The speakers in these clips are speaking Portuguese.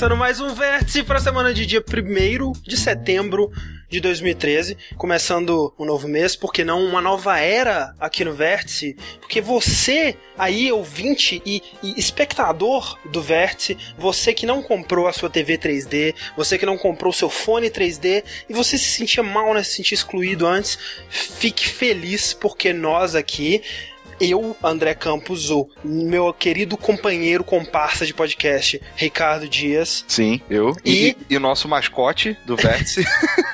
começando mais um Vértice para a semana de dia 1 de setembro de 2013, começando um novo mês, porque não uma nova era aqui no Vértice, porque você aí, ouvinte e, e, espectador do Vértice, você que não comprou a sua TV 3D, você que não comprou o seu fone 3D e você se sentia mal, né, se sentia excluído antes, fique feliz porque nós aqui eu, André Campos, o meu querido companheiro comparsa de podcast, Ricardo Dias. Sim, eu. E, e, o nosso mascote do Vértice,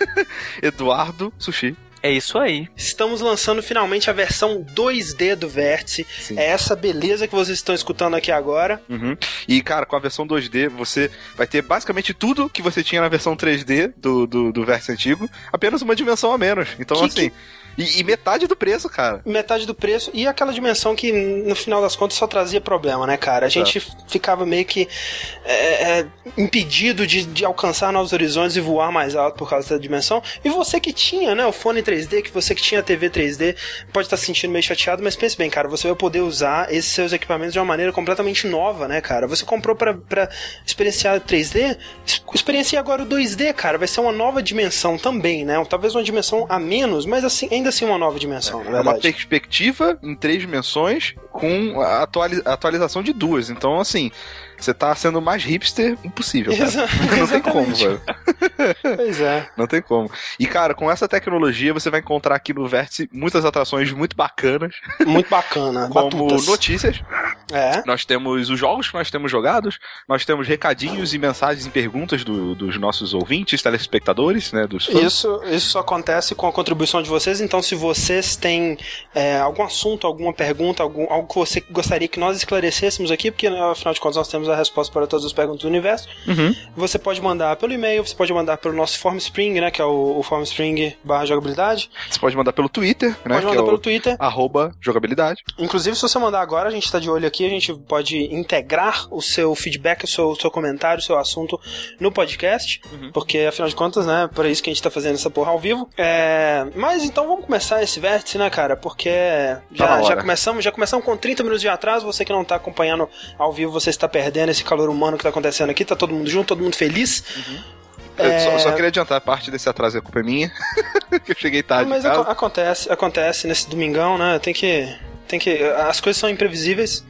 Eduardo Sushi. É isso aí. Estamos lançando finalmente a versão 2D do Vértice. Sim. É essa beleza que vocês estão escutando aqui agora. Uhum. E, cara, com a versão 2D, você vai ter basicamente tudo que você tinha na versão 3D do, do, do Vértice antigo, apenas uma dimensão a menos. Então, que, assim. Que e, e, metade do preço, cara. Metade do preço e aquela dimensão que, no final das contas, só trazia problema, né, cara? A gente é. ficava meio que é, é, impedido de, de alcançar novos horizontes e voar mais alto por causa da dimensão. E você que tinha, né, o fone 3D, que você que tinha a TV 3D, pode estar se sentindo meio chateado, mas pense bem, cara, você vai poder usar esses seus equipamentos de uma maneira completamente nova, né, cara? Você comprou para experienciar 3D, experiencia agora o 2D, cara. Vai ser uma nova dimensão também, né? Talvez uma dimensão a menos, mas assim, ainda ainda assim uma nova dimensão, é, é uma perspectiva em três dimensões com a atualização de duas. Então, assim, você tá sendo o mais hipster impossível, cara. Não tem como, velho. Pois é. Não tem como. E, cara, com essa tecnologia, você vai encontrar aqui no Vértice muitas atrações muito bacanas. Muito bacana. como Batutas. notícias. É. Nós temos os jogos que nós temos jogados, nós temos recadinhos e mensagens e perguntas do, dos nossos ouvintes, telespectadores, né, dos fãs. Isso, isso acontece com a contribuição de vocês, então se vocês têm é, algum assunto, alguma pergunta, algum, algo que você gostaria que nós esclarecêssemos aqui, porque afinal de contas nós temos temos a resposta para todas as perguntas do universo. Uhum. Você pode mandar pelo e-mail, você pode mandar pelo nosso Formspring, né? Que é o, o Formspring barra jogabilidade. Você pode mandar pelo Twitter, né? Pode mandar é pelo Twitter. Arroba jogabilidade. Inclusive, se você mandar agora, a gente está de olho aqui, a gente pode integrar o seu feedback, o seu, o seu comentário, o seu assunto no podcast. Uhum. Porque, afinal de contas, né? Por isso que a gente está fazendo essa porra ao vivo. É... Mas então vamos começar esse vértice, né, cara? Porque já, tá já começamos, já começamos com 30 minutos de atraso. Você que não está acompanhando ao vivo, você está perdendo esse calor humano que tá acontecendo aqui, tá todo mundo junto, todo mundo feliz. Uhum. É... Só, só, queria adiantar, parte desse atraso é culpa minha, que eu cheguei tarde. Mas ac acontece, acontece nesse domingão, né? Tem que, tem que. As coisas são imprevisíveis.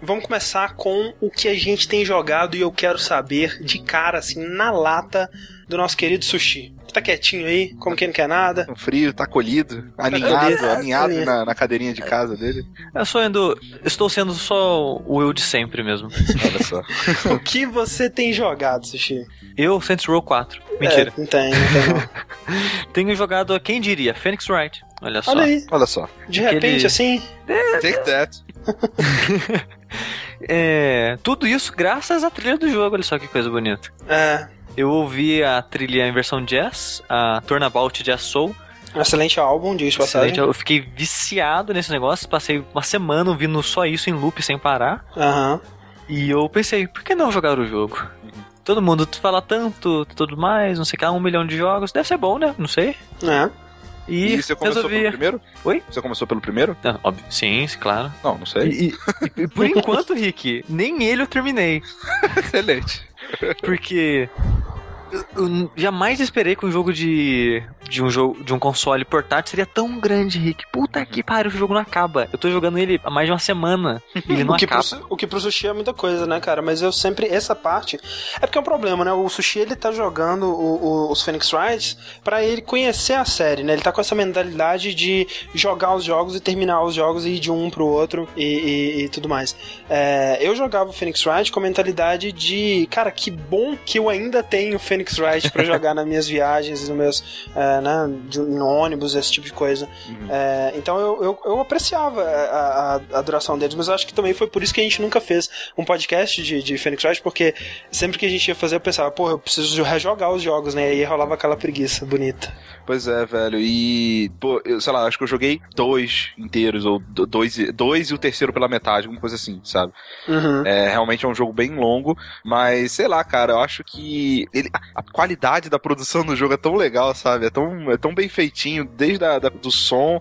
Vamos começar com o que a gente tem jogado e eu quero saber de cara, assim, na lata do nosso querido Sushi tá quietinho aí, como quem não quer nada. Tá frio, tá colhido, aninhado, aninhado na, na, cadeirinha de casa dele. Eu sou indo. Estou sendo só o eu de sempre mesmo. Olha só. o que você tem jogado, Sushi? Eu, Saints Row 4. Mentira. É, não tem, não tem Tenho jogado, quem diria, Phoenix Wright. Olha só. Olha aí. Olha só. De Aquele... repente, assim. Take that. é, tudo isso graças à trilha do jogo, olha só que coisa bonita. É. Eu ouvi a trilha em versão jazz, a Turnabout Jazz Soul. Um excelente álbum, diz passagem. Eu fiquei viciado nesse negócio, passei uma semana ouvindo só isso em loop sem parar. Aham. Uhum. E eu pensei, por que não jogar o jogo? Todo mundo fala tanto, tudo mais, não sei o que, um milhão de jogos. Deve ser bom, né? Não sei. É. E, e você começou resolvi... pelo primeiro? Oi? Você começou pelo primeiro? Não, óbvio. Sim, claro. Não, não sei. E, e, e por enquanto, Rick, nem ele eu terminei. Excelente. Porque eu jamais esperei que um jogo de de um jogo de um console portátil seria tão grande, Rick. Puta que pariu, o jogo não acaba. Eu tô jogando ele há mais de uma semana e ele não o que acaba. Pro, o que pro sushi é muita coisa, né, cara? Mas eu sempre essa parte é porque é um problema, né? O sushi ele tá jogando o, o, os Phoenix Wright para ele conhecer a série, né? Ele tá com essa mentalidade de jogar os jogos e terminar os jogos e ir de um pro outro e, e, e tudo mais. É, eu jogava o Phoenix Wright com a mentalidade de, cara, que bom que eu ainda tenho Phoenix Wright para jogar nas minhas viagens e nos meus é, né, de, no ônibus, esse tipo de coisa. Uhum. É, então eu, eu, eu apreciava a, a, a, duração deles, mas eu acho que também foi por isso que a gente nunca fez um podcast de, de Phoenix Wright, porque sempre que a gente ia fazer eu pensava, porra, eu preciso rejogar os jogos, né? E aí rolava aquela preguiça bonita. Pois é, velho. E, pô, eu, sei lá, acho que eu joguei dois inteiros, ou dois, dois e o terceiro pela metade, alguma coisa assim, sabe? Uhum. É, realmente é um jogo bem longo, mas sei lá, cara, eu acho que. Ele, a qualidade da produção do jogo é tão legal, sabe? É tão, é tão bem feitinho, desde a, da, do som,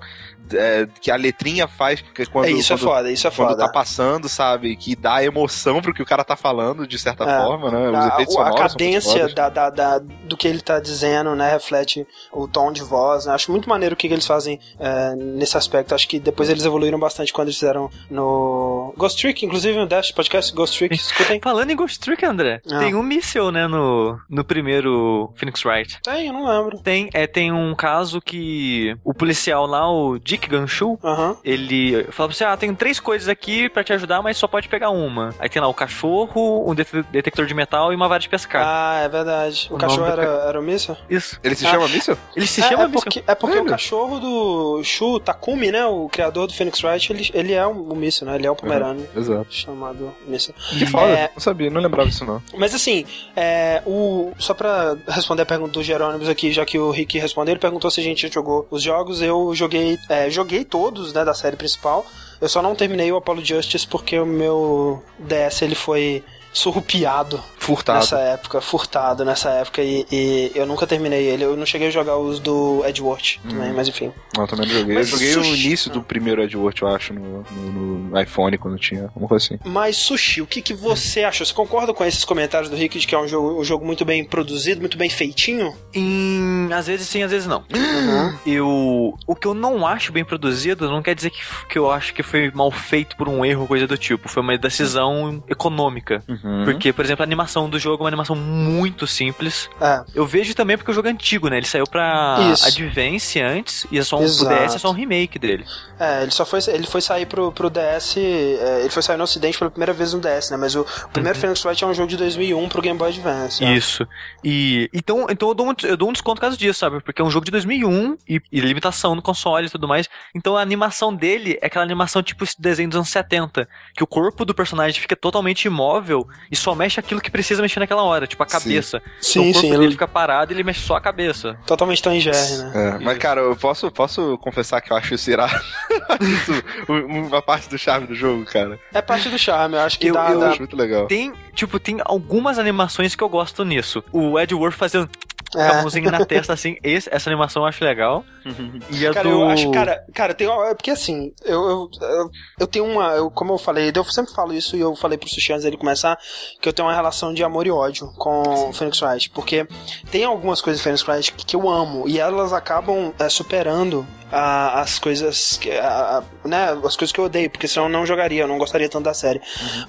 é, que a letrinha faz que quando, É, isso é quando, foda, isso é quando foda. tá passando, sabe? Que dá emoção pro que o cara tá falando, de certa É. forma, né? Os A, efeitos a sonoros são muito cadência da, da, da- do que ele tá dizendo, né, reflete o tom de voz. né? Acho muito maneiro o que, que eles fazem é, nesse aspecto. Acho que depois eles evoluíram bastante quando eles fizeram no Ghost Trick, inclusive no Dash Podcast Ghost Trick, escutem. Falando em Ghost Trick, André, Ah. tem um míssel, né, no, no primeiro Phoenix Wright. Tem, eu não lembro. Tem, é, tem um caso que o policial lá, o Dick Ganshu, Aham. ele fala pra você, ah, tem três coisas aqui pra te ajudar, mas só pode pegar uma. Aí tem lá o cachorro, um det- detector de metal e uma vara de pescar. Ah, é verdade. O, O cachorro nome do era, era o míssil? Isso. Ele se Ah. chama míssil? Ele se é, chama é míssil. porque, é porque o Velho. cachorro do Shu Takumi, né? O criador do Phoenix Wright, ele, ele é um, um míssil, né? Ele é o Pomerano Exato. chamado míssil. Que foda, É. não sabia, não lembrava disso não. Mas assim, é, o, só pra responder a pergunta do Jerônimos aqui, já que o Rick respondeu, ele perguntou se a gente jogou os jogos. Eu joguei, é, joguei todos, né, da série principal. Eu só não terminei o Apollo Justice porque o meu DS ele foi surrupiado Furtado. nessa época, furtado nessa época e, e eu nunca terminei ele. Eu não cheguei a jogar os do Edward também, mas enfim. Não, eu também não joguei. Mas eu joguei o sushi- início do primeiro Edward, eu acho, no, no- no iPhone, quando tinha. Uma coisa assim. Mas Sushi, o que, que você achou? Você concorda com esses comentários do Rick de que é um jogo, um jogo muito bem produzido, muito bem feitinho? Em... Às vezes sim, às vezes não. Uhum. Eu. O que eu não acho bem produzido não quer dizer que, que eu acho que foi mal feito por um erro ou coisa do tipo. Foi uma decisão econômica. Uhum. Porque, por exemplo, a animação do jogo é uma animação muito simples. É. Eu vejo também porque o jogo é antigo, né? Ele saiu pra Isso. Advance antes e é só um Exato. DS, é só um remake dele. É, ele só foi, ele foi sair pro, pro DS, é, ele foi sair no ocidente pela primeira vez no DS, né? Mas o, o primeiro Phoenix Wright é um jogo de 2001 pro Game Boy Advance. né? Isso. E então, então eu, dou um, eu dou um desconto por causa disso, sabe? Porque é um jogo de 2001 e, e limitação no console e tudo mais. Então a animação dele é aquela animação tipo esse desenho dos anos 70, que o corpo do personagem fica totalmente imóvel e só mexe aquilo que precisa mexer naquela hora, tipo a Sim. cabeça. então Sim, o corpo sim, dele ele fica parado e ele mexe só a cabeça. totalmente Tom e Jerry, né? É, mas, cara, eu posso, posso confessar que eu acho isso irado. isso, um- uma parte do charme do jogo, cara. É parte do charme, eu acho que Eu- dá, eu Eu dá- acho muito legal. Tem, tipo, tem algumas animações que eu gosto nisso. O Edward fazendo com a É. mãozinha na testa, assim, esse- essa animação eu acho legal. E a Cara, do... eu acho, cara, cara, tem, é porque assim, eu, eu, eu, tenho uma, eu, como eu falei, eu sempre falo isso e eu falei pro Sushi antes dele começar, que eu tenho uma relação de amor e ódio com o Phoenix Wright, porque tem algumas coisas do Phoenix Wright que, que eu amo e elas acabam é, superando a- as coisas que, a- a- né, as coisas que eu odeio, porque senão eu não jogaria, eu não gostaria tanto da série.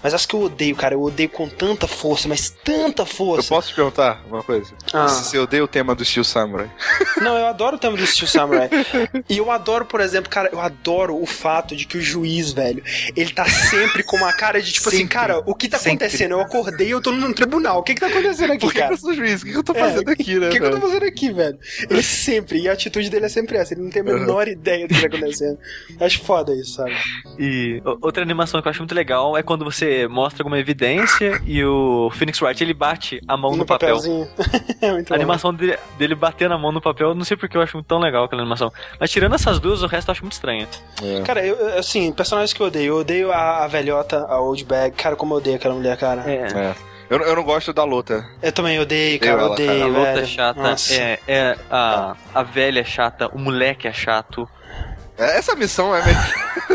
Mas as que eu odeio, cara, eu odeio com tanta força, mas tanta Eu força. posso te perguntar uma coisa? Ah. Eu odeio o tema do Steel Samurai. Não, eu adoro o tema do Steel Samurai. e eu adoro, por exemplo, cara, eu adoro o fato de que o juiz, velho, ele tá sempre com uma cara de tipo assim, Sempre. cara, o que tá Sempre. acontecendo? Eu acordei e eu tô num tribunal. O que que tá acontecendo aqui, Por que, que cara? eu sou juiz? O que, que eu tô É, fazendo aqui, né? O que, que eu tô fazendo aqui, velho? Ele sempre, e a atitude dele é sempre essa, ele não tem a menor ideia do que tá acontecendo. Acho foda isso, sabe? E outra animação que eu acho muito legal é quando você mostra alguma evidência e o Phoenix Wright ele bate a mão no, papel. papelzinho. é muito A bom. animação dele, dele bater na mão no papel, não sei porque eu acho tão legal aquela animação. Mas tirando essas duas, o resto eu acho muito estranho. É. Cara, eu, assim, personagens que eu odeio. Eu odeio a, a velhota, a Old Bag. Cara, como eu odeio aquela mulher, cara. É. Eu, eu não gosto da luta. Eu também odeio, cara. Eu, ela, odeio, cara, A luta velho. é chata, Nossa. é, é a, a velha é chata, o moleque é chato. É, Essa missão é meio.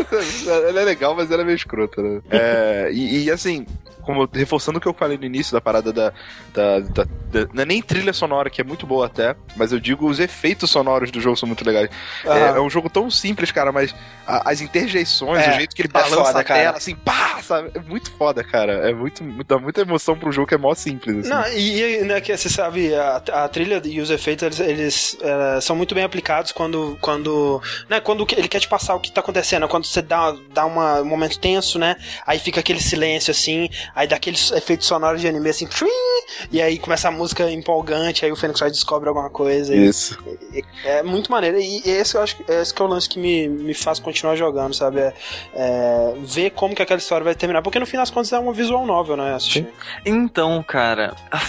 ela é legal, mas ela é meio escrota, né? É, e, e, assim, como reforçando o que eu falei no início da parada da, da, da- da- Não é nem trilha sonora, que é muito boa até, mas eu digo os efeitos sonoros do jogo são muito legais. É, Aham. é um jogo tão simples, cara, mas a- as interjeições, É, o jeito que ele é balança foda, a cara. tela, assim, pá, sabe? É muito foda, cara. É muito, dá muita emoção um jogo que é mó simples, assim. Não, e, e, né, que você sabe, a, a trilha e os efeitos, eles, eles, eh, são muito bem aplicados quando, quando, né, quando ele quer te passar o que tá acontecendo, quando você dá, dá uma, um momento tenso, né, aí fica aquele silêncio, assim, aí dá aqueles efeitos sonoros de anime, assim, tchuim, e aí começa a música empolgante, aí o Phoenix Wright descobre alguma coisa, e- Isso. e- é muito maneiro, e esse eu acho que, esse que é o lance que me, me faz continuar jogando, sabe, é, é ver como que aquela história vai terminar, porque no fim das contas é uma visual novel, né, assistir. Então, cara, a,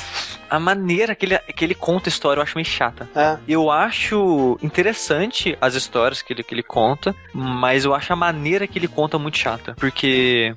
a maneira que ele, que ele conta a história eu acho meio chata. É. Eu acho interessante as histórias que ele, que ele conta, mas eu acho a maneira que ele conta muito chata. Porque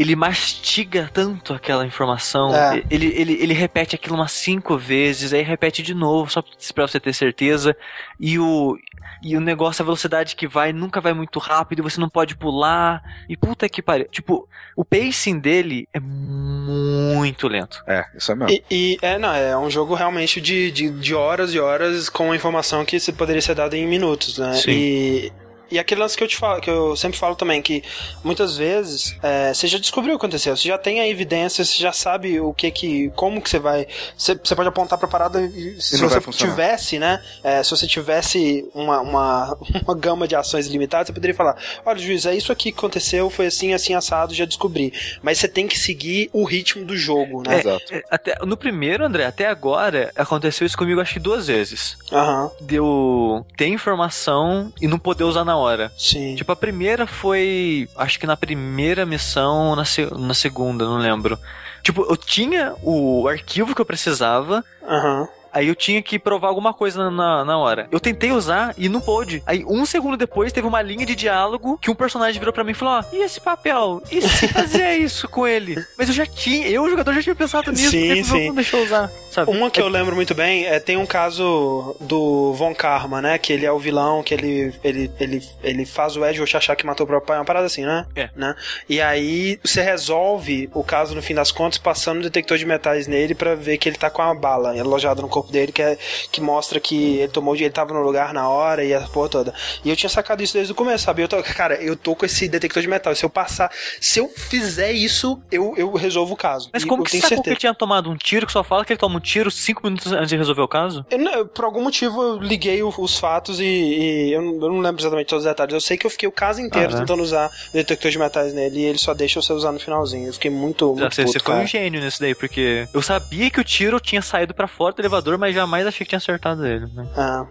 ele mastiga tanto aquela informação. É. Ele, ele, ele repete aquilo umas cinco vezes, aí repete de novo, só pra você ter certeza. E o, e o negócio, a velocidade que vai, nunca vai muito rápido, você não pode pular. E puta que pariu. Tipo, o pacing dele é muito lento. É, isso é mesmo. E, e- é, não, é um jogo realmente de, de, de horas e horas com informação que se poderia ser dada em minutos, né? Sim. E, e aquele lance que eu te falo, que eu sempre falo também, que muitas vezes é, você já descobriu o que aconteceu, você já tem a evidência, você já sabe o que que. como que você vai. Você, você pode apontar pra parada e se vai você tivesse, né? é, se você tivesse uma, uma, uma gama de ações limitadas, você poderia falar: olha, juiz, é isso aqui que aconteceu, foi assim, assim, assado, já descobri. Mas você tem que seguir o ritmo do jogo, né? Exato. É, Até, no primeiro, André, até agora, aconteceu isso comigo acho que duas vezes. Aham, Deu ter informação e não poder usar na hora. sim. Tipo, a primeira foi. Acho que na primeira missão ou na, se- na segunda, não lembro. Tipo, eu tinha o arquivo que eu precisava. Aham. Aí eu tinha que provar alguma coisa na, na hora. Eu tentei usar e não pôde. Aí um segundo depois teve uma linha de diálogo que um personagem virou pra mim e falou: Ó, e esse papel? E se fazer isso com ele? Mas eu já tinha, eu, o jogador, já tinha pensado nisso, Sim, o sim. não deixou usar, sabe? Uma que eu lembro muito bem é tem um caso do Von Karma, né? Que ele é o vilão, que ele, ele, ele, ele faz o Ed achar que matou o próprio pai, uma parada assim, né? É. Né? E aí você resolve o caso no fim das contas passando um detector de metais nele pra ver que ele tá com uma bala alojada no corpo dele, que, é, que mostra que ele tomou, ele tava no lugar na hora e a porra toda. E eu tinha sacado isso desde o começo, sabe? Eu tô, cara, eu tô com esse detector de metal. Se eu passar, se eu fizer isso, eu, eu resolvo o caso. Mas E como que você sacou que ele tinha tomado um tiro que só fala que ele toma um tiro cinco minutos antes de resolver o caso? Eu não- por algum motivo eu liguei o- os fatos e, e eu, não, eu não lembro exatamente todos os detalhes. Eu sei que eu fiquei o caso inteiro Ah, né? tentando usar o detector de metais nele e ele só deixa você usar no finalzinho. Eu fiquei muito, muito sei, puto, você foi um gênio nisso daí, porque eu sabia que o tiro tinha saído pra fora do elevador, mas jamais achei que tinha acertado ele. né? Ah,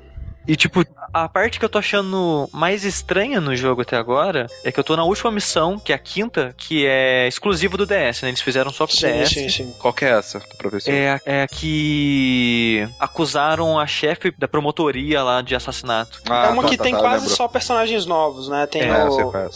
E tipo, a parte que eu tô achando mais estranha no jogo até agora é que eu tô na última missão, que é a quinta, que é exclusivo do DS, né? Eles fizeram só pro sim, DS. sim, sim. Qual que é essa, professor? É, a- é a que acusaram a chefe da promotoria lá de assassinato. Ah, é uma tá, que tá, tem tá, quase lembro. só personagens novos, né? Tem É, o. é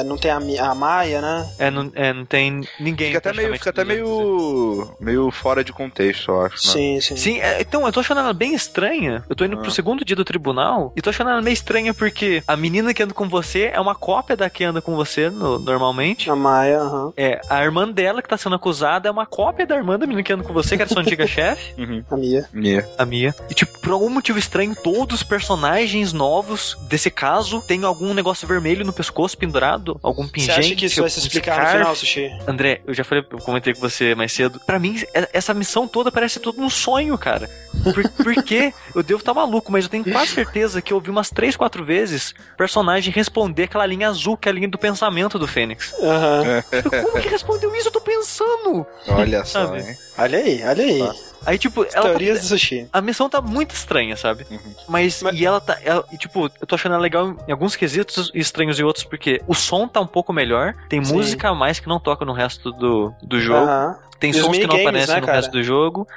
é, não tem a, a Maia, né? É, não, é, não tem ninguém. Fica até meio, fica até meio, meio fora de contexto, eu acho. Né? Sim, sim. Sim, é, então, eu tô achando ela bem estranha. Eu tô indo Ah. pro segundo dia do tribunal e tô achando ela meio estranha porque a menina que anda com você é uma cópia da que anda com você no- normalmente. A Maia, aham. É, a irmã dela que tá sendo acusada é uma cópia da irmã da menina que anda com você, que era sua antiga chefe, Uhum. A Mia. Yeah. a Mia. E, tipo, por algum motivo estranho, todos os personagens novos desse caso têm algum negócio vermelho no pescoço pendurado, algum Você pingente. acha que isso vai se explicar no scarf. final, Sushi? André, eu já falei, eu comentei com você mais cedo. Pra mim, é- essa missão toda parece tudo um sonho, cara. Por, por quê? Eu devo estar maluco, mas eu tenho quase certeza que eu ouvi umas três, quatro vezes personagem responder aquela linha azul, que é a linha do pensamento do Fênix. Aham. Eu, Como que respondeu isso? Eu tô pensando. Olha só, hein? Olha aí, olha aí. Ah. Aí, tipo, ela tá- Teorias do Sushi. a missão tá muito estranha, sabe? Uhum. Mas, Mas- e ela tá. ela- e, tipo, eu tô achando ela legal em alguns quesitos e estranhos em outros, porque o som tá um pouco melhor, tem Sim. música a mais que não toca no resto do, do jogo. Aham. Tem E sons que não aparecem né, no cara? resto do jogo.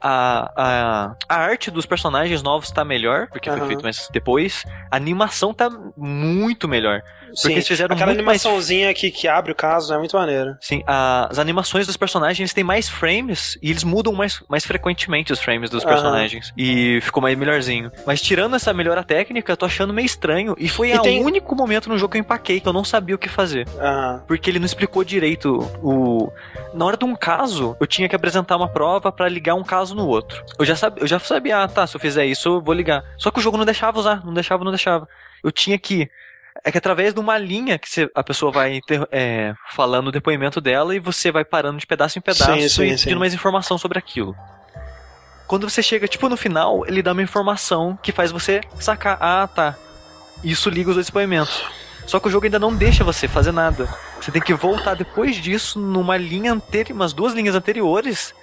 A, a, a arte dos personagens novos tá melhor, porque foi Aham. feito mais depois. A animação tá muito melhor. Sim, eles fizeram aquela muito mais- animaçãozinha que, que abre o caso é muito maneiro. Sim, a- as animações dos personagens têm mais frames e eles mudam mais, mais frequentemente os frames dos personagens. E ficou mais melhorzinho. Mas tirando essa melhora técnica, eu tô achando meio estranho. E foi o tem- único momento no jogo que eu empaquei, que eu não sabia o que fazer. Aham. Porque ele não explicou direito o. Na hora de um caso, eu tinha que apresentar uma prova pra ligar um caso no outro. Eu já, sabia, eu já sabia, ah, tá, se eu fizer isso, eu vou ligar. Só que o jogo não deixava usar, não deixava, não deixava. Eu tinha que. É que através de uma linha que você- a pessoa vai é, falando o depoimento dela e você vai parando de pedaço em pedaço Sim, sim, e pedindo mais informação sobre aquilo. Quando você chega, tipo, no final, ele dá uma informação que faz você sacar, ah, tá. Isso liga os dois depoimentos. Só que o jogo ainda não deixa você fazer nada. Você tem que voltar depois disso numa linha anterior, umas duas linhas anteriores,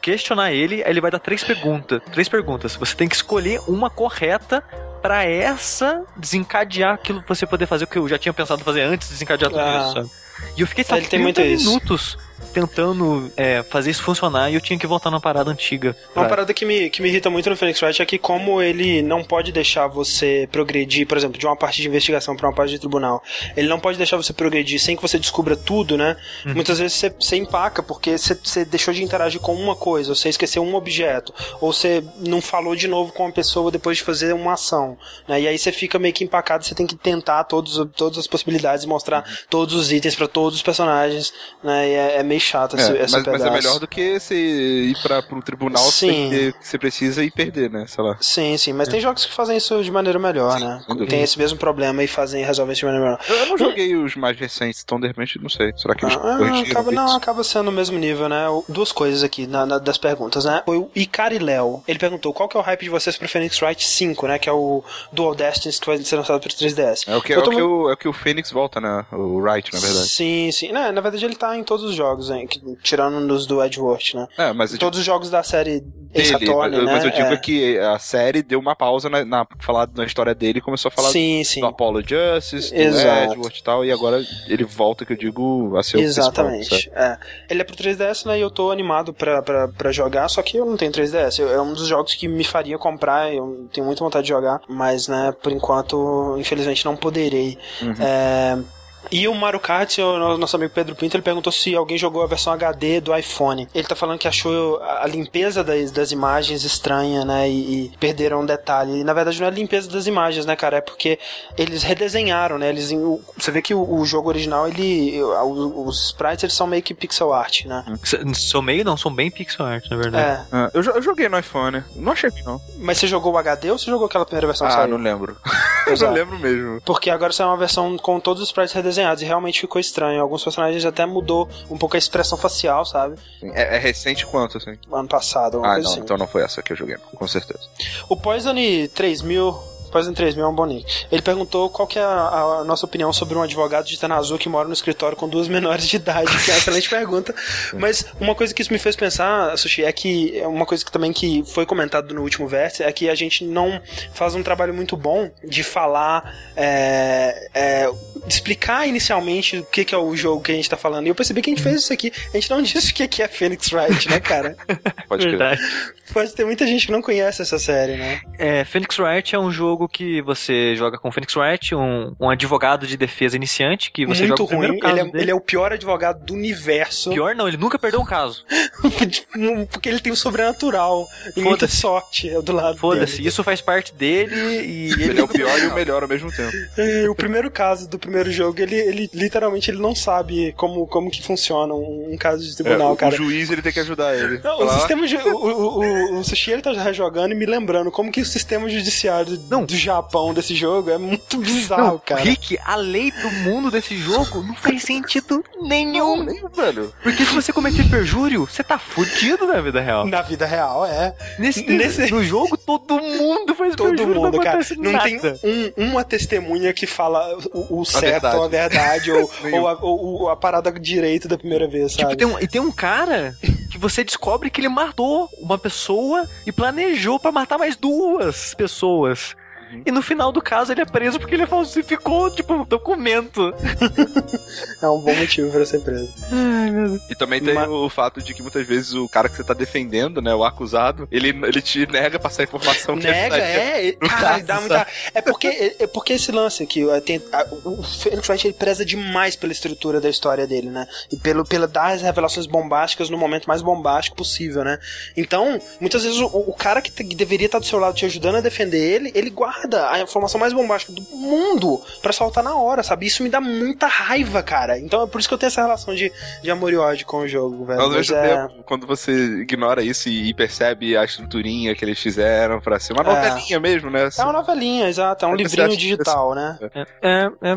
questionar ele, aí ele vai dar três perguntas. Três perguntas. Você tem que escolher uma correta pra essa desencadear aquilo que você poder fazer, o que eu já tinha pensado fazer antes de desencadear tudo Ah. isso, sabe? E eu fiquei só tem 30 muito isso. minutos tentando é, fazer isso funcionar e eu tinha que voltar na parada antiga. Uma pra- parada que me, que me irrita muito no Phoenix Wright é que como ele não pode deixar você progredir, por exemplo, de uma parte de investigação pra uma parte de tribunal, ele não pode deixar você progredir sem que você descubra tudo, né? Muitas vezes você, você empaca porque você, você deixou de interagir com uma coisa, ou você esqueceu um objeto, ou você não falou de novo com uma pessoa depois de fazer uma ação, né? E aí você fica meio que empacado, você tem que tentar todos, todas as possibilidades e mostrar todos os itens pra todos os personagens, né? E é, é meio chato esse, É, esse mas, mas é melhor do que você ir pra, pro tribunal Sim. o que você precisa e perder, né? Sei lá. Sim, sim, mas tem jogos que fazem isso de maneira melhor, né? sem dúvida. Tem esse mesmo problema e fazem resolvem isso de maneira melhor. Eu, eu não joguei os mais recentes, então de repente não sei. Será que eles Ah, corrigiram acaba, não, isso? acaba sendo o mesmo nível, né? Duas coisas aqui na, na- das perguntas, né? Foi o Icari Léo. Ele perguntou qual que é o hype de vocês pro Phoenix Wright 5, né? Que é o Dual Destinies que vai ser lançado pro 3DS. É o que, é o, que muito- o, é o que o Phoenix volta, né? O Wright, na verdade. Sim, sim. Não, na verdade ele tá em todos os jogos, hein? que- tirando nos do Edgeworth, né? É, mas eu Todos os jogos da série dele, mas, né? mas eu digo É. que a série deu uma pausa na, na falar na história dele e começou a falar Sim, sim. do Apollo Justice, do Exato. Edward e tal, e agora ele volta, que eu digo, a ser? Exatamente. É. Ele é pro 3DS, né? E eu tô animado pra, pra, pra jogar, só que eu não tenho 3DS. Eu- é um dos jogos que me faria comprar, eu tenho muita vontade de jogar, mas, né, por enquanto, infelizmente, não poderei. Uhum. É, E o Mario Kart, o nosso amigo Pedro Pinto, ele perguntou se alguém jogou a versão HD do iPhone. Ele tá falando que achou a limpeza das, das imagens estranha, né? E, e perderam um detalhe. E na verdade não é a limpeza das imagens, né, cara? É porque eles redesenharam, né? Eles, o- você vê que o, o jogo original, ele. o- Os sprites eles são meio que pixel art, né? S- Sou meio não, são bem pixel art, na verdade. É. Ah, eu, eu joguei no iPhone, não achei não. Mas você jogou o HD ou você jogou aquela primeira versão que Ah, saiu? não lembro. eu não lembro mesmo. Porque agora saiu uma versão com todos os sprites redesenhados e realmente ficou estranho. Alguns personagens até mudou um pouco a expressão facial, sabe? É, é recente quanto, assim? Ano passado, Ah, não, assim. então não foi essa que eu joguei, com certeza. O Poison 3000. Poison 3000 é um bom nick. Ele perguntou qual que é a, a nossa opinião sobre um advogado de Tanazu que mora no escritório com duas menores de idade. Que é uma excelente pergunta. Mas uma coisa que isso me fez pensar, Sushi, é que é uma coisa que também que foi comentado no último verso é que a gente não faz um trabalho muito bom de falar, é, é, de explicar inicialmente o que, que é o jogo que a gente tá falando. E eu percebi que a gente fez isso aqui. A gente não disse o que, que é Phoenix Wright, né, cara? Pode crer. Pode ter muita gente que não conhece essa série, né? É, Phoenix Wright é um jogo que você joga com Phoenix Wright, um, um advogado de defesa iniciante, que você muito joga o primeiro ruim. caso Ele é, dele. ele é o pior advogado do universo. Pior não, ele nunca perdeu um caso. Porque ele tem o sobrenatural e muita Foda-se. sorte do lado Foda-se, dele. isso faz parte dele e ele, Ele é o pior e o melhor ao mesmo tempo. É, o primeiro caso do primeiro jogo, ele, ele literalmente ele não sabe como, como que funciona um, um caso de É, tribunal, o, cara. o juiz ele tem que ajudar ele. Não, o sistema o, o, o, o Sushi ele tá rejogando e me lembrando como que o sistema judiciário Não. Do Japão desse jogo é muito bizarro, Não, cara. Rick, a lei do mundo desse jogo não faz sentido Não, nenhum. velho. Porque se você cometer perjúrio, você tá fudido na vida real. Na vida real, é. Nesse, Nesse- No jogo, todo mundo faz Todo perjúrio, mundo, não cara. Não nada. tem um- uma testemunha que fala o, o certo verdade. ou a verdade, ou, ou, a, ou- a parada direito da primeira vez, sabe? Tipo, tem um, e tem um cara que você descobre que ele matou uma pessoa e planejou pra matar mais duas pessoas. Uhum. E no final do caso ele é preso porque ele falsificou, tipo, um documento. É um bom motivo pra ser preso. Ai, meu Deus. E também tem Ma- o fato de que muitas vezes o cara que você tá defendendo, né, o acusado, ele, ele te nega passar informação que Nega, ele daria. é. no Cara, dá muita. É porque, é, é porque esse lance aqui, ó, tem, a- o Phoenix Wright ele preza demais pela estrutura da história dele, né? E pelo, pela dar as revelações bombásticas no momento mais bombástico possível, né? Então, muitas vezes o, o cara que, te- que deveria estar do seu lado te ajudando a defender ele, ele guarda a informação mais bombástica do mundo pra soltar na hora, sabe? Isso me dá muita raiva, cara. Então é por isso que eu tenho essa relação de, de amor e ódio com o jogo, velho. Ao Mas mesmo é... tempo, quando você ignora isso e, percebe a estruturinha que eles fizeram pra ser uma É. novelinha mesmo, né? É uma novelinha, exato. É um É livrinho digital, né? É, é.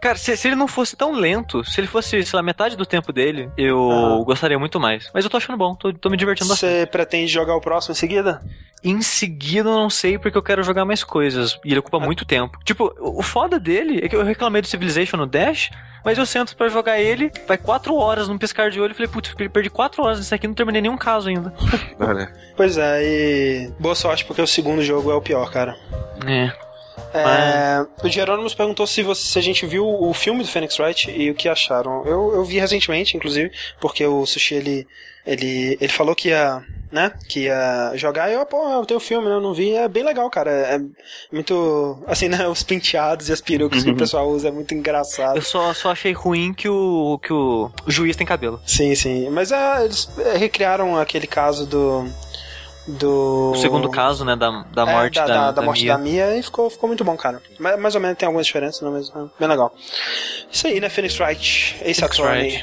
Cara, se, se ele não fosse tão lento, se ele fosse, sei lá, metade do tempo dele, eu Aham. gostaria muito mais. Mas eu tô achando bom, tô, tô me divertindo bastante. Você pretende jogar o próximo em seguida? Em seguida, eu não sei porque eu quero jogar mais coisas. E ele ocupa Ah. muito tempo. Tipo, o foda dele é que eu reclamei do Civilization no Dash, mas eu sento pra jogar ele, vai quatro horas num piscar de olho e falei, putz, perdi quatro horas nesse aqui e não terminei nenhum caso ainda. Olha. Pois é, e boa sorte porque o segundo jogo é o pior, cara. É. É, o Jerônimo perguntou se, você, se a gente viu o filme do Phoenix Wright e o que acharam. Eu, eu vi recentemente, inclusive, porque o Sushi ele, ele, ele falou que ia, né, que ia jogar e eu, pô, eu tenho o filme, né, eu não vi. É bem legal, cara. É muito, assim, né, os penteados e as perucas que o pessoal usa é muito engraçado. Eu só, só achei ruim que o, que o, juiz tem cabelo. Sim, sim. Mas é, eles é, recriaram aquele caso do do. O segundo caso, né, da, da É, morte da, da, da, da morte Mia. da Mia e ficou, ficou muito bom, cara. Mais, mais ou menos tem algumas diferenças, né, mas é bem legal. Isso aí, né, Phoenix Wright, Ace Attorney.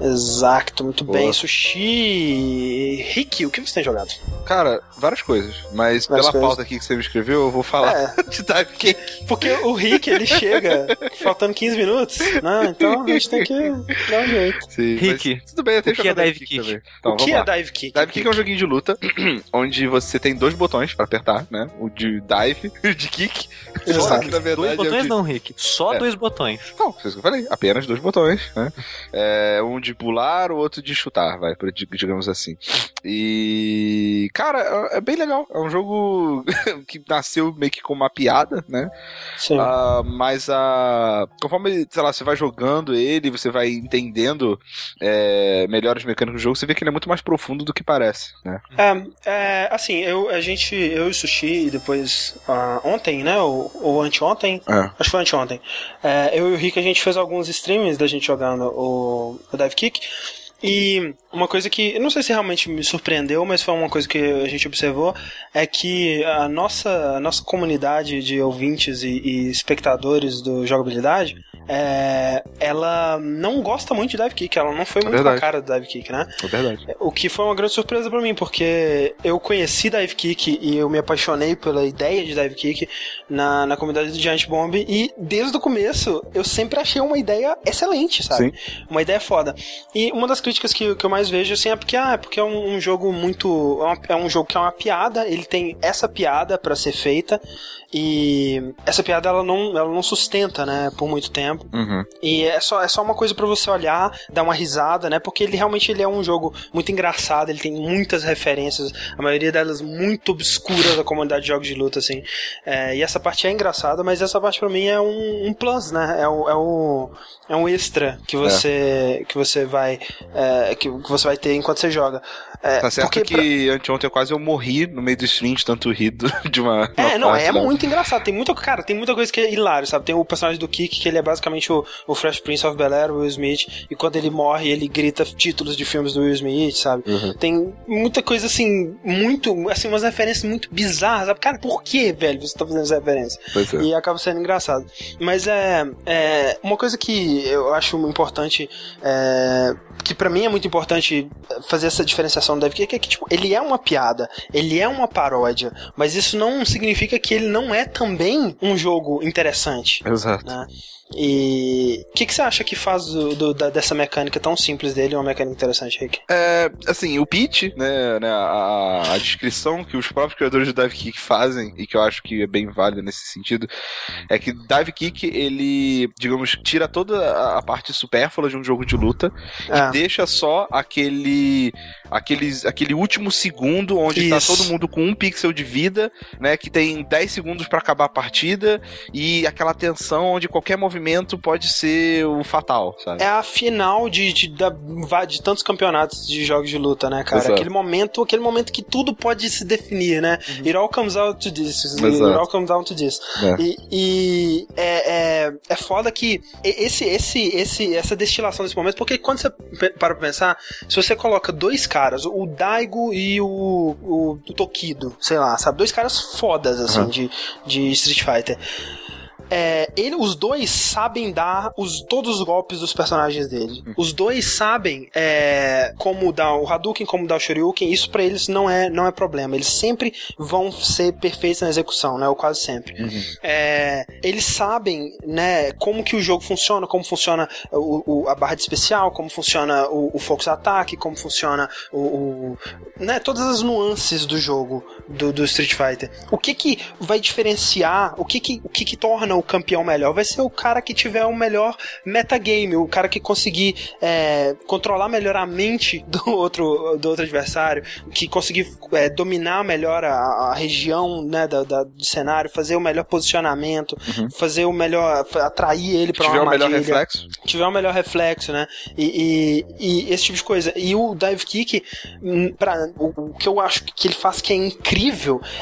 Exato, muito Boa. bem. Sushi. Rick, o que você tem jogado? Cara, várias coisas. Mas Várias pela coisas. pauta aqui que você me escreveu, eu vou falar É. de Dive Cake. Porque o Rick, ele chega faltando 15 minutos, né? Então a gente tem que dar um jeito. Sim, Rick, tudo bem, eu tenho o que é Dive Kick? Então, o que vamos lá. é Dive Kick? Dive Kick é um joguinho de luta, onde você tem dois botões pra apertar, né? O de dive e o de kick. Exato. Só que na Dois verdade é botões de... não, Rick. Só É. dois botões. Não, foi isso que eu falei. Apenas dois botões, né? É, um de pular, o outro de chutar, vai, digamos assim. E. Cara, é é bem legal. É um jogo que nasceu meio que como uma piada, né? Sim. Ah, mas a. Conforme, sei lá, você vai jogando ele, você vai entendendo é, melhor as mecânicas do jogo, você vê que ele é muito mais profundo do que parece, né? É, é, assim, eu, a gente, eu e o Sushi, e depois ah, ontem, né, ou, ou anteontem, É. acho que foi anteontem, é, eu e o Rick, a gente fez alguns streamings da gente jogando o, o Dive Kick, e uma coisa que, eu não sei se realmente me surpreendeu, mas foi uma coisa que a gente observou, é que a nossa, a nossa comunidade de ouvintes e, e espectadores do jogabilidade, é, ela não gosta muito de Dive Kick, ela não foi muito com a verdade. cara do Dive Kick, né? É verdade. O que foi uma grande surpresa pra mim, porque eu conheci Dive Kick e eu me apaixonei pela ideia de Dive Kick na, na comunidade do Giant Bomb e desde o começo eu sempre achei uma ideia excelente, sabe? Uma ideia foda. E uma das críticas que, que eu mais vejo assim é porque, ah, é porque é um, um jogo muito. É, é um jogo que é uma piada, ele tem essa piada pra ser feita e essa piada ela não, ela não sustenta, né, por muito tempo. Uhum. E é só, é só uma coisa pra você olhar, dar uma risada, né? Porque ele realmente ele é um jogo muito engraçado, ele tem muitas referências, a maioria delas muito obscuras da comunidade de jogos de luta, assim. É, e essa parte é engraçada, mas essa parte pra mim é um, um plus, né? É o, é o, é um extra que você, que você vai é, que, você vai ter enquanto você joga. É, Tá certo porque pra- que anteontem eu quase eu morri no meio do stream de tanto rir do- de uma. É, uma não, parte é lá. muito engraçado. Tem muita, cara, tem muita coisa que é hilário, sabe? Tem o personagem do Kick, que ele é basicamente o, o Fresh Prince of Bel-Air, o Will Smith, e quando ele morre, ele grita títulos de filmes do Will Smith, sabe? Uhum. Tem muita coisa assim, muito, assim, umas referências muito bizarras, sabe? Cara, por que, velho, você tá fazendo essa referência? Pois é. E acaba sendo engraçado. Mas é, é uma coisa que eu acho importante, é, que pra mim é muito importante fazer essa diferenciação do Dev Kick, é que tipo, ele é uma piada, ele é uma paródia, mas isso não significa que ele não é também um jogo interessante. Exato. Né? E o que, que você acha que faz do- do- da- dessa mecânica tão simples dele uma mecânica interessante, Rick? É, assim, o pitch, né, né, a, a descrição que os próprios criadores do Dive Kick fazem, e que eu acho que é bem válida nesse sentido, é que Dive Kick, ele, digamos, tira toda a, parte supérflua de um jogo de luta É. e deixa só aquele, aqueles, aquele último segundo onde tá Isso. todo mundo com um pixel de vida, né, que tem 10 segundos pra acabar a partida e aquela tensão onde qualquer movimento pode ser o fatal, sabe? É a final de, de, va- de tantos campeonatos de jogos de luta, né, cara? Exato. Aquele momento, aquele momento que tudo pode se definir, né? It all comes out to this. It Uhum. Exato. all comes down to this. É. E, e é, é, é foda que esse, esse, esse, essa destilação desse momento, porque quando você para pra pensar, se você coloca dois caras, o Daigo e o, o, o Tokido, sei lá, sabe? Dois caras fodas, assim, Uhum. de, de Street Fighter. É, ele, os dois sabem dar os, todos os golpes dos personagens dele. Os dois sabem é, como dar o Hadouken, como dar o Shoryuken. Isso pra eles não é, não é problema. Eles sempre vão ser perfeitos na execução, né? Ou quase sempre. É, eles sabem, né, como que o jogo funciona, como funciona o, o- a barra de especial, como funciona o, o focus ataque, como funciona o, o- né, todas as nuances do jogo do, do Street Fighter. O que que vai diferenciar, o que que, o que que torna o campeão melhor? Vai ser o cara que tiver o melhor metagame, o cara que conseguir é, controlar melhor a mente do outro, do outro adversário, que conseguir é, dominar melhor a, a região né, da, da, do cenário, fazer o melhor posicionamento, uhum. fazer o melhor, atrair ele para uma. Tiver o melhor reflexo. Tiver o melhor reflexo, né? E, e, e, esse tipo de coisa. E o dive kick, hum, pra, o, o, que eu acho que ele faz que é incrível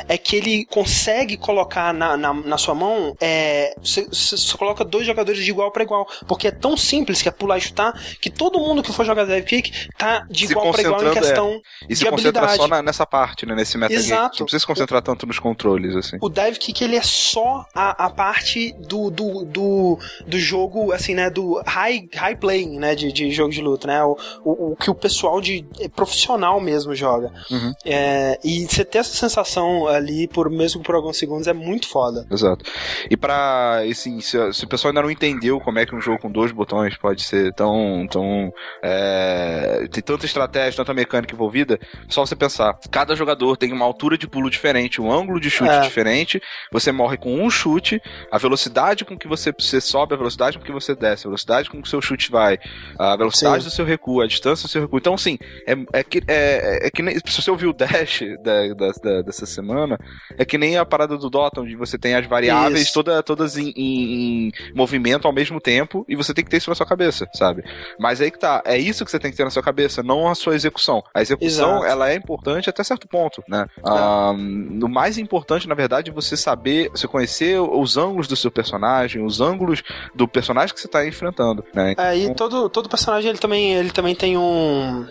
é que ele consegue colocar na, na, na sua mão, é, você, você coloca dois jogadores de igual para igual, porque é tão simples que é pular e chutar, que todo mundo que for jogar dive kick tá de se igual para igual em questão é. e se concentra só na, nessa parte, né, nesse metagame. Exato. Não precisa se concentrar tanto nos controles, assim. O dive kick, ele é só a, a parte do, do, do, do jogo, assim, né, do high, high playing, né, de, de jogo de luta, né, o, o, o que o pessoal de é profissional mesmo joga. Uhum. É, e você ter essa sensação ali, por mesmo por alguns segundos, é muito foda. Exato. E pra, assim, se, se o pessoal ainda não entendeu como é que um jogo com dois botões pode ser tão, tão, é, tem tanta estratégia, tanta mecânica envolvida, só você pensar, cada jogador tem uma altura de pulo diferente, um ângulo de chute é. diferente, você morre com um chute, a velocidade com que você, você sobe, a velocidade com que você desce, a velocidade com que o seu chute vai, a velocidade Sim. do seu recuo, a distância do seu recuo. Então, assim, é, é, que, é, é que nem, se você ouviu o Dash da, da, da, dessa semana, é que nem a parada do Dota, onde você tem as variáveis toda, todas em, em, em, movimento ao mesmo tempo e você tem que ter isso na sua cabeça, sabe? Mas aí que tá, é isso que você tem que ter na sua cabeça, não a sua execução. A execução, Exato. ela é importante até certo ponto, né? É. Um, o mais importante, na verdade, é você saber, você conhecer os ângulos do seu personagem, os ângulos do personagem que você está enfrentando, né? É, e então todo, todo personagem, ele também, ele também tem um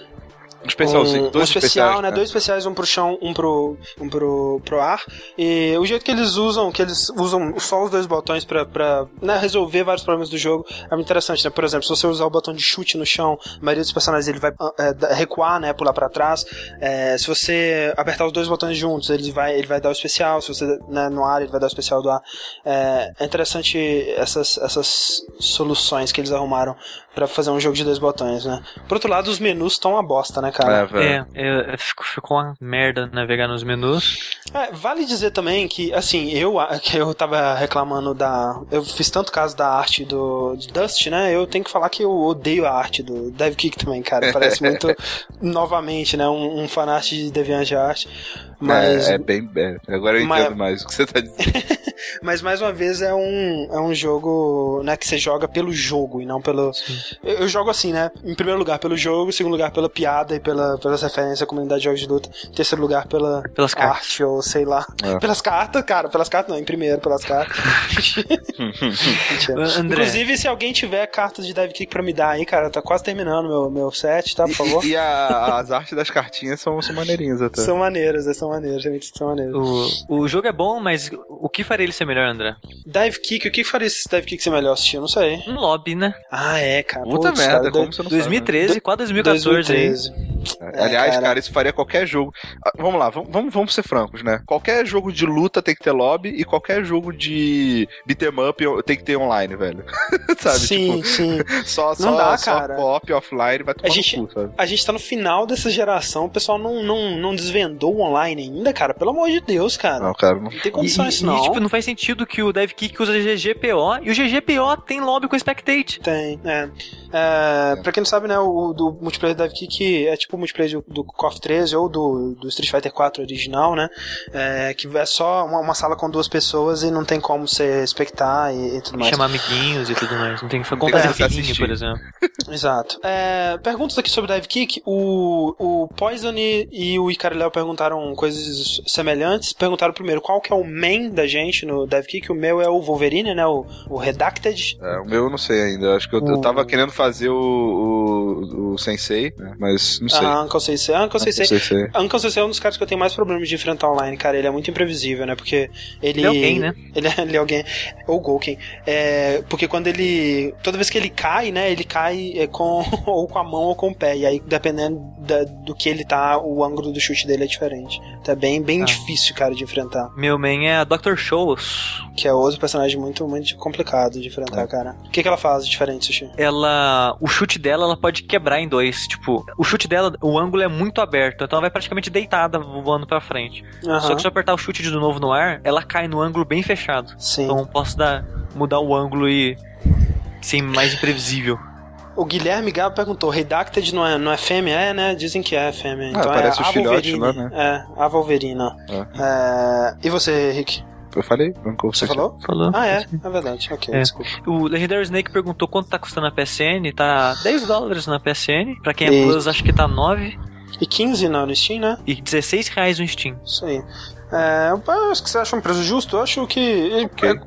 um especial, um, sim. Dois um especial, né? né? Dois especiais, um pro chão, um pro, um pro, pro ar. E o jeito que eles usam, que eles usam só os dois botões pra, pra né, resolver vários problemas do jogo é muito interessante, né? Por exemplo, se você usar o botão de chute no chão, a maioria dos personagens ele vai é, recuar, né? Pular pra trás. É, se você apertar os dois botões juntos, ele vai, ele vai dar o especial. Se você né, no ar, ele vai dar o especial do ar. É, é interessante essas, essas soluções que eles arrumaram para fazer um jogo de dois botões, né? Por outro lado, os menus estão uma bosta, né, cara? É, é, é ficou uma merda navegar nos menus. É, vale dizer também que, assim, eu que eu tava reclamando da. Eu fiz tanto caso da arte do de Dust, né? Eu tenho que falar que eu odeio a arte do Dev Kick também, cara. Parece muito, novamente, né? Um, um fanart de Deviant Art. Mas... É, é bem. É, agora eu entendo mais o que você tá dizendo. Mas mais uma vez é um, é um jogo né, que você joga pelo jogo e não pelo. Eu, eu, jogo assim, né? Em primeiro lugar pelo jogo, em segundo lugar pela piada e pela, pelas referências à comunidade de jogos de luta, em terceiro lugar pela pelas arte cartas. ou sei lá. É. Pelas cartas, cara, pelas cartas não, em primeiro pelas cartas. André. Inclusive, se alguém tiver cartas de Dive Kick pra me dar aí, cara, tá quase terminando meu, meu set, tá? Por favor. E, e a, as artes das cartinhas são, são maneirinhas até. São maneiras, são maneiras, gente, são maneiras. O, o jogo é bom, mas o que faria ele ser melhor, André? Dive Kick, o que faria esse Dive Kick ser melhor assistir? Eu não sei. Um lobby, né? Ah, é, cara. Puta Putz, merda, cara, como você não 2013, sabe, né? quase 2014. 2013. É, Aliás, cara. cara. isso faria qualquer jogo. Ah, vamos lá, vamos, vamos ser francos, né? Qualquer jogo de luta tem que ter lobby e qualquer jogo de beat'em up tem que ter online, velho. sabe? Sim, tipo, sim. Só, não só, dá, só cara. co-op offline vai tomar a gente, no cu, sabe? A gente tá no final dessa geração, o pessoal não, não, não desvendou o online ainda, cara. Pelo amor de Deus, cara. Não, cara. Não, não tem condições, e, não. E, tipo, não faz sentido que o DevKick usa GGPO e o GGPO tem lobby com Spectate. Tem, é. é, Pra quem não sabe, né, o do multiplayer do DevKick é tipo o multiplayer do, do KOF 13 ou do, do Street Fighter 4 original, né? É, que é só uma, uma, sala com duas pessoas e não tem como você expectar e, e tudo mais. Chamar amiguinhos e tudo mais. Não tem como fazer filhinho, por exemplo. Exato. É, perguntas aqui sobre DiveKick. O, o Poison e o Icarilel perguntaram coisas semelhantes. Perguntaram primeiro qual que é o main da gente no DiveKick. O meu é o Wolverine, né? O, o Redacted. É, o meu eu não sei ainda. Acho que eu, o... eu tava querendo fazer o, o, o Sensei, né? mas não sei. Ah, Uncle Sensei. Uncle Sensei. Sensei. Uncle Sensei é um dos caras que eu tenho mais problemas de enfrentar online, cara. Ele é muito imprevisível, né? Porque ele. Ele é alguém, né? Ele é, ele é alguém. Ou Golken. É, porque quando ele. Toda vez que ele cai, né? Ele cai é, com ou com a mão ou com o pé. E aí, dependendo da, do que ele tá, o ângulo do chute dele é diferente. É bem, bem ah. difícil, cara, de enfrentar. Meu main é a Dr. Shows. Que é outro personagem muito, muito complicado de enfrentar, é. cara. O que, que ela faz de diferente, Sushi? Ela. O chute dela, ela pode quebrar em dois. Tipo, o chute dela o ângulo é muito aberto, então ela vai praticamente deitada voando pra frente. Aham. Só que se eu apertar o chute de novo no ar, ela cai no ângulo bem fechado. Sim. Então posso dar, mudar o ângulo e ser mais imprevisível. O Guilherme Gabo perguntou: Redacted não é, não é fêmea? É, né? Dizem que é fêmea. então parece é o filhote lá, né? É, a Wolverina. É, E você, Rick? Eu falei, Você falou? Falou? Ah, é? É verdade. Ok, É. desculpa. O Legendary Snake perguntou quanto tá custando a PSN. Tá 10 dólares na PSN. Pra quem é E- Plus, acho que tá 9. E 15 não, no Steam, né? E 16 reais no Steam. Isso aí. É, eu acho que você acha um preço justo, eu acho que. é-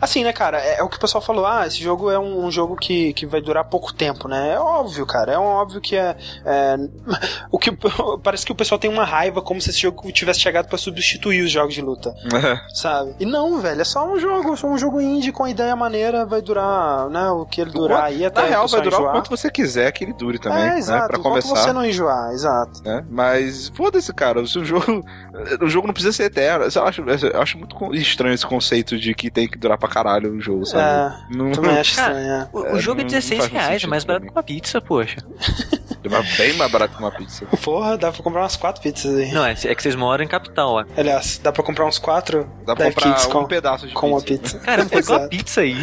assim, né, cara? É, é o que o pessoal falou, ah, esse jogo é um, um jogo que, que vai durar pouco tempo, né? É óbvio, cara. É um óbvio que é. é, o que Parece que o pessoal tem uma raiva como se esse jogo tivesse chegado pra substituir os jogos de luta, sabe? E não, velho, é só um jogo, só um jogo indie com ideia maneira, vai durar, né? O que ele durar aí até Na real, o vai durar o enjoar. quanto você quiser que ele dure também, É, né? exato. Pra enquanto começar. você não enjoar, exato. né? Mas foda-se, cara. O jogo. O jogo não precisa ser eterno. Eu acho, eu acho muito estranho esse conceito de que tem que durar pra caralho o jogo, sabe? É, Não, também acho Cara, estranho. é. O, É, o jogo é não- 16 não faz muito reais, é mais barato que uma pizza, poxa. é bem mais barato que uma pizza. Porra, dá pra comprar umas quatro pizzas aí. Não, é, é que vocês moram em capital, ó. Aliás, dá pra comprar uns quatro Dá pra comprar um com, pedaço de com uma pizza. pizza. Caramba, pegou uma Exato. pizza aí.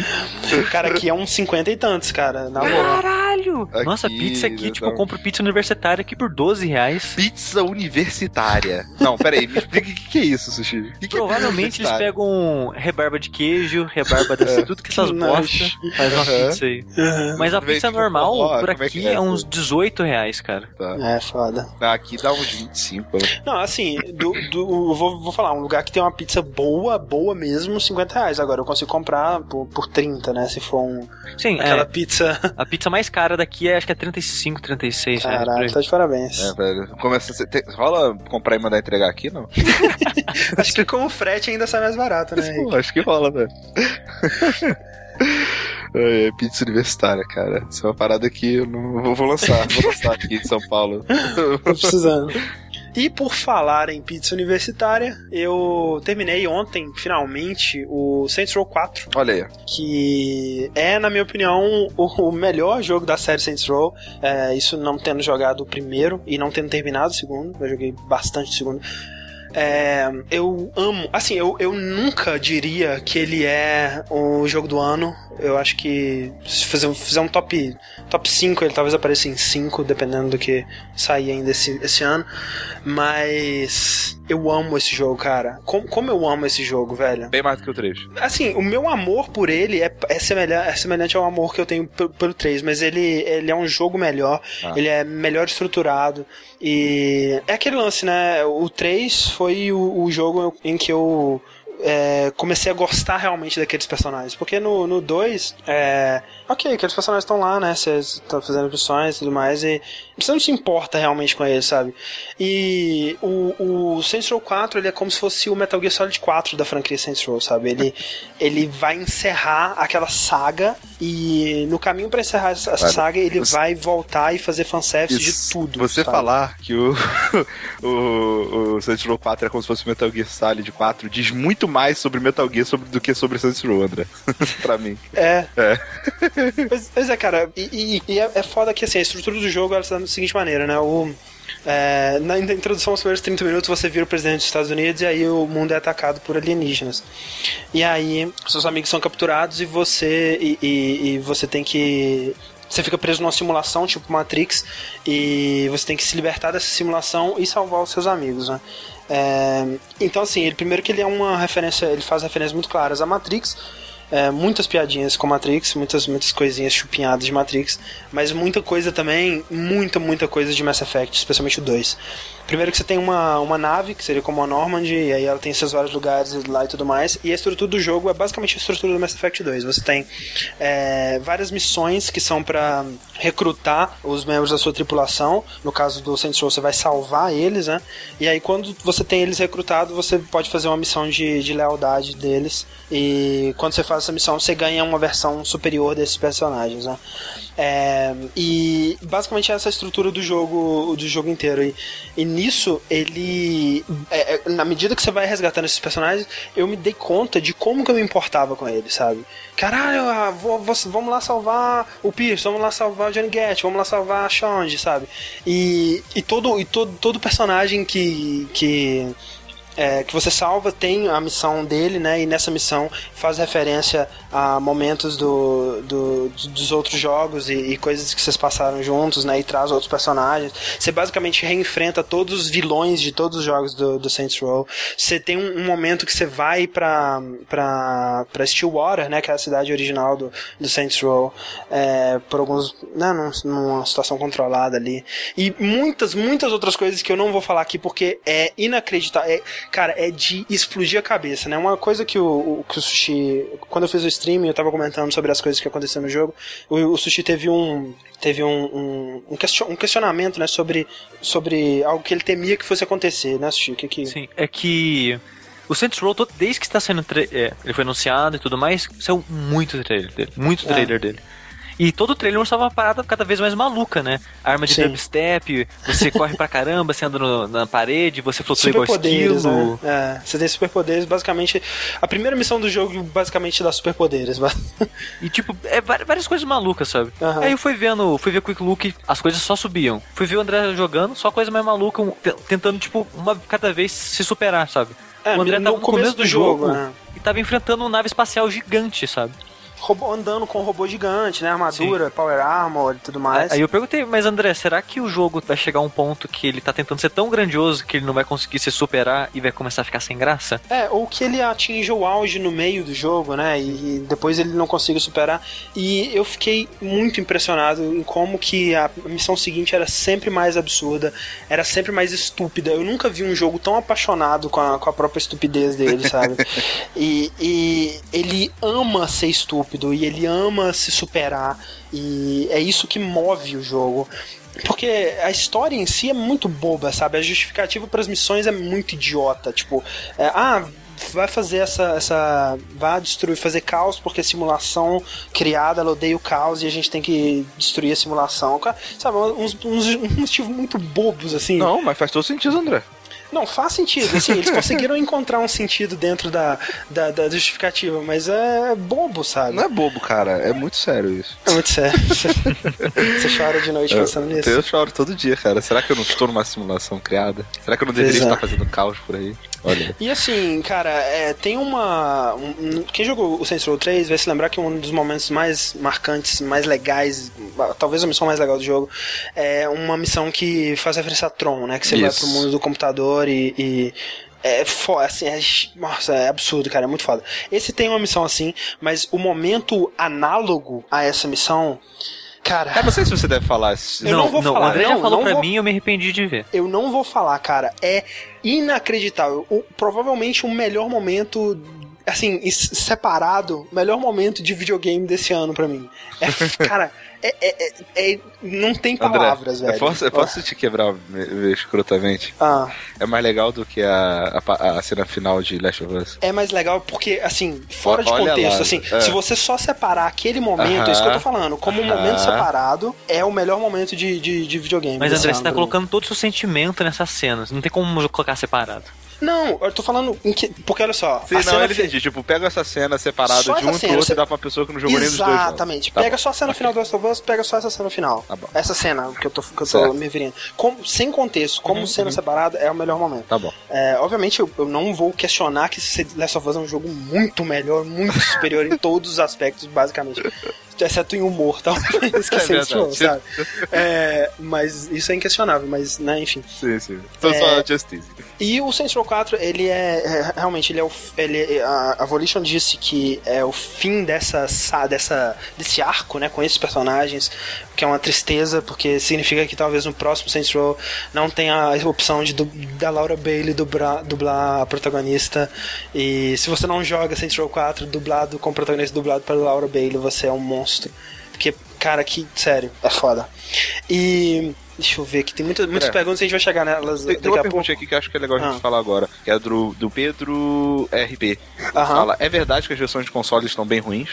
Cara, aqui é uns 50 e tantos, cara. Na boa. Caralho! Aqui, Nossa, pizza aqui, tipo, eu compro pizza universitária aqui por 12 reais. Pizza universitária. Não, peraí, me explica o que, que é isso, Sushi. O que que é Provavelmente eles universitária? pegam rebarba de queijo, rebarba dessa, tudo que essas bostas, faz uma Aham. pizza aí. Uhum. Mas a Vem pizza normal, por é aqui, é é uns essa? 18 reais, cara. Tá. É, foda. Aqui dá uns 25. né? Não, assim, do, do, eu vou, vou falar, um lugar que tem uma pizza boa, boa mesmo, 50 reais. Agora eu consigo comprar por, por 30, né? Se for um, Sim, aquela é, pizza. a pizza mais cara daqui é, acho que é 35, 36 reais. por Caralho, tá de parabéns. É, velho. Começa a ser- tem- rola comprar e mandar entregar aqui, não? Acho que com o frete ainda sai mais barato, né? Pô, acho que rola, velho. É, pizza universitária, cara. Isso é uma parada que eu não eu vou lançar. Vou lançar aqui em São Paulo. Tô precisando. E por falar em pizza universitária, eu terminei ontem, finalmente, o Saints Row 4. Olha aí. que é, na minha opinião, o, o melhor jogo da série Saints Row. É, isso não tendo jogado o primeiro e não tendo terminado o segundo. Eu joguei bastante o segundo. É, eu amo. Assim, eu, eu nunca diria que ele é o jogo do ano. Eu acho que se fizer, fizer um top, top 5, ele talvez apareça em 5, dependendo do que sair ainda esse, esse ano. Mas eu amo esse jogo, cara. Como, como eu amo esse jogo, velho. Bem mais do que o 3. Assim, o meu amor por ele é, é, semelhante, é semelhante ao amor que eu tenho pelo, pelo 3, mas ele, ele é um jogo melhor, Ah. ele é melhor estruturado. E é aquele lance, né? O 3 foi o, o jogo em que eu é, comecei a gostar realmente daqueles personagens. Porque no 2, no dois, é, ok, aqueles personagens estão lá, né? Você está fazendo missões e tudo mais, e você não se importa realmente com eles, sabe? E o, o Saints Row 4, ele é como se fosse o Metal Gear Solid 4 da franquia Saints Row, sabe? Ele, ele vai encerrar aquela saga e no caminho para encerrar essa Cara, saga, ele você- vai voltar e fazer fanservice Isso, de tudo. Você sabe? falar que o, o, o Saints Row 4 é como se fosse Metal Gear Solid 4 diz muito mais sobre Metal Gear sobre, do que sobre Saints Row, André. pra mim. É. É. Pois, pois é, cara, e, e- e é, é foda que assim, a estrutura do jogo ela está da seguinte maneira, né? O, é, na in- introdução, os primeiros 30 minutos, você vira o presidente dos Estados Unidos e aí o mundo é atacado por alienígenas. E aí, seus amigos são capturados e você. E, e- e você tem que. Você fica preso numa simulação, tipo Matrix, e você tem que se libertar dessa simulação e salvar os seus amigos, né? É, então, assim, ele primeiro que ele é uma referência, ele faz referências muito claras a Matrix, é, muitas piadinhas com Matrix, muitas, muitas coisinhas chupinhadas de Matrix, mas muita coisa também, muita, muita coisa de Mass Effect, especialmente o 2. Primeiro que você tem uma, uma nave, que seria como a Normandy, e aí ela tem seus vários lugares lá e tudo mais, e a estrutura do jogo é basicamente a estrutura do Mass Effect 2. Você tem é, várias missões que são para recrutar os membros da sua tripulação, no caso do Saints Row você vai salvar eles, né? E aí quando você tem eles recrutados, você pode fazer uma missão de, de lealdade deles, e quando você faz essa missão, você ganha uma versão superior desses personagens, né? É, e basicamente essa é a estrutura do jogo do jogo inteiro. E, e nisso, ele. É, é, na medida que você vai resgatando esses personagens, eu me dei conta de como que eu me importava com eles, sabe? Caralho, ah, vou, vou, vamos lá salvar o Pierce, vamos lá salvar o Johnny Gat, vamos lá salvar a Shonji, sabe? E, e, todo, e todo, todo personagem que. que é, que você salva tem a missão dele, né? E nessa missão faz referência a momentos do, do dos outros jogos e, e, coisas que vocês passaram juntos, né? E traz outros personagens. Você basicamente reenfrenta todos os vilões de todos os jogos do, do Saints Row. Você tem um, um, momento que você vai pra, pra, pra Stillwater, né? Que é a cidade original do, do Saints Row. É, por alguns... Né, numa situação controlada ali. E muitas, muitas outras coisas que eu não vou falar aqui porque é inacreditável. É, cara, é de explodir a cabeça, né? Uma coisa que o, o, que o Sushi, quando eu fiz o stream, eu tava comentando sobre as coisas que aconteceram no jogo, o, o Sushi teve um teve um, um, um, questionamento, né, sobre, sobre algo que ele temia que fosse acontecer, né, Sushi? Que que... Sim, é que o Saints Row, desde que está sendo é, ele foi anunciado e tudo mais, saiu muito trailer dele, muito trailer é. dele. E todo o trailer mostrava uma parada cada vez mais maluca, né? Arma de Sim. dubstep, você corre pra caramba, você anda no, na parede, você flutua igual esquilo. Né? É, você tem superpoderes, basicamente. A primeira missão do jogo, basicamente, dá superpoderes. e, tipo, é várias coisas malucas, sabe? Uhum. Aí eu fui vendo, fui ver Quick Look, as coisas só subiam. Fui ver o André jogando, só coisa mais maluca, tentando, tipo, uma cada vez se superar, sabe? É, o André tava no começo, começo do, do jogo, jogo né? e tava enfrentando uma nave espacial gigante, sabe? Robô, andando com um robô gigante, né? Armadura, Sim. power armor e tudo mais. Aí eu perguntei, mas André, será que o jogo vai chegar a um ponto que ele tá tentando ser tão grandioso que ele não vai conseguir se superar e vai começar a ficar sem graça? É, ou que ele atinja o auge no meio do jogo, né? E depois ele não consiga superar. E eu fiquei muito impressionado em como que a missão seguinte era sempre mais absurda, era sempre mais estúpida. Eu nunca vi um jogo tão apaixonado com a, com a própria estupidez dele, sabe? e, e ele ama ser estúpido rápido e ele ama se superar e é isso que move o jogo. Porque a história em si é muito boba, sabe? A justificativa para as missões é muito idiota. Tipo, é, ah, vai fazer essa, essa. Vai destruir, fazer caos, porque a simulação criada, ela odeia o caos e a gente tem que destruir a simulação. Sabe, uns, uns, uns motivos muito bobos, assim. Não, mas faz todo sentido, André. Não, faz sentido. Assim, eles conseguiram encontrar um sentido dentro da, da, da, justificativa, mas é bobo, sabe? Não é bobo, cara. É muito sério isso. É muito sério. Você chora de noite pensando nisso? Eu choro todo dia, cara. Será que eu não estou numa simulação criada? Será que eu não deveria Exato. estar fazendo caos por aí? Olha. E assim, cara, é, tem uma. Um, quem jogou o Saints Row 3 vai se lembrar que um dos momentos mais marcantes, mais legais, talvez a missão mais legal do jogo, é uma missão que faz referência a Tron, né? Que você Isso. vai pro mundo do computador e, e é foda, assim, é, nossa, é absurdo, cara, é muito foda. Esse tem uma missão assim, mas o momento análogo a essa missão Cara. Eu não sei se você deve falar. Eu não, não vou não, falar. O André não, já falou pra vou... mim e eu me arrependi de ver. Eu não vou falar, cara. É inacreditável. O, provavelmente o melhor momento assim, separado, melhor momento de videogame desse ano para mim. É, cara, é, é, é, é, não tem palavras, André, velho. Eu posso, eu posso te quebrar escrotamente? Ah. É mais legal do que a, a, a, cena final de Last of Us. É mais legal porque, assim, fora de Olha contexto, lá, assim, é. se você só separar aquele momento, uh -huh. é isso que eu tô falando, como uh -huh. um momento separado, é o melhor momento de, de, de videogame. Mas, André, você tá colocando todo o seu sentimento nessas cenas. Não tem como colocar separado. Não, eu tô falando que, porque olha só. Sim, não, ele entendi. Tipo, pega essa cena separada só de um cena, você... e dá pra pessoa que não jogou nem dos dois. Exatamente. Tá pega bom. só a cena okay. final do Last of Us, pega só essa cena final. Tá bom. Essa cena que eu tô, que eu tô me referindo. Como, sem contexto, como uhum, cena uhum. separada é o melhor momento. Tá bom. É, obviamente, eu, eu, não vou questionar que Last of Us é um jogo muito melhor, muito superior em todos os aspectos, basicamente exceto em humor, talvez, que é sensual, sabe? É, mas isso é inquestionável, mas, né, enfim. Sim, sim. Então é, só Justice. E o Saints Row 4, ele é, é, realmente, ele é o, ele, a, a Volition disse que é o fim dessa, dessa, desse arco, né, com esses personagens, que é uma tristeza, porque significa que talvez no próximo Saints Row não tenha a opção de da Laura Bailey dublar, dublar a protagonista, e se você não joga Saints Row 4 dublado com o protagonista dublado pela Laura Bailey, você é um monstro monstro. Porque, cara, que sério, é foda. E Deixa eu ver aqui, tem muitas, muitas É. perguntas e a gente vai chegar nelas Tem, daqui tem uma a pergunta pouco. aqui que acho que é legal a gente Ah. falar agora, que é do, do Pedro RP. Fala, é verdade que as versões de consoles estão bem ruins?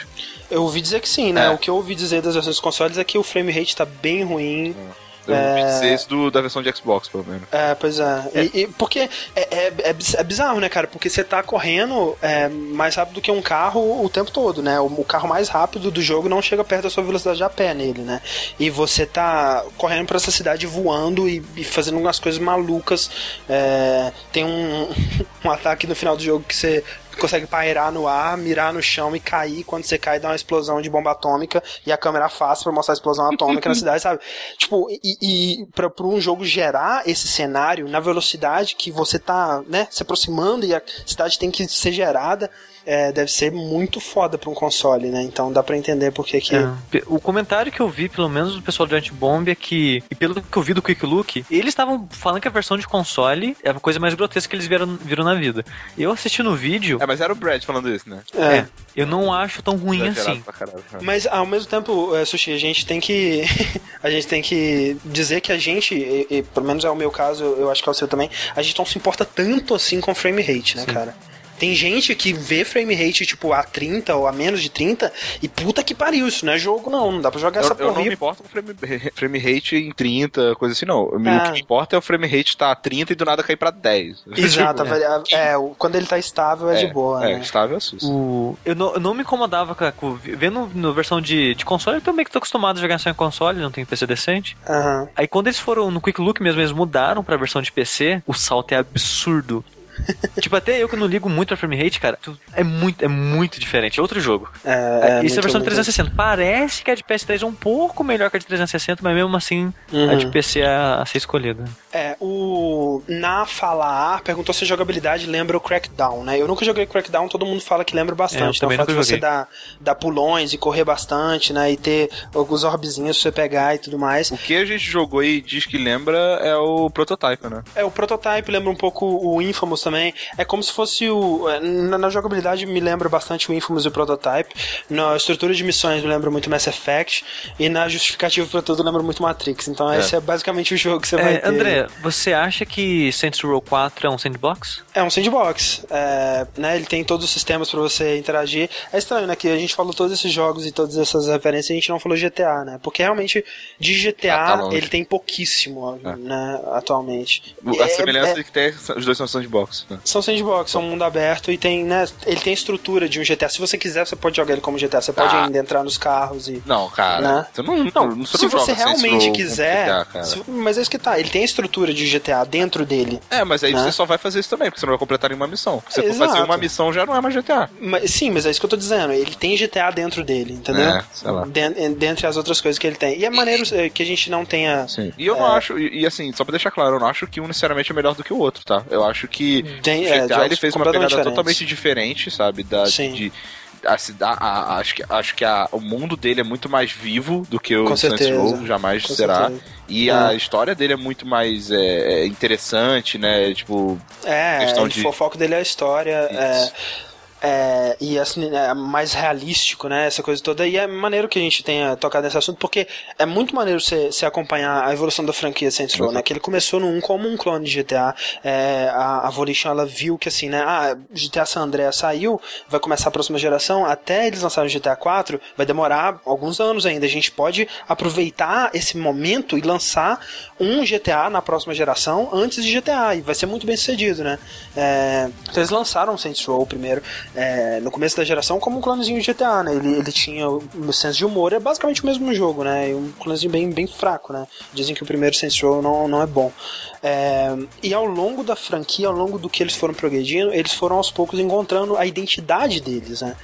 Eu ouvi dizer que sim, né? É. O que eu ouvi dizer das versões dos consoles é que o frame rate tá bem ruim. Eu É. isso do, da versão de Xbox, pelo menos. É, pois é. E, e porque é, é, é é bizarro, né, cara? Porque você tá correndo é, mais rápido que um carro o tempo todo, né? O, o carro mais rápido do jogo não chega perto da sua velocidade a pé nele, né? E você tá correndo pra essa cidade voando e, e fazendo umas coisas malucas. É, tem um, um ataque no final do jogo que você consegue pairar no ar, mirar no chão e cair. Quando você cai, dá uma explosão de bomba atômica e a câmera afasta pra mostrar a explosão atômica na cidade, sabe? Tipo, e, e pra, pra um jogo gerar esse cenário na velocidade que você tá, né, se aproximando e a cidade tem que ser gerada, é, deve ser muito foda pra um console, né? Então dá pra entender por que que... É. O comentário que eu vi, pelo menos do pessoal do Giant Bomb, é que, e pelo que eu vi do Quick Look, eles estavam falando que a versão de console é a coisa mais grotesca que eles viram, viram na vida. Eu assisti no vídeo, É, mas era o Brad falando isso, né? É. é, eu não acho tão ruim assim. pra caralho. Mas ao mesmo tempo, é, Sushi, a gente tem que. a gente tem que dizer que a gente, e- e pelo menos é o meu caso, eu acho que é o seu também, a gente não se importa tanto assim com frame rate, né, cara? Tem gente que vê frame rate tipo a 30 ou a menos de 30 e puta que pariu, isso não é jogo não, não dá pra jogar Eu, essa eu não porra. me importo com frame, frame rate em 30, coisa assim, não. O Ah. que me importa é o frame rate estar a 30 e do nada cair pra 10. Exato, Tipo, a- é, quando ele tá estável é, de boa, É, né? estável é susto. O, eu, não, eu não me incomodava com, vendo na versão de, de console, eu também que tô acostumado a jogar só em console, não tenho PC decente. Aham. Aí quando eles foram no Quick Look mesmo, eles mudaram pra versão de PC, o salto é absurdo. tipo, até eu que não ligo muito a frame rate, cara, tu- é muito, é muito diferente. É outro jogo. É, É, é Isso é a versão de muito- 360. Parece que a de PS3 é um pouco melhor que a de 360, mas mesmo assim a Uhum. de PC é a, a ser escolhida. É, o Na Falar perguntou se a jogabilidade lembra o Crackdown, né? Eu nunca joguei Crackdown, todo mundo fala que lembra É, eu bastante. então o fato de você dar, dar pulões e correr bastante, né? E ter alguns orbzinhos pra você pegar e tudo mais. O que a gente jogou e diz que lembra é o prototype, né? É, o Prototype lembra um pouco o Infamous também. É como se fosse o. é, Na, na jogabilidade me lembra bastante o Infamous e o Prototype. Na estrutura de missões me lembra muito Mass Effect. E na justificativa pra tudo lembra muito Matrix. Então É. esse é basicamente o jogo que você vai É, ter. André, você acha que Saints Row 4 é um sandbox? É um sandbox, é, né? Ele tem todos os sistemas pra você interagir. É estranho, né? Que a gente falou todos esses jogos e todas essas referências e a gente não falou GTA, né? Porque realmente de GTA Ah, tá ele tem pouquíssimo, É. né? Atualmente. A É- semelhança é- de que tem, os dois são sandbox, né? são sandbox, são um mundo aberto e tem, né? Ele tem estrutura de um GTA. Se você quiser, você pode jogar ele como GTA. Você pode Ah. ainda entrar nos carros e. Não, cara. Né? Você não, Não, não, se não você realmente com quiser. GTA, se- mas é isso que tá. Ele tem a estrutura de GTA dentro dele. É, mas aí Né? você só vai fazer isso também, porque você não vai completar nenhuma missão. Se você for Exato. fazer uma missão, já não é mais GTA. Mas, sim, mas é isso que eu tô dizendo. Ele tem GTA dentro dele, entendeu? É, sei lá. Den- dentre as outras coisas que ele tem. E é maneiro que a gente não tenha. Sim. E eu não acho, e, e assim, só pra deixar claro, eu não acho que um necessariamente é melhor do que o outro, tá? Eu acho que Tem, é, ele fez uma pegada diferentes. totalmente diferente, sabe? Da, Sim. de, a cida- a- a- acho que, acho que a- o mundo dele é muito mais vivo do que o Com Saints. Row jamais Com será. certeza. E É. a história dele é muito mais é, é, interessante, né? Tipo, É, Questão de- o foco dele é a história. Isso. é, e assim, é mais realístico, né? Essa coisa toda. E é maneiro que a gente tenha tocado nesse assunto, porque é muito maneiro você, acompanhar a evolução da franquia Saints Row, né? Que ele começou no 1 como um clone de GTA. É, a, a Volition, ela viu que assim, né? Ah, GTA San Andreas saiu, vai começar a próxima geração. Até eles lançarem o GTA 4, vai demorar alguns anos ainda. A gente pode aproveitar esse momento e lançar um GTA na próxima geração antes de GTA. E vai ser muito bem sucedido, né? É, então eles lançaram o Saints Row primeiro, é, no começo da geração, como um clonezinho de GTA, né? Ele, ele tinha o, senso de humor, é basicamente o mesmo jogo, né? E um clonezinho bem, bem fraco, né? Dizem que o primeiro Saints Row não, não é bom. É, e ao longo da franquia, ao longo do que eles foram progredindo, eles foram aos poucos encontrando a identidade deles, né?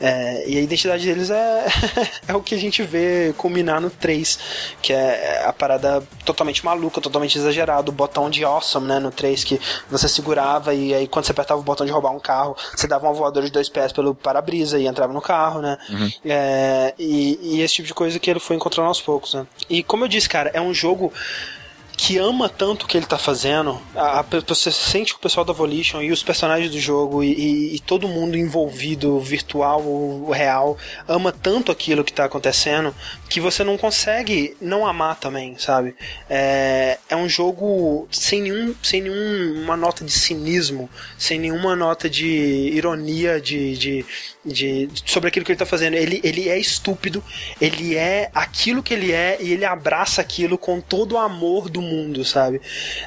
É, e a identidade deles é, é o que a gente vê culminar no 3, que é a parada totalmente maluca, totalmente exagerada. O botão de awesome, né, no 3, que você segurava e aí quando você apertava o botão de roubar um carro, você dava uma voadora de dois pés pelo para-brisa e entrava no carro, né? É, e, e esse tipo de coisa que ele foi encontrando aos poucos, né? E como eu disse, cara, é um jogo que ama tanto o que ele tá fazendo, a, a, você sente que o pessoal da Volition e os personagens do jogo e, e, e todo mundo envolvido, virtual ou real, ama tanto aquilo que tá acontecendo que você não consegue não amar também, sabe? É, é um jogo sem nenhum, sem nenhuma nota de cinismo, sem nenhuma nota de ironia de, de, de, sobre aquilo que ele tá fazendo. Ele, ele é estúpido, ele é aquilo que ele é e ele abraça aquilo com todo o amor do mundo, sabe?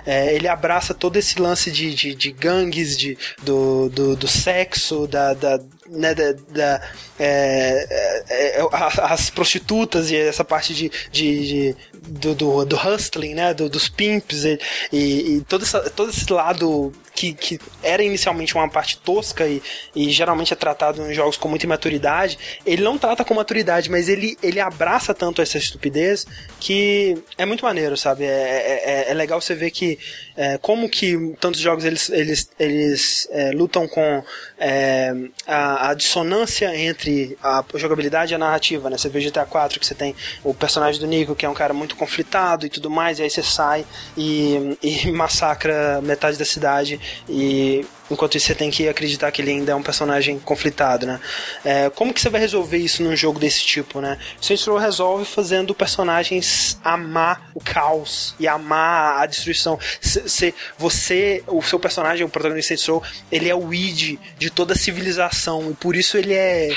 É, ele abraça todo esse lance de, de, de gangues, de, do, do, do sexo, da, da né, da, da é, é, é as prostitutas e essa parte de, de, de do, do, do, hustling, né, do, dos pimps e, e, e todo, essa, todo esse lado que, que era inicialmente uma parte tosca e, e geralmente é tratado em jogos com muita imaturidade, ele não trata com maturidade, mas ele, ele abraça tanto essa estupidez que é muito maneiro, sabe? É, é, é, é legal você ver que é, como que tantos jogos eles, eles, eles é, lutam com é, a, a, dissonância entre a jogabilidade e a narrativa, né? Você vê GTA 4 que você tem o personagem do Nico, que é um cara muito conflitado e tudo mais, e aí você sai e, e massacra metade da cidade e enquanto isso você tem que acreditar que ele ainda é um personagem conflitado, né? É, como que você vai resolver isso num jogo desse tipo, né? Saints Row resolve fazendo personagens amar o caos e amar a destruição. Se, você, o seu personagem, o protagonista de Saints Row, ele é o id de toda a civilização e por isso ele é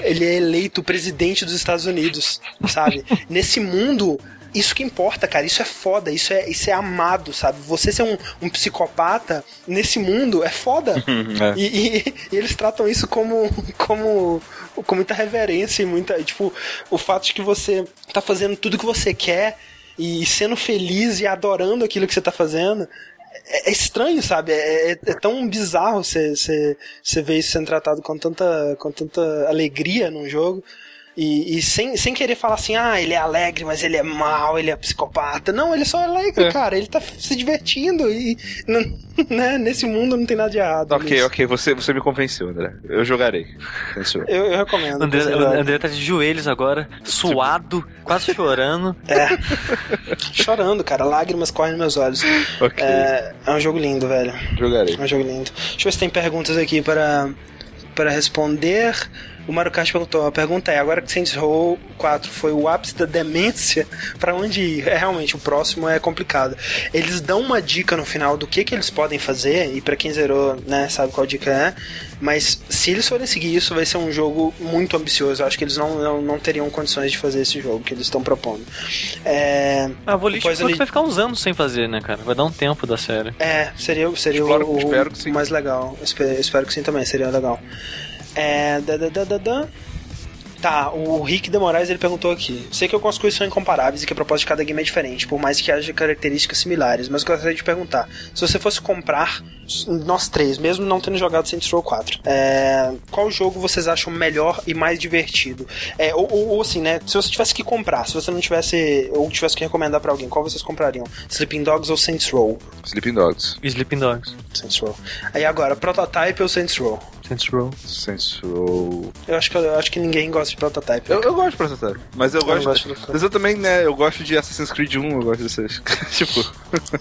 ele é eleito presidente dos Estados Unidos, sabe? Nesse mundo isso que importa, cara. Isso é foda, isso é, isso é amado, sabe? Você ser um, um psicopata nesse mundo é foda. é. E, e, e, eles tratam isso como, como com muita reverência e muita. Tipo, o fato de que você tá fazendo tudo que você quer e sendo feliz e adorando aquilo que você tá fazendo. É, é estranho, sabe? É, é, é tão bizarro você, ver isso sendo tratado com tanta, com tanta alegria num jogo. E, e, sem, sem querer falar assim, ah, ele é alegre, mas ele é mal, ele é psicopata. Não, ele só é alegre, é. cara. Ele tá se divertindo e né, nesse mundo não tem nada de errado. Ok, nisso. ok, você, você me convenceu, André. Eu jogarei. Eu, eu recomendo. André, o André tá de joelhos agora, suado, quase chorando. É. Chorando, cara. Lágrimas correm nos meus olhos. Okay. É, é um jogo lindo, velho. Jogarei. É um jogo lindo. Deixa eu ver se tem perguntas aqui para, para responder. O Mario Kart perguntou, a pergunta é, agora que Saints Row 4 foi o ápice da demência, para onde ir? É, realmente, o próximo é complicado. Eles dão uma dica no final do que, que eles podem fazer, e para quem zerou, né, sabe qual dica é, mas se eles forem seguir isso, vai ser um jogo muito ambicioso. Eu acho que eles não, não, não teriam condições de fazer esse jogo que eles estão propondo. É... Ah, vou Volition ele... vai ficar uns anos sem fazer, né, cara? Vai dar um tempo da série. É, seria, seria espero, o, o mais legal. Espero, espero que sim também, seria legal. É. Da, da, da, da, da. Tá, o Rick de Moraes ele perguntou aqui. Sei que algumas coisas são incomparáveis e que a proposta de cada game é diferente, por mais que haja características similares, mas eu gostaria de perguntar: se você fosse comprar nós três, mesmo não tendo jogado Saints Row 4, é, qual jogo vocês acham melhor e mais divertido? É, ou, ou, ou, assim, né? Se você tivesse que comprar, se você não tivesse, ou tivesse que recomendar para alguém, qual vocês comprariam? Sleeping Dogs ou Saints Row? Sleeping Dogs. Sleeping Dogs. Saints Row. Aí agora, Prototype ou Saints Row? Saints Row. Saints Row. Eu acho que, eu acho que ninguém gosta de Prototype. Eu, eu gosto de Prototype. Mas eu, eu gosto. gosto de... Mas eu também, né? Eu gosto de Assassin's Creed 1, eu gosto desses. tipo.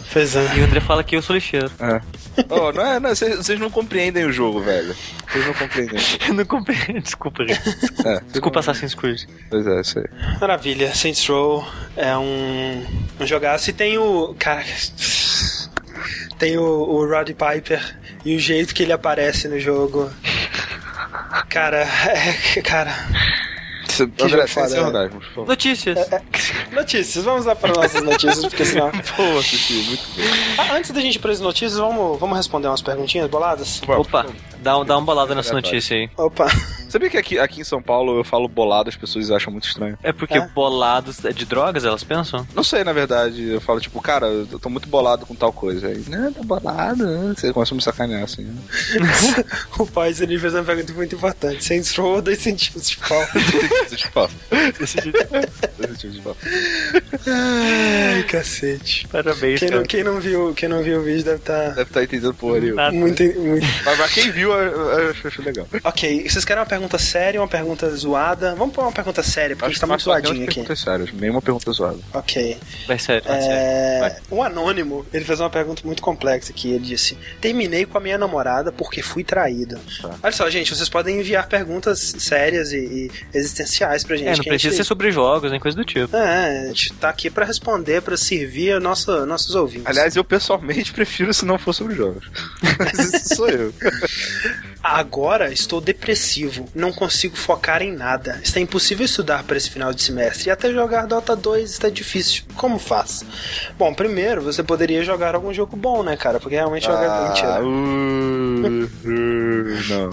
Fezão. E o André fala que eu sou lixeiro. É. Oh, não é, não, vocês não compreendem o jogo, velho. Vocês não compreendem. eu não compreendo. Desculpa, é, Desculpa, não... Assassin's Creed. Pois é, isso aí. Maravilha. Saints Row é um, um jogaço. E tem o. Cara. Tem o, o Rod Piper e o jeito que ele aparece no jogo. Cara, é, cara. Que André, sem foda, é. Notícias. É, é. Notícias, vamos lá para nossas notícias, porque senão. Pô, muito bem. Ah, antes da gente ir para as notícias, vamos, vamos responder umas perguntinhas boladas? Opa, dá, dá uma bolada nessa notícia aí. Opa. Sabia que aqui, aqui em São Paulo eu falo bolado, as pessoas acham muito estranho. É porque é? bolados é de drogas, elas pensam? Não sei, na verdade. Eu falo, tipo, cara, eu tô muito bolado com tal coisa. Aí, né, tá bolado. Né? Você começa a me sacanear, assim. Né? o pai, ele fez uma pergunta muito importante. Você entrou dois centímetros de pau. dois centímetros de pau. dois centímetros de pau. Ai, cacete. Parabéns, quem não, quem não, viu, quem não viu o vídeo deve estar... Tá... Deve estar tá entendendo porra ali. Muito, muito... Mas pra quem viu, eu, eu acho legal. Ok, vocês querem uma pergunta pergunta séria, uma pergunta zoada. Vamos pôr uma pergunta séria, porque a gente tá muito zoadinho aqui. perguntas sérias, nenhuma pergunta zoada. Ok. Vai sério, vai sério. É, Vai. o Anônimo, ele fez uma pergunta muito complexa aqui. Ele disse: Terminei com a minha namorada porque fui traído. Tá. Olha só, gente, vocês podem enviar perguntas sérias e, e existenciais pra gente. É, não que a gente- precisa ser sobre jogos, nem coisa do tipo. É, a gente tá aqui pra responder, pra servir a nossa, nossos ouvintes. Aliás, eu pessoalmente prefiro se não for sobre jogos. Mas isso sou eu. Agora estou depressivo, não consigo focar em nada. Está impossível estudar para esse final de semestre e até jogar Dota 2 está difícil. Como faz? Bom, primeiro você poderia jogar algum jogo bom, né, cara? Porque realmente jogar Ah, mentira. uh, uh, não.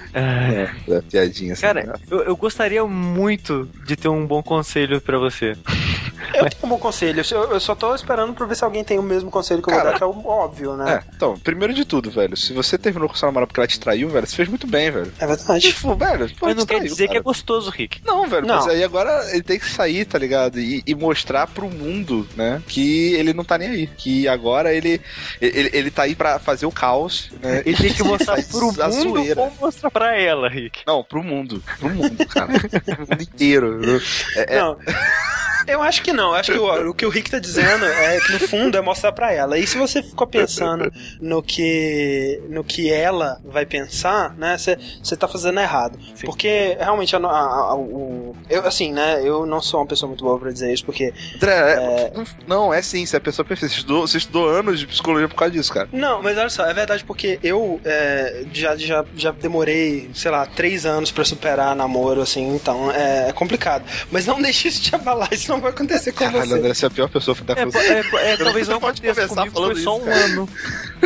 É. É, piadinha assim. Cara, né? eu, eu gostaria muito de ter um bom conselho pra você. Eu tenho um bom conselho, eu, eu só tô esperando pra ver se alguém tem o mesmo conselho que eu vou Cara, dar, que é o óbvio, né? É, então, primeiro de tudo, velho, se você terminou com sua namorada porque ela te traiu, velho, você fez muito bem, velho. É, verdade. Tipo, velho, pô, Mas não quer traiu, dizer que é cara. gostoso, Rick. Não, velho, Não. mas aí agora ele tem que sair, tá ligado? E, e mostrar pro mundo, né, que ele não tá nem aí. Que agora ele, ele, ele tá aí pra fazer o caos, né? Ele tem que mostrar pro a mundo zoeira. ou mostrar pra ela, Rick. Não, pro mundo. Pro mundo, cara. pro mundo inteiro. É, é- Não. Eu acho que não. Eu Acho que o, o que o Rick tá dizendo é que no fundo é mostrar pra ela. E se você ficou pensando no que no que ela vai pensar, né? Você tá fazendo errado. Sim. Porque realmente a, a- a- o eu assim, né? Eu não sou uma pessoa muito boa pra dizer isso, porque André, é- não, é sim, se a pessoa pensa, você estudou, você estudou anos de psicologia por causa disso, cara. Não, mas olha só, é verdade porque eu é, já, já, já demorei, sei lá, três anos pra superar namoro, assim, então é, é complicado. Mas não deixe isso te abalar, isso não vai acontecer com Caralho, você. André, você é a pior pessoa dar É, com é, é, é, talvez não pode aconteça comigo, falando foi só um cara. ano.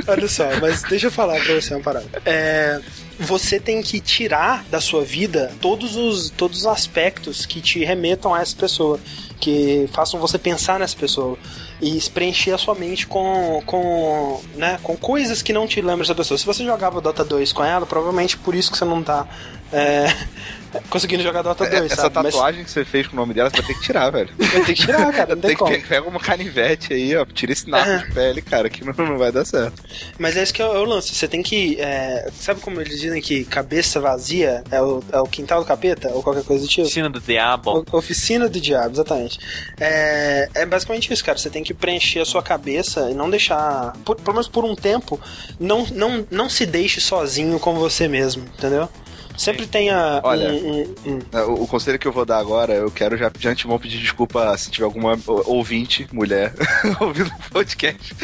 Olha só, mas deixa eu falar pra você uma parada. É, você tem que tirar da sua vida todos os, todos os aspectos que te remetam a essa pessoa, que façam você pensar nessa pessoa. E preencher a sua mente com, com, né, com coisas que não te lembram dessa pessoa. Se você jogava Dota 2 com ela, provavelmente por isso que você não tá é, conseguindo jogar Dota 2, É, Essa sabe? Mas tatuagem que você fez com o nome dela, você vai ter que tirar, velho. vai ter que tirar, cara, não tem Tem que como. pe- pega uma canivete aí, ó. Tira esse naco de pele, cara, que não, não vai dar certo. Mas é isso que é o, é o lance. Você tem que. é, sabe como eles dizem que cabeça vazia é o, é o quintal do capeta? Ou qualquer coisa do tipo? Oficina do diabo. O- Oficina do diabo, exatamente. É, é basicamente isso, cara. Você tem que preencher a sua cabeça e não deixar. Por, pelo menos por um tempo, não, não, não se deixe sozinho com você mesmo, entendeu? Sempre tenha Olha, um, um- um- É, O, o conselho que eu vou dar agora, eu quero já de antemão pedir desculpa se tiver alguma ou- ouvinte, mulher, ouvindo o podcast.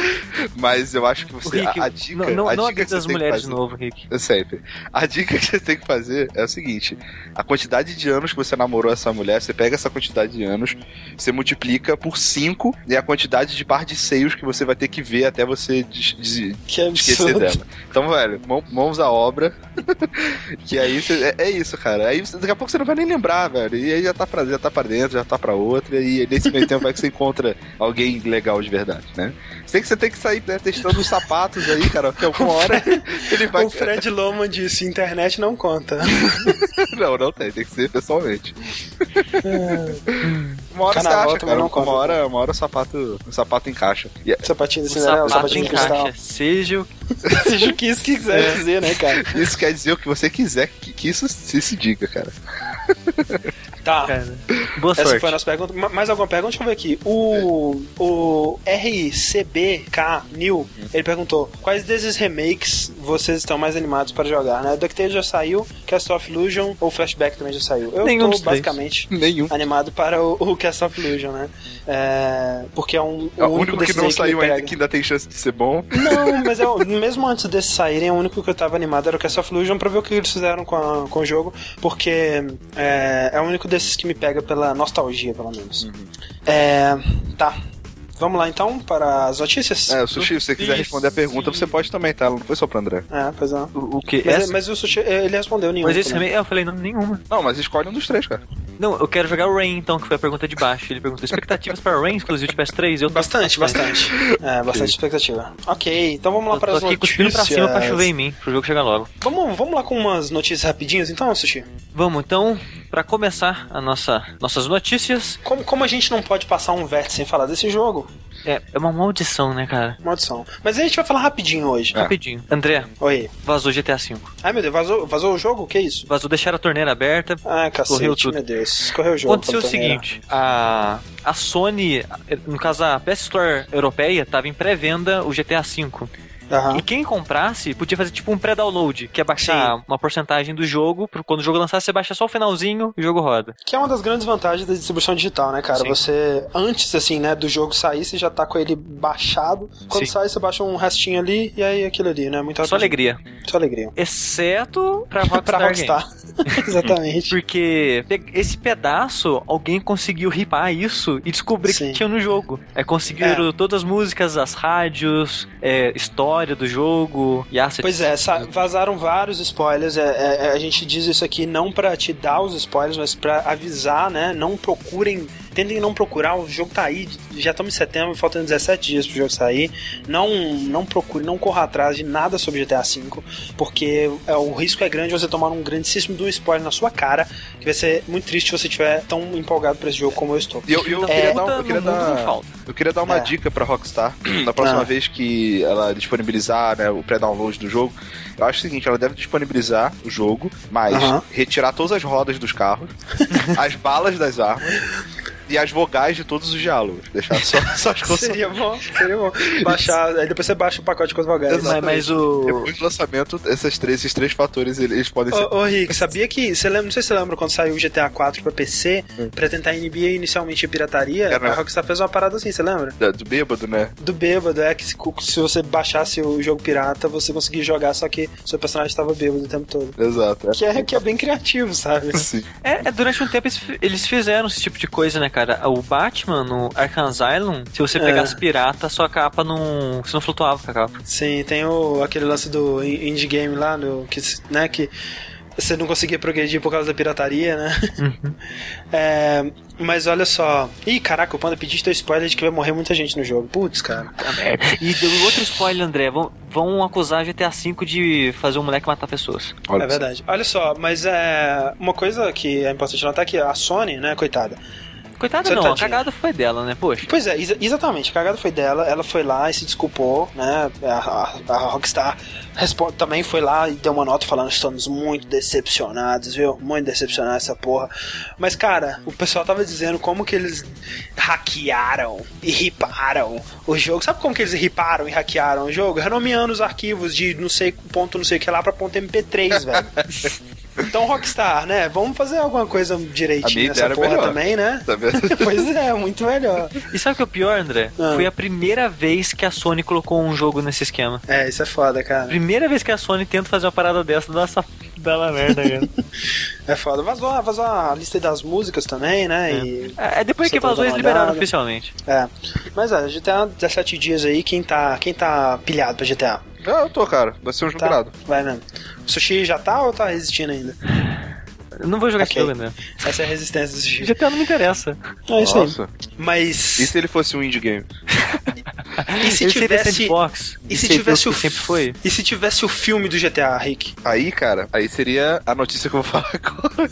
Mas eu acho que você. Rick, a, a dica. não, não, a não dica que as tem mulheres de fazer- novo, Rick. Sempre. A dica que você tem que fazer é o seguinte: a quantidade de anos que você namorou essa mulher, você pega essa quantidade de anos, você multiplica por 5 e a quantidade de par de seios que você vai ter que ver até você des- des- que esquecer dela. Então, velho, mão- mãos à obra. que aí é, é isso, cara. Aí daqui a pouco você não vai nem lembrar, velho. E aí já tá pra, já tá pra dentro, já tá pra outra. E nesse meio tempo é que você encontra alguém legal de verdade, né? Você tem que, você tem que sair né, testando os sapatos aí, cara. Porque alguma hora ele vai. O Fred Loman disse: internet não conta. Não, não tem, tem que ser pessoalmente. Uma hora Carnaval você acha, cara. não Uma conta. hora, uma hora o sapato, o sapato encaixa. É- Sapatinho de O Cinderela, sapato sapatinho de cristal. encaixa, seja o Seja o que isso quiser dizer, né, cara? isso quer dizer o que você quiser que, que isso se, se diga, cara. Tá. cara. Boa Essa sorte. foi a nossa pergunta. Ma- Mais alguma pergunta? Deixa eu ver aqui. O, o RCBK New, ele perguntou: quais desses remakes vocês estão mais animados para jogar? Né? DuckTales já saiu, Cast of Illusion ou Flashback também já saiu. Eu Nenhum tô basicamente Nenhum. animado para o, o Cast of Illusion, né? É, porque é um. É o único que desses não saiu me ainda que ainda tem chance de ser bom. Não, mas eu, mesmo antes desses saírem, o único que eu tava animado era o Cast of Illusion pra ver o que eles fizeram com, a- com o jogo, porque é, é o único desses que me pega pela nostalgia, pelo menos. Uhum. É, tá. Vamos lá então para as notícias? É, o Sushi, se você quiser responder a pergunta, você pode também, tá? Não foi só pro André. É, pois é. O, o que? Mas, Essa- mas o Sushi, ele respondeu nenhum. Mas esse também. eu falei, não, nenhuma. Não, mas escolhe um dos três, cara. Não, eu quero jogar o Rain, então, que foi a pergunta de baixo. Ele perguntou expectativas para Rain, exclusivo de PS3. Eu tô Bastante, bastante. É, bastante expectativa. Ok, então vamos lá Eu para tô as aqui cuspindo notícias. pra cima pra chover em mim, pro jogo chegar logo. Vamos, vamos lá com umas notícias rapidinhas então, Sushi? Vamos, então, pra começar a nossa, nossas notícias, Como, como a gente não pode passar um vértice sem falar desse jogo, É, é uma maldição, né, cara? Maldição. Mas a gente vai falar rapidinho hoje. É. Rapidinho. André, Oi. vazou GTA V. Ai, meu Deus, vazou, vazou o jogo? O que é isso? Vazou deixar a torneira aberta. Ah, cacete, Correu tudo. meu Deus. Correu o jogo. Aconteceu o seguinte, a, a Sony, no caso a PS Store europeia, tava em pré-venda o GTA V. Aham. E quem comprasse podia fazer tipo um pré-download, que é baixar uma porcentagem do jogo, pro- quando o jogo lançar, você baixa só o finalzinho e o jogo roda. Que é uma das grandes vantagens da distribuição digital, né, cara? Sim. Você, antes, assim, né, do jogo sair, você já tá com ele baixado. Quando Sim. sai, você baixa um restinho ali e aí aquilo ali, né? Muito Só alegria. Só alegria. Exceto pra Rockstar, pra Rockstar. Exatamente. Porque esse pedaço, alguém conseguiu ripar isso e descobrir Sim. que tinha no jogo. É, conseguiram todas as músicas, as rádios, é, história do jogo e assets. Pois é, vazaram vários spoilers. É, é, é, a gente diz isso aqui não pra te dar os spoilers, mas pra avisar, né? Não procurem. Tentem não procurar, o jogo tá aí, já estamos em setembro, faltam 17 dias pro jogo sair. Não, não procure, não corra atrás de nada sobre GTA V, porque é, o risco é grande de você tomar um grandíssimo um spoiler na sua cara, que vai ser muito triste se você estiver tão empolgado pra esse jogo como eu estou. E eu, eu Da queria dar, eu queria dar, falta. eu queria dar uma É. dica pra Rockstar. Na próxima Ah. vez que ela disponibilizar né, o pré-download do jogo, eu acho o seguinte: ela deve disponibilizar o jogo, mas Aham. retirar todas as rodas dos carros, as balas das armas e as vogais de todos os diálogos. Deixar só, só as coisas. Seria bom, seria bom. Baixar, aí depois você baixa o pacote com as vogais. Mas, mas o. Depois do lançamento, essas três, esses três fatores eles podem ser. Ô, ô Rick, sabia que. Você lembra, não sei se você lembra quando saiu o GTA 4 pra PC, pra tentar inibir inicialmente a pirataria, Era, né? a Rockstar fez uma parada assim, você lembra? da- Do bêbado, né? Do bêbado, é que se, se você baixasse o jogo pirata, você conseguia jogar, só que seu personagem estava bêbado o tempo todo. Exato. Que é, que é bem criativo, sabe? Sim. É, é, durante um tempo eles fizeram esse tipo de coisa, né, cara? O Batman no Arkham Asylum, se você É. pegasse pirata, sua capa não. Você não flutuava com a capa. Sim, tem o, aquele lance do in- indie game lá, no, que, né, que você não conseguia progredir por causa da pirataria, né? É, mas olha só. Ih, caraca, o Panda pediste teu spoiler de que vai morrer muita gente no jogo. Putz, cara. E deu outro spoiler, André. Vão, vão acusar GTA V de fazer um moleque matar pessoas. Olha é verdade. Olha só, mas é. Uma coisa que é importante notar é que a Sony, né, coitada. Coitada Você não, tadinha. a cagada foi dela, né? Poxa. Pois é, exa- exatamente, a cagada foi dela, ela foi lá e se desculpou, né? A, a- a Rockstar respo- também foi lá e deu uma nota falando: estamos muito decepcionados, viu? Muito decepcionados essa porra. Mas, cara, o pessoal tava dizendo como que eles hackearam e riparam o jogo. Sabe como que eles riparam e hackearam o jogo? Renomeando os arquivos de não sei ponto não sei o que lá pra ponto MP3, velho. Então, Rockstar, né? Vamos fazer alguma coisa direitinho nessa porra melhor. também, né? Tá? Pois é, muito melhor. E sabe o que é o pior, André? Ah. Foi a primeira vez que a Sony colocou um jogo nesse esquema. É, isso é foda, cara. Primeira vez que a Sony tenta fazer uma parada dessa, dá essa dá uma merda, cara. É foda. Vazou, vazou a lista das músicas também, né? E, É, depois Você que vazou, eles liberaram oficialmente. é. Mas é, GTA 17 dias aí, quem tá, quem tá pilhado pra GTA? Ah, eu tô, cara. Vai ser um jogo Tá? Vai mesmo. O Sushi já tá ou tá resistindo ainda? Eu não vou jogar Ok. esse jogo, André. Essa é a resistência do. GTA não me interessa. É isso aí. Nossa. Mas. E se ele fosse um indie game? E se Ele tivesse. sandbox. E se tivesse o. Sempre foi. E se tivesse o filme do GTA, Rick? Aí, cara, aí seria a notícia que eu vou falar agora.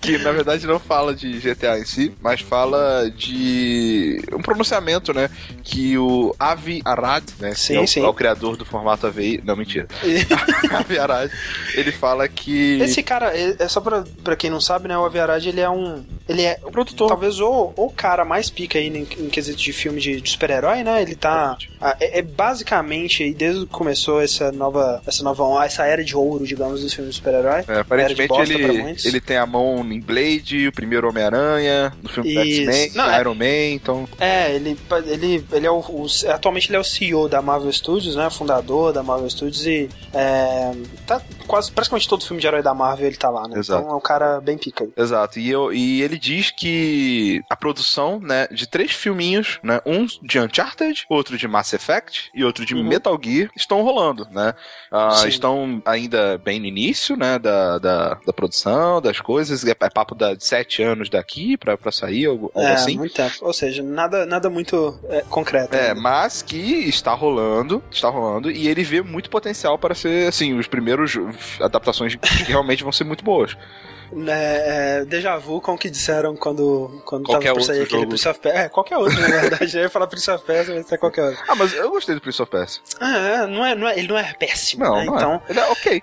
que na verdade não fala de GTA em si, mas fala de um pronunciamento, né? Que o Avi Arad, né? Sim, é, o, sim. é o criador do formato AVI. Não, mentira. Avi Arad, ele fala que. Esse cara, é é só pra, pra quem não sabe, né? O Aviarad, ele é um. Ele é o produtor. talvez o, o cara mais pica aí em, em quesito de filme de, de super-herói, né? Ele tá. ah, É, é basicamente, desde que começou essa nova, essa nova, essa era de ouro, digamos, dos filmes de super-herói. É, aparentemente ele, muitos. ele tem a mão em Blade, o primeiro Homem-Aranha, no filme. X-Men, Não, é- Iron Man, então. É, ele, ele, ele é o, o- Atualmente ele é o CEO da Marvel Studios, né? Fundador da Marvel Studios e. É, tá quase. Praticamente todo filme de herói da Marvel ele tá lá, né? Exato. Então é um cara bem pica aí. Exato, e, eu, e ele diz que a produção, né, de três filminhos, né, um de Uncharted, outro de Mass Effect e outro de Uhum. Metal Gear, estão rolando, né? Ah, estão ainda bem no início, né, da, da, da produção, das coisas, é, é papo da- de sete anos daqui pra, pra sair, algo, algo é, assim. muito tempo. Ou seja, nada, nada muito é, concreto. É, ainda. mas que está rolando, está rolando, e ele vê muito potencial para ser, assim, os primeiros adaptações que realmente vão ser muito boas. É, é, déjà vu com o que disseram quando, quando Qualquer tava por sair aquele jogo. Prince of Persia. É, qualquer outro, na verdade. Eu ia falar Prince of Persia, mas é qualquer outro. Ah, mas eu gostei do Prince of Persia. Ah, é, não é, não é, ele não é péssimo, Não, né? não então, é. Ele é ok.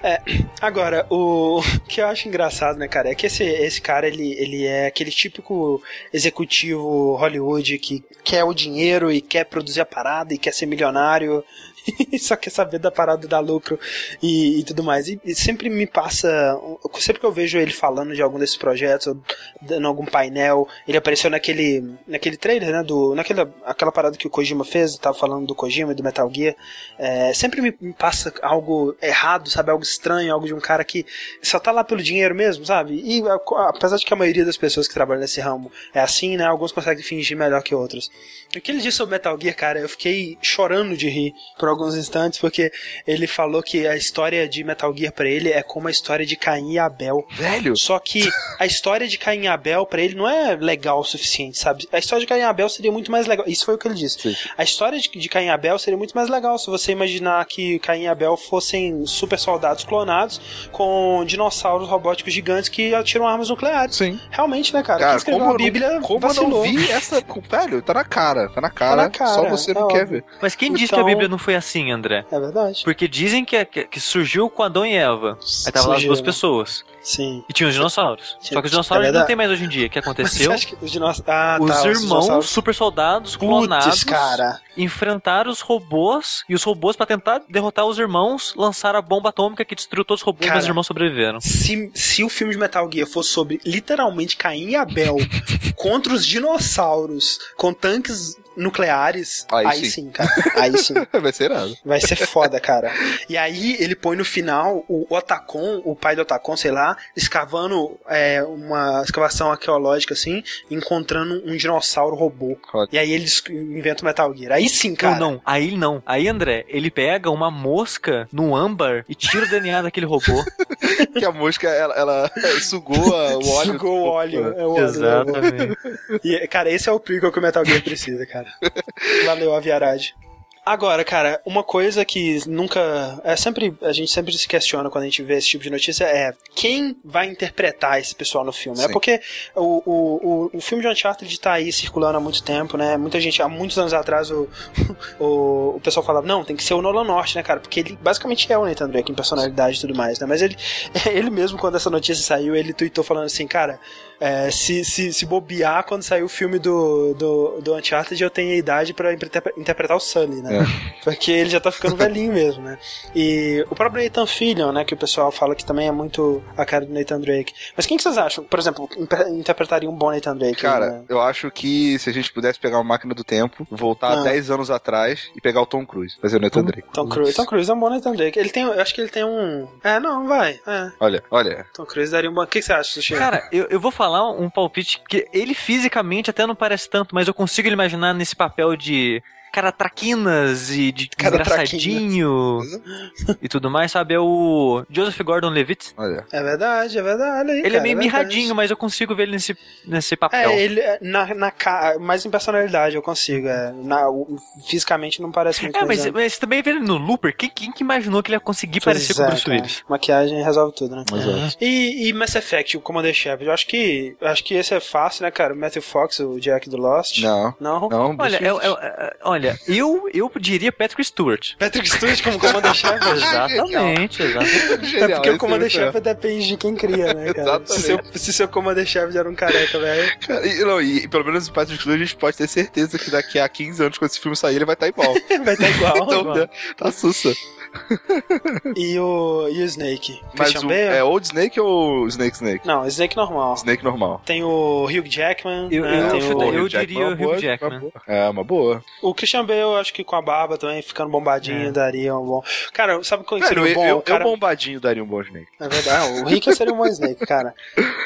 Agora, o que eu acho engraçado, né, cara, é que esse, esse cara, ele, ele é aquele típico executivo Hollywood que quer o dinheiro e quer produzir a parada e quer ser milionário só quer saber da parada dar lucro e, e tudo mais. E, e sempre me passa, sempre que eu vejo ele falando de algum desses projetos, ou dando algum painel, ele apareceu naquele, naquele trailer, né, do, naquela aquela parada que o Kojima fez, tava falando do Kojima e do Metal Gear, é, sempre me, me passa algo errado, sabe, algo estranho, algo de um cara que só tá lá pelo dinheiro mesmo, sabe? E apesar de que a maioria das pessoas que trabalham nesse ramo é assim, né, alguns conseguem fingir melhor que outros. O que ele disse sobre Metal Gear, cara, eu fiquei chorando de rir por alguns instantes, porque ele falou que a história de Metal Gear pra ele é como a história de Caim e Abel. Velho, Só que a história de Caim e Abel pra ele não é legal o suficiente, sabe? A história de Caim e Abel seria muito mais legal. Isso foi o que ele disse. Sim. A história de, de Caim e Abel seria muito mais legal se você imaginar que Caim e Abel fossem super soldados clonados com dinossauros robóticos gigantes que atiram armas nucleares. sim. Realmente, né, cara? Quem Cara, escreveu como, a eu não- Bíblia como eu vacilou. não vi essa. Velho, tá na cara. Tá na cara. na cara, Só você não é quer óbvio. ver. Mas quem disse que a Então- Bíblia não foi assim, André? É verdade. Porque dizem que, que, que surgiu com Adão e Eva. Aí tava lá as Surgiu, duas né? pessoas. Sim. E tinha os dinossauros. Tinha- Só que os dinossauros é não tem mais hoje em dia. O que aconteceu? que os dinossauros... Ah, Os tá, irmãos dinossauros- super soldados clonados Putz, cara. enfrentaram os robôs e os robôs, pra tentar derrotar os irmãos, lançaram a bomba atômica que destruiu todos os robôs, Cara. mas os irmãos sobreviveram. Se, se o filme de Metal Gear fosse sobre literalmente Caim e Abel contra os dinossauros com tanques nucleares, Aí aí, sim. sim. cara. Aí sim. Vai ser nada. Vai ser foda, cara. E aí ele põe no final o Otacon, o pai do Otacon, sei lá, escavando é, uma escavação arqueológica assim, encontrando um dinossauro robô. E aí eles inventam o Metal Gear. Aí sim, cara. Não, não, aí não. Aí, André, ele pega uma mosca no âmbar e tira o DNA daquele robô. Que a mosca, ela, ela sugou a- o óleo. Sugou o óleo. É o óleo. Exatamente. E, cara, esse é o prequel que o Metal Gear precisa, cara. Valeu, Aviarade. Agora, cara, uma coisa que nunca. É sempre. A gente sempre se questiona quando a gente vê esse tipo de notícia é quem vai interpretar esse pessoal no filme. É Sim. porque o, o, o, o filme de Uncharted tá aí circulando há muito tempo, né? Muita gente, há muitos anos atrás, o, o, o pessoal falava, não, tem que ser o Nolan North, né, cara? Porque ele basicamente é o Nathan Drake em personalidade e tudo mais, né? Mas ele, ele mesmo, quando essa notícia saiu, ele tweetou falando assim, cara. É, se, se, se bobear quando sair o filme do, do, do Uncharted, eu tenho a idade pra interpre- interpretar o Sully, né? Porque ele já tá ficando velhinho mesmo, né? E o próprio Nathan Fillion, né? Que o pessoal fala que também é muito a cara do Nathan Drake. Mas quem que vocês acham, por exemplo, interpretaria um bom Nathan Drake? Cara, né? eu acho que se a gente pudesse pegar uma máquina do tempo, voltar Ah. 10 anos atrás e pegar o Tom Cruise, fazer o Nathan Drake. Tom Cruise. Tom Cruise é um bom Nathan Drake. Ele tem, eu acho que ele tem um. É, não, vai. É. Olha, olha. Tom Cruise daria um bom. O que, que você acha, Sushi? Cara, eu, eu vou falar um palpite que ele fisicamente até não parece tanto, mas eu consigo imaginar nesse papel de cara traquinas e de Cara engraçadinho e tudo mais, sabe? É o Joseph Gordon-Levitt. Olha. É verdade, é verdade. aí, Ele cara, é meio verdade. mirradinho, mas eu consigo ver ele nesse, nesse papel. É, ele é, na, na ca- mais em personalidade eu consigo. É, na, fisicamente não parece muito. É, mas, é- mas também vendo ele no Looper, quem, quem que imaginou que ele ia conseguir Pois parecer com é, o Bruce cara. Willis? Maquiagem resolve tudo, né? Mas, ó. E, e Mass Effect, o Commander Shepard, eu acho que eu acho que esse é fácil, né, cara? O Matthew Fox, o Jack do Lost. Não. Não? Não, Olha, é- Willis. Olha, eu, eu diria Patrick Stewart. Patrick Stewart como Commander Shepard. Exatamente, exatamente. É porque o filme é- depende de quem cria, né, cara? Exatamente. Se seu, se seu Commander Shepard era um careca, velho. Cara, e, não, e pelo menos o Patrick Stewart a gente pode ter certeza que daqui a 15 anos, quando esse filme sair, ele vai estar igual. Vai estar igual. então, igual. né, tá sussa. E o, e o Snake? Mas Christian o, Bale? é Old Snake ou Snake Snake? Não, Snake normal. Snake normal. Tem o Hugh Jackman. Eu- né? eu o, eu diria é o Hugh boa, Jackman. uma boa. É, uma boa. o Christian Bale, eu acho que com a barba também, ficando bombadinho, É. daria um bom. Cara, sabe qual seria um bom? eu, o cara... eu bombadinho daria um bom Snake. É verdade. O Rick seria um bom Snake, cara.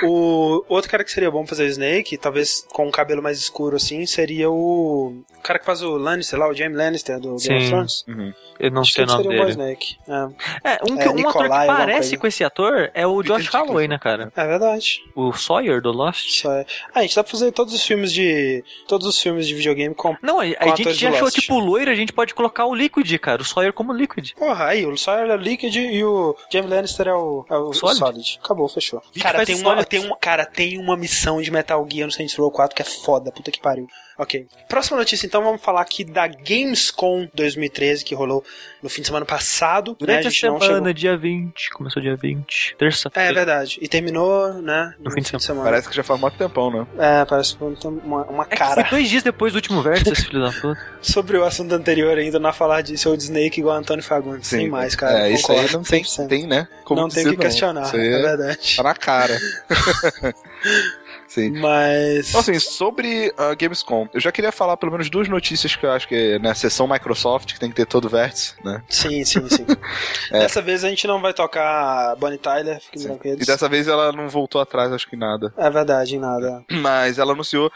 O outro cara que seria bom fazer o Snake, talvez com um cabelo mais escuro assim, seria o. O cara que faz o Lannister lá, o James Lannister do Game Sim. of Thrones. Uhum. Eu não Acho sei o nome um dele. É. É, um, que, É, um ator que parece com esse ator é o Peter Josh Holloway, né, cara? É verdade. O Sawyer do Lost. É. Ah, a gente dá pra fazer todos os filmes de. Todos os filmes de videogame com. Não, a, a Com gente atores já achou, tipo, o loiro, a gente pode colocar o Liquid, cara. O Sawyer como Liquid. Porra, aí, o Sawyer é o Liquid e o Jamie Lannister é o, é o Solid? Solid. Acabou, fechou. Cara tem, uma, tem, uma, cara, tem uma missão de Metal Gear no Saints Row 4 que é foda, puta que pariu. Ok. Próxima notícia, então, vamos falar aqui da Gamescom 2013, que rolou no fim de semana passado. né? Durante a, gente não semana, chegou- dia 20. Começou dia 20. É Terça-feira. verdade. E terminou, né? No, fim de semana. Parece que já faz muito tempão, né? É, parece que foi uma, uma É que cara. foi dois dias depois do último verso, esse filho da puta. Sobre o assunto anterior ainda, não falar disso, o Snake igual Antônio Fagundes. Sem mais, cara. É, isso aí não tem, 100%. tem né? Como não tem o que questionar, Isso é aí é, verdade. tá na cara. Sim. Mas. Então, assim, sobre a Gamescom, eu já queria falar pelo menos duas notícias que eu acho que é na sessão Microsoft, que tem que ter todo o vértice, né? Sim, sim, sim. É. Dessa vez a gente não vai tocar Bonnie Tyler, fiquem tranquilos. E dessa vez ela não voltou atrás, acho que nada. É verdade, em nada. Mas ela anunciou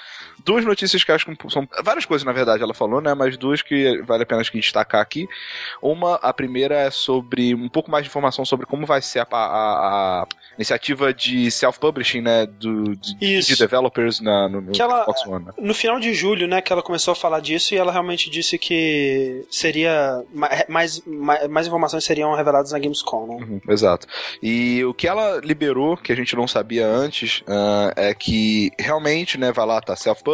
duas notícias que acho que são várias coisas, na verdade, ela falou, né? Mas duas que vale a pena acho que destacar aqui. Uma, a primeira é sobre um pouco mais de informação sobre como vai ser a, a- a iniciativa de self-publishing, né? Do, de, de developers na, no, no Que ela- Xbox One. né? No final de julho, né, que ela começou a falar disso e ela realmente disse que seria. ma- Mais, mais, mais informações seriam reveladas na Gamescom, né? Uhum, exato. E o que ela liberou, que a gente não sabia antes, ah, é que realmente, né, vai lá, tá self-publishing,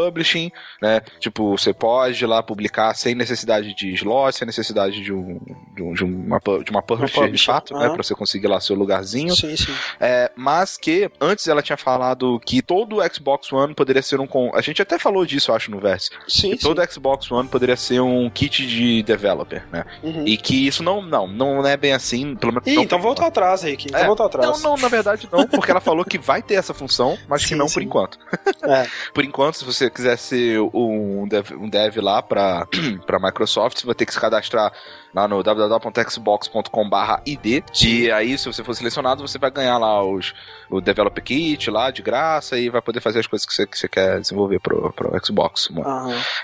né? Tipo, você pode ir lá publicar sem necessidade de slot, sem necessidade de, um, de, um- de uma, de uma publisher de publisher, fato, né? aham. Pra você conseguir lá seu lugarzinho. Sim, sim. É, mas que antes ela tinha falado que todo o Xbox One poderia ser um. A gente até falou disso, eu acho, no verso. Sim, Que sim. todo Xbox One poderia ser um kit de developer, né? Uhum. E que isso não, não, não é bem assim, pelo menos. Ih, não então por voltou atrás, Rick. Então É. voltou atrás. não, não, na verdade não, porque ela falou que vai ter essa função, mas que Sim, não por sim. enquanto. É. Por enquanto, se você quiser ser um dev, um dev lá pra Microsoft, você vai ter que se cadastrar lá no www.xbox.com/id. E aí, se você for selecionado, você vai ganhar lá os, o Developer Kit lá de graça e vai poder fazer as coisas que você, que você quer desenvolver pro, pro Xbox. One.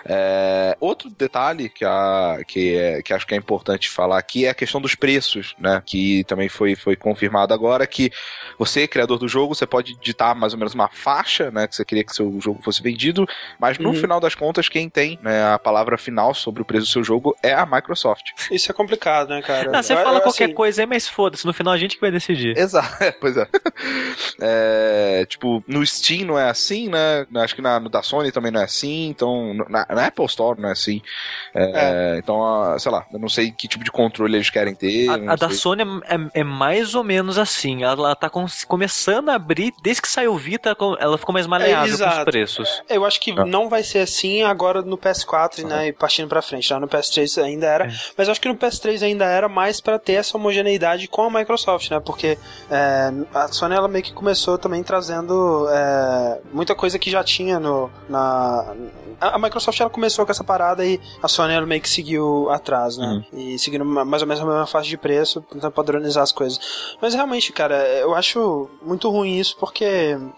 É, outro detalhe que, a, que, é, que acho que é importante falar aqui é a questão dos preços, né? Que também foi, foi confirmado agora que você, criador do jogo, você pode ditar mais ou menos uma faixa, né? Que você queria que seu jogo fosse vendido, mas no Uhum. final das contas, quem tem né, a palavra final sobre o preço do seu jogo é a Microsoft. Isso é complicado, né, cara? Não, você Eu- fala eu, qualquer assim, coisa aí, mas foda-se, no final a gente que vai decidir. Exato, pois é. É, Tipo, no Steam não é assim, né? Acho que na, no da Sony também não é assim, então na, na Apple Store não é assim. É, Então, ah, sei lá, eu não sei que tipo de controle eles querem ter. A, a da. Sony é, é- é mais ou menos assim. Ela tá com- começando a abrir, desde que saiu o Vita, ela ficou mais maleável com os exato. preços. Eu acho que Ah. não vai ser assim agora no PS4, né? E partindo pra frente. Já no PS3 ainda era. É. Mas eu acho que no PS3 ainda era mais pra ter essa homogeneidade com a Microsoft, né? Porque é, a Sony ela meio que começou também trazendo é, muita coisa que já tinha no. Na, a Microsoft ela começou com essa parada e a Sony ela meio que seguiu atrás, né? E seguindo ma- mais ou menos a mesma faixa de preço, tentando padronizar as coisas. Mas realmente, cara, eu acho muito ruim isso porque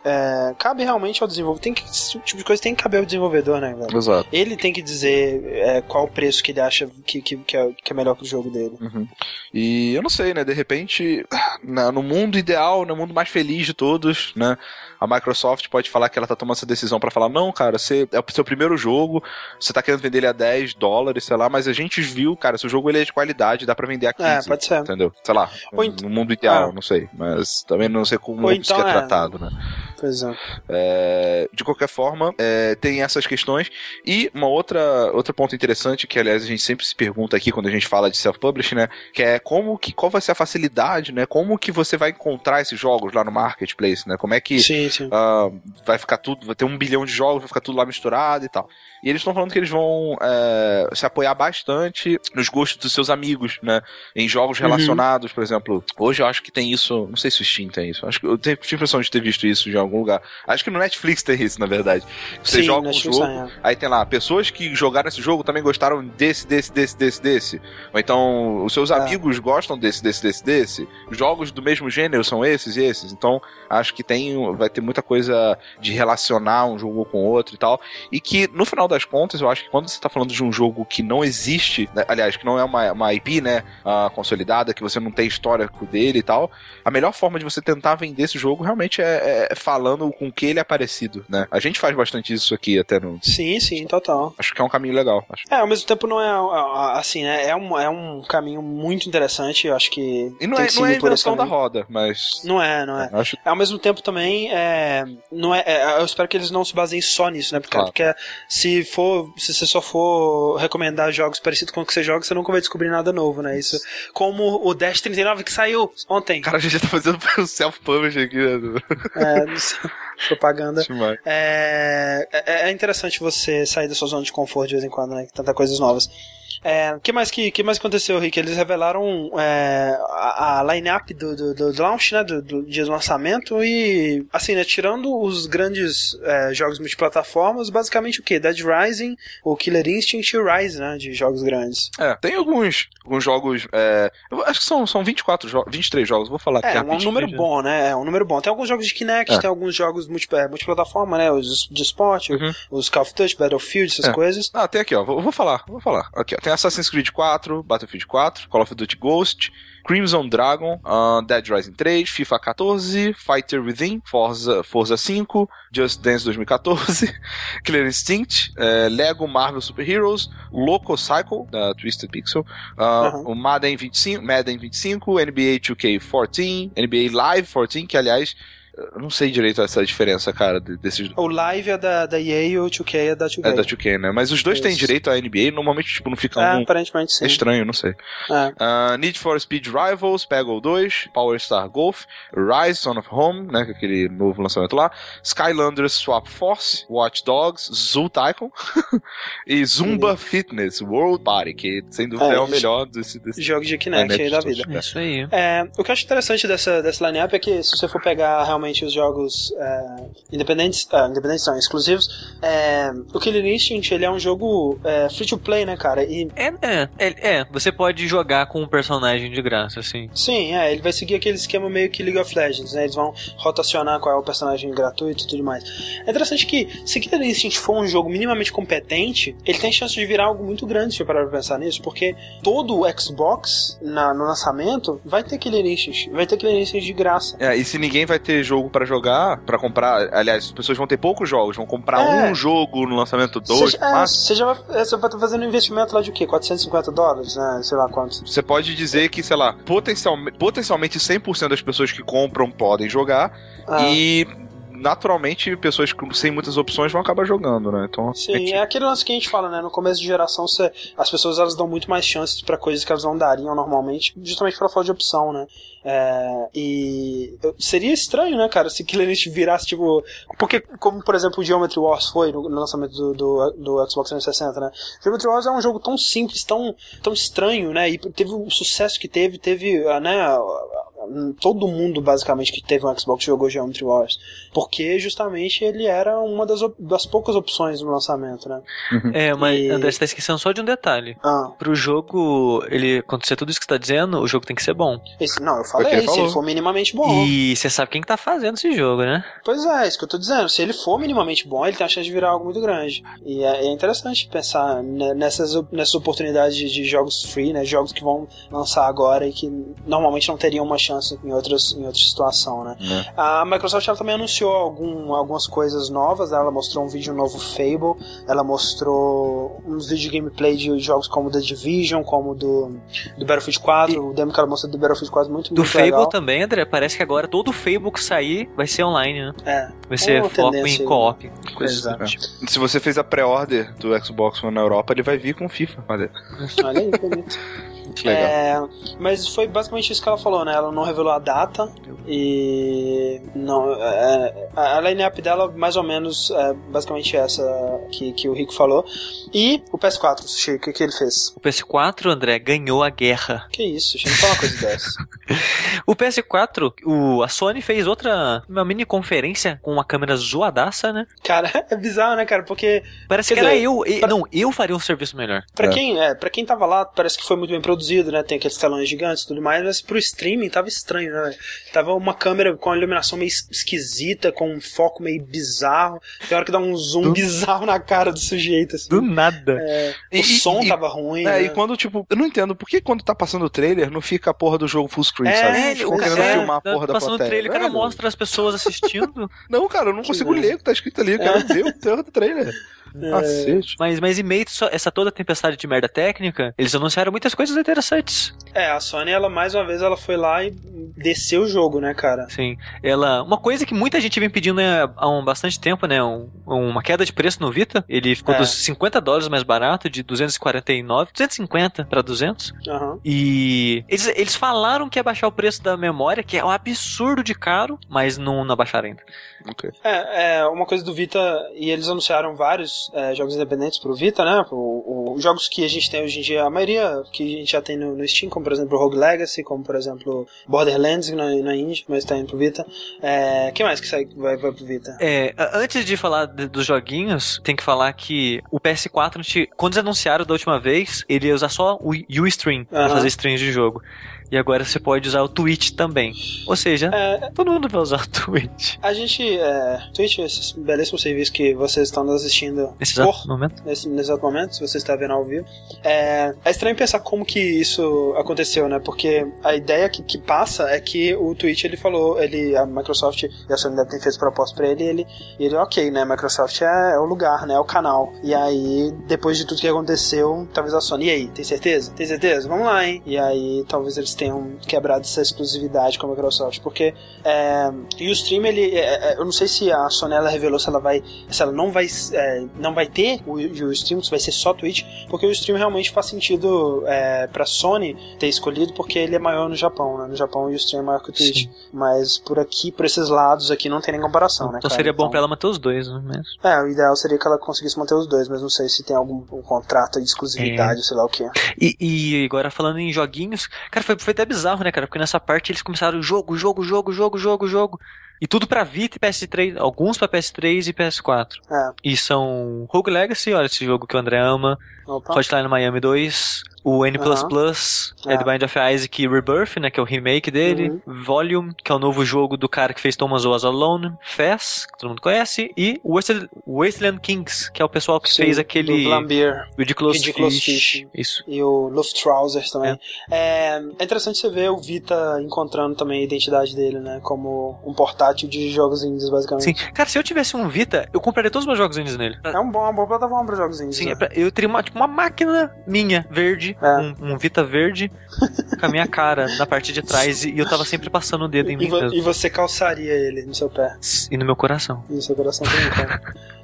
é, cabe realmente ao desenvolvedor. Tem que, esse tipo de coisa tem que caber ao desenvolvedor, né, velho? Exato. Ele tem que dizer é, qual o preço que ele acha que, que, que, é, que é melhor pro jogo dele. Uhum. E eu não sei, né? De repente, na- no mundo ideal, no mundo mais feliz de todos, né? A Microsoft pode falar que ela tá tomando essa decisão pra falar: não, cara, você é o seu primeiro jogo, você tá querendo vender ele a 10 dólares, sei lá, mas a gente viu, cara, se o jogo ele é de qualidade, dá pra vender a 15. É, pode ser. Entendeu? Sei lá, Ou ent- no mundo ideal, Ah. não sei. Mas também não sei como Ou isso então, que é é. tratado, né? Pois é. É, de qualquer forma, é, tem essas questões. E uma outra outro ponto interessante, que aliás a gente sempre se pergunta aqui quando a gente fala de self-publishing, né? Que é como que, qual vai ser a facilidade, né? Como que você vai encontrar esses jogos lá no marketplace, né? Como é que Sim, sim. ah, vai ficar tudo, vai ter um bilhão de jogos, vai ficar tudo lá misturado e tal. E eles estão falando que eles vão é, se apoiar bastante nos gostos dos seus amigos, né? Em jogos Uhum. relacionados, por exemplo. Hoje eu acho que tem isso, não sei se o Steam tem isso. Acho que eu tenho tive a impressão de ter visto isso já algum lugar. Acho que no Netflix tem isso, na verdade. Você Sim, joga um Netflix jogo, é. aí tem lá, pessoas que jogaram esse jogo também gostaram desse, desse, desse, desse, desse. Ou então, os seus É. amigos gostam desse, desse, desse, desse. Jogos do mesmo gênero são esses e esses. Então, acho que tem, vai ter muita coisa de relacionar um jogo com o outro e tal. E que, no final das contas, eu acho que quando você tá falando de um jogo que não existe, né, aliás, que não é uma, uma IP, né, ah, consolidada, que você não tem histórico dele e tal, a melhor forma de você tentar vender esse jogo realmente é, é falando com que ele é parecido, né? A gente faz bastante isso aqui até no. Sim, sim, total. Acho que é um caminho legal. Acho. É, ao mesmo tempo não é a- a- assim, né? É um, é um caminho muito interessante, eu acho que. E não tem é, não é esse invenção da roda, mas. Não é, não é. Eu acho Ao mesmo tempo também, é, não é, é, eu espero que eles não se baseiem só nisso, né? Porque, Claro. porque se for, se você só for recomendar jogos parecidos com o que você joga, você nunca vai descobrir nada novo, né? Isso, como o Dash 39 que saiu ontem. Cara, a gente já tá fazendo o self-publish aqui, né? do- É, propaganda. É, é, é interessante você sair da sua zona de conforto de vez em quando, né? Tanta coisas novas. O que, mais que, que mais aconteceu, Rick? Eles revelaram é, a, a line-up do, do, do launch, né? Do, do dia do lançamento e, assim, né? Tirando os grandes é, jogos multiplataformas, basicamente o que? Dead Rising, o Killer Instinct e o Rise, né? De jogos grandes. É, tem alguns, alguns jogos. é, eu acho que são, são 24 jogos, 23 jogos, vou falar aqui É, um número bom, né? É um número bom. Tem alguns jogos de Kinect, É. tem alguns jogos multi, é, multiplataforma, né? Os de esporte, Uhum. os Call of Duty, Battlefield, essas É. coisas. Ah, tem aqui, ó. Vou, vou falar, vou falar. Aqui, ó. Tem Assassin's Creed 4, Battlefield 4, Call of Duty Ghost, Crimson Dragon, ah, Dead Rising 3, FIFA 14, Fighter Within, Forza, Forza 5, Just Dance 2014, Killer Instinct, eh, Lego Marvel Super Heroes, Loco Cycle, da Twisted Pixel, Aham. o Madden 25, Madden 25, NBA 2K14, NBA Live 14, que aliás, eu não sei direito essa diferença, cara, de- desses O Live é da, da EA e o 2K é da 2K. é da 2K, né? Mas os dois têm Isso. direito à NBA, normalmente, tipo, não fica É, um aparentemente sim. estranho, não sei. É. Ah, Need for Speed Rivals, Peggle 2, Power Star Golf, Rise, Son of Home, né? que é Aquele novo lançamento lá. Skylanders Swap Force, Watch Dogs, Zoo Tycoon e Zumba Fitness World Party, que sem dúvida É, é, o melhor desse. desse Jogo de Kinect aí da vida. É isso aí. É, o que eu acho interessante dessa, dessa line-up é que se você for pegar realmente os jogos é, independentes, ah, independentes não, exclusivos, é, o Killer Instinct ele é um jogo é, free to play, né, cara? E É, é, é, é, você pode jogar com um personagem de graça, assim. sim, é, ele vai seguir aquele esquema meio que League of Legends, né? Eles vão rotacionar qual é o personagem gratuito e tudo mais. É interessante que se Killer Instinct for um jogo minimamente competente, ele tem chance de virar algo muito grande se eu parar pra pensar nisso, porque todo o Xbox na- no lançamento vai ter Killer Instinct, vai ter Killer Instinct de graça. É, e se ninguém vai ter jogo pra jogar, pra comprar, aliás, as pessoas vão ter poucos jogos, vão comprar É. um jogo no lançamento, dois, Você, é, você já vai, é, você vai estar fazendo um investimento lá de o quê? 450 dólares, né? Sei lá quanto. Você pode dizer que, sei lá, potencialmente, potencialmente 100% das pessoas que compram podem jogar Ah, e naturalmente pessoas sem muitas opções vão acabar jogando, né? Então, Sim, é aquele lance que a gente fala, né? No começo de geração, você, as pessoas elas dão muito mais chances pra coisas que elas não dariam normalmente, justamente pela falta de opção, né? É, e seria estranho, né, cara, se Killer Instinct virasse, tipo. Porque, como por exemplo o Geometry Wars foi no, no lançamento do, do, do Xbox 360, né? Geometry Wars é um jogo tão simples, tão, tão estranho, né? E teve o sucesso que teve, teve, ah, né? Todo mundo, basicamente, que teve um Xbox jogou Geometry Wars. Porque justamente ele era uma das, das poucas opções no lançamento, né? É, mas E- André, você tá esquecendo só de um detalhe. Ah, Pro jogo ele acontecer tudo isso que você tá dizendo, o jogo tem que ser bom. esse, não, eu falei, ele se ele for minimamente bom. E você sabe quem que tá fazendo esse jogo, né? Pois é, isso que eu tô dizendo. Se ele for minimamente bom, ele tem a chance de virar algo muito grande. E é, é interessante pensar ne- nessas, nessas oportunidades de, de jogos free, né? Jogos que vão lançar agora e que normalmente não teriam uma chance em, outras, em outra situação, né? Né? A Microsoft ela também anunciou algum, algumas coisas novas. né? Ela mostrou um vídeo novo Fable. Ela mostrou uns vídeos de gameplay de jogos como The Division, como do, do Battlefield 4. O demo que ela mostrou do Battlefield 4 muito, Do muito Fable legal. também, André, parece que agora todo Fable que sair vai ser online, né? É, Vai ser Uma foco em co-op. Coisas Exato. tipo. Se você fez a pré-order do Xbox One na Europa, ele vai vir com FIFA. Olha. olha aí, bonito. Que legal. É, mas foi basicamente isso que ela falou, né? Ela não revelou a data e não, é, a line-up dela mais ou menos é basicamente essa que, que o Rico falou. E o PS4, Sushi, o que, que ele fez? O PS4, André, ganhou a guerra. Que isso, Sushi, não fala uma coisa dessa. O PS4, o, a Sony fez outra uma mini conferência com uma câmera zoadaça, né? Cara, é bizarro, né, cara? Porque Parece que era dizer, eu. e- pra- Não, eu faria um serviço melhor. Pra É. quem, é, pra quem tava lá, parece que foi muito bem produzido, né? Tem aqueles telões gigantes e tudo mais, mas pro streaming tava estranho, né? Tava uma câmera com a iluminação meio es- esquisita, com um foco meio bizarro. Tem hora que dá um zoom Do- bizarro na cara do sujeito, assim. Do nada. É, o E- som e- tava ruim. É, né? e quando, tipo, eu não entendo, por que quando tá passando o trailer não fica a porra do jogo full screen, É, sabe? ele- o querendo cara- filmar a tá porra da passando o trailer, o cara mostra as pessoas assistindo. Não, cara, eu não Que consigo ler o que tá escrito ali, eu quero ver o terror do trailer. É. Mas, mas em meio essa toda tempestade de merda técnica, eles anunciaram muitas coisas interessantes. É, a Sony, ela mais uma vez, ela foi lá e desceu o jogo, né, cara? Sim. Ela. Uma coisa que muita gente vem pedindo né, há um bastante tempo, né? um- uma queda de preço no Vita. Ele ficou É. dos 50 dólares mais barato, de 249, 250 para 200. Aham. E eles, eles falaram que ia baixar o preço da memória, que é um absurdo de caro, mas não, não abaixaram ainda. É, é, uma coisa do Vita, e eles anunciaram vários é, jogos independentes pro Vita, né? O, o- jogos que a gente tem hoje em dia, a maioria que a gente já tem no, no Steam, como por exemplo Rogue Legacy, como por exemplo Borderlands na, na Indie, mas tá indo pro Vita. É, que mais que sai, vai, vai pro Vita? É, antes de falar de- dos joguinhos, tem que falar que o PS4, a gente- quando eles anunciaram da última vez, ele ia usar só o Ustream pra fazer streams de jogo. E agora você pode usar o Twitch também. Ou seja, É, todo mundo vai usar o Twitch. a gente, é, Twitch, esse belíssimo serviço que vocês estão assistindo Nesse por exato momento. nesse, nesse exato momento, se você está vendo ao vivo. É, é estranho pensar como que isso aconteceu, né? Porque a ideia que, que passa é que o Twitch ele falou, ele, a Microsoft e a Sony deve ter feito proposta pra ele, e ele, ele, ok, né? Microsoft é, é o lugar, né? É o canal. E aí, depois de tudo que aconteceu, talvez a Sony, e aí, tem certeza? Tem certeza? Vamos lá, hein? E aí, talvez eles tenham quebrado essa exclusividade com a Microsoft, porque é, e o stream, ele, é, é, eu não sei se a Sony ela revelou se ela vai, se ela não vai, é, não vai ter o, o stream, se vai ser só Twitch, porque o stream realmente faz sentido é, pra Sony ter escolhido, porque ele é maior no Japão, né? No Japão o stream é maior que o Twitch. Sim. Mas por aqui, por esses lados aqui, não tem nem comparação, né? Então cara? seria bom Então- pra ela manter os dois, né? Mesmo. É, o ideal seria que ela conseguisse manter os dois, mas não sei se tem algum um contrato de exclusividade, sei lá o que. E, e agora falando em joguinhos, cara, foi, foi até bizarro, né, cara? Porque nessa parte eles começaram jogo, jogo, jogo, jogo, jogo, jogo. E tudo pra Vita e PS3, alguns pra PS3 e PS4. É. E são Rogue Legacy, olha esse jogo que o André ama, Opa. Hotline Miami 2, o N++, Aham. é É. The Bind of Isaac Rebirth, né, que é o remake dele, Volume, que é o novo jogo do cara que fez Thomas Was Alone, Fez, que todo mundo conhece, e Wasteland, Wasteland Kings, que é o pessoal que Sim, fez do aquele Vlambeer. Ridiculous, Ridiculous Fish. Fish. Isso. E o Luftrausers também. É. é interessante você ver o Vita encontrando também a identidade dele, né? Como um portátil de jogos indies, basicamente. Sim. Cara, se eu tivesse um Vita, eu compraria todos os meus jogos indies nele. É um bom, uma boa plataforma para jogos indies. Sim, né? é pra- eu teria uma, tipo, uma máquina minha, verde, É. um, um Vita verde, com a minha cara na parte de trás, e eu tava sempre passando o dedo em E, mim vo- mesmo. e você calçaria ele no seu pé. E no meu coração. E no seu coração também, cara.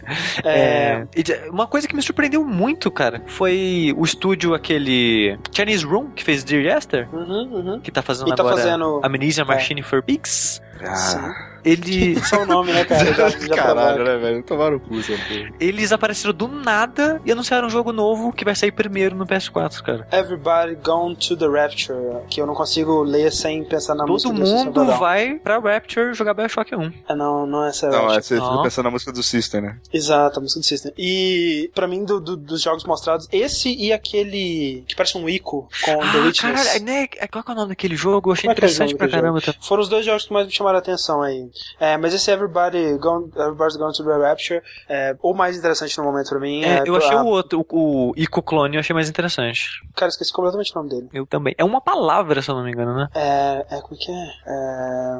É, É. e de- uma coisa que me surpreendeu muito, cara, foi o estúdio aquele Chinese Room, que fez Dear Esther, Uhum, uhum. que tá fazendo E tá agora fazendo- Amnesia é. Machine for Pigs. Ah, Ele, Só o nome, né, cara? Já, já caralho, né, velho? Tomaram o cu, essa porra. eles apareceram do nada e anunciaram um jogo novo que vai sair primeiro no PS4, cara. Everybody Gone to the Rapture, que eu não consigo ler sem pensar na música Todo do System mundo vai pra Rapture jogar Bioshock 1. É, não, não é essa Não, é, você Não. fica pensando na música do System, né? Exato, a música do System. E pra mim, do- do- dos jogos mostrados, esse e aquele que parece um Ico com The Ah, Witness. caralho, né? Qual que é o nome daquele jogo? Eu achei Como é é interessante nome pra caramba. Tá? Foram os dois jogos que mais me chamaram a atenção aí. É, mas esse Everybody Gone, Everybody's Gone to the Rapture, é, o mais interessante no momento pra mim É, é. eu achei a- o outro, o, o Ico Clone, eu achei mais interessante. Cara, esqueci completamente o nome dele. Eu também. É uma palavra, se eu não me engano, né? É. é como é que é? É,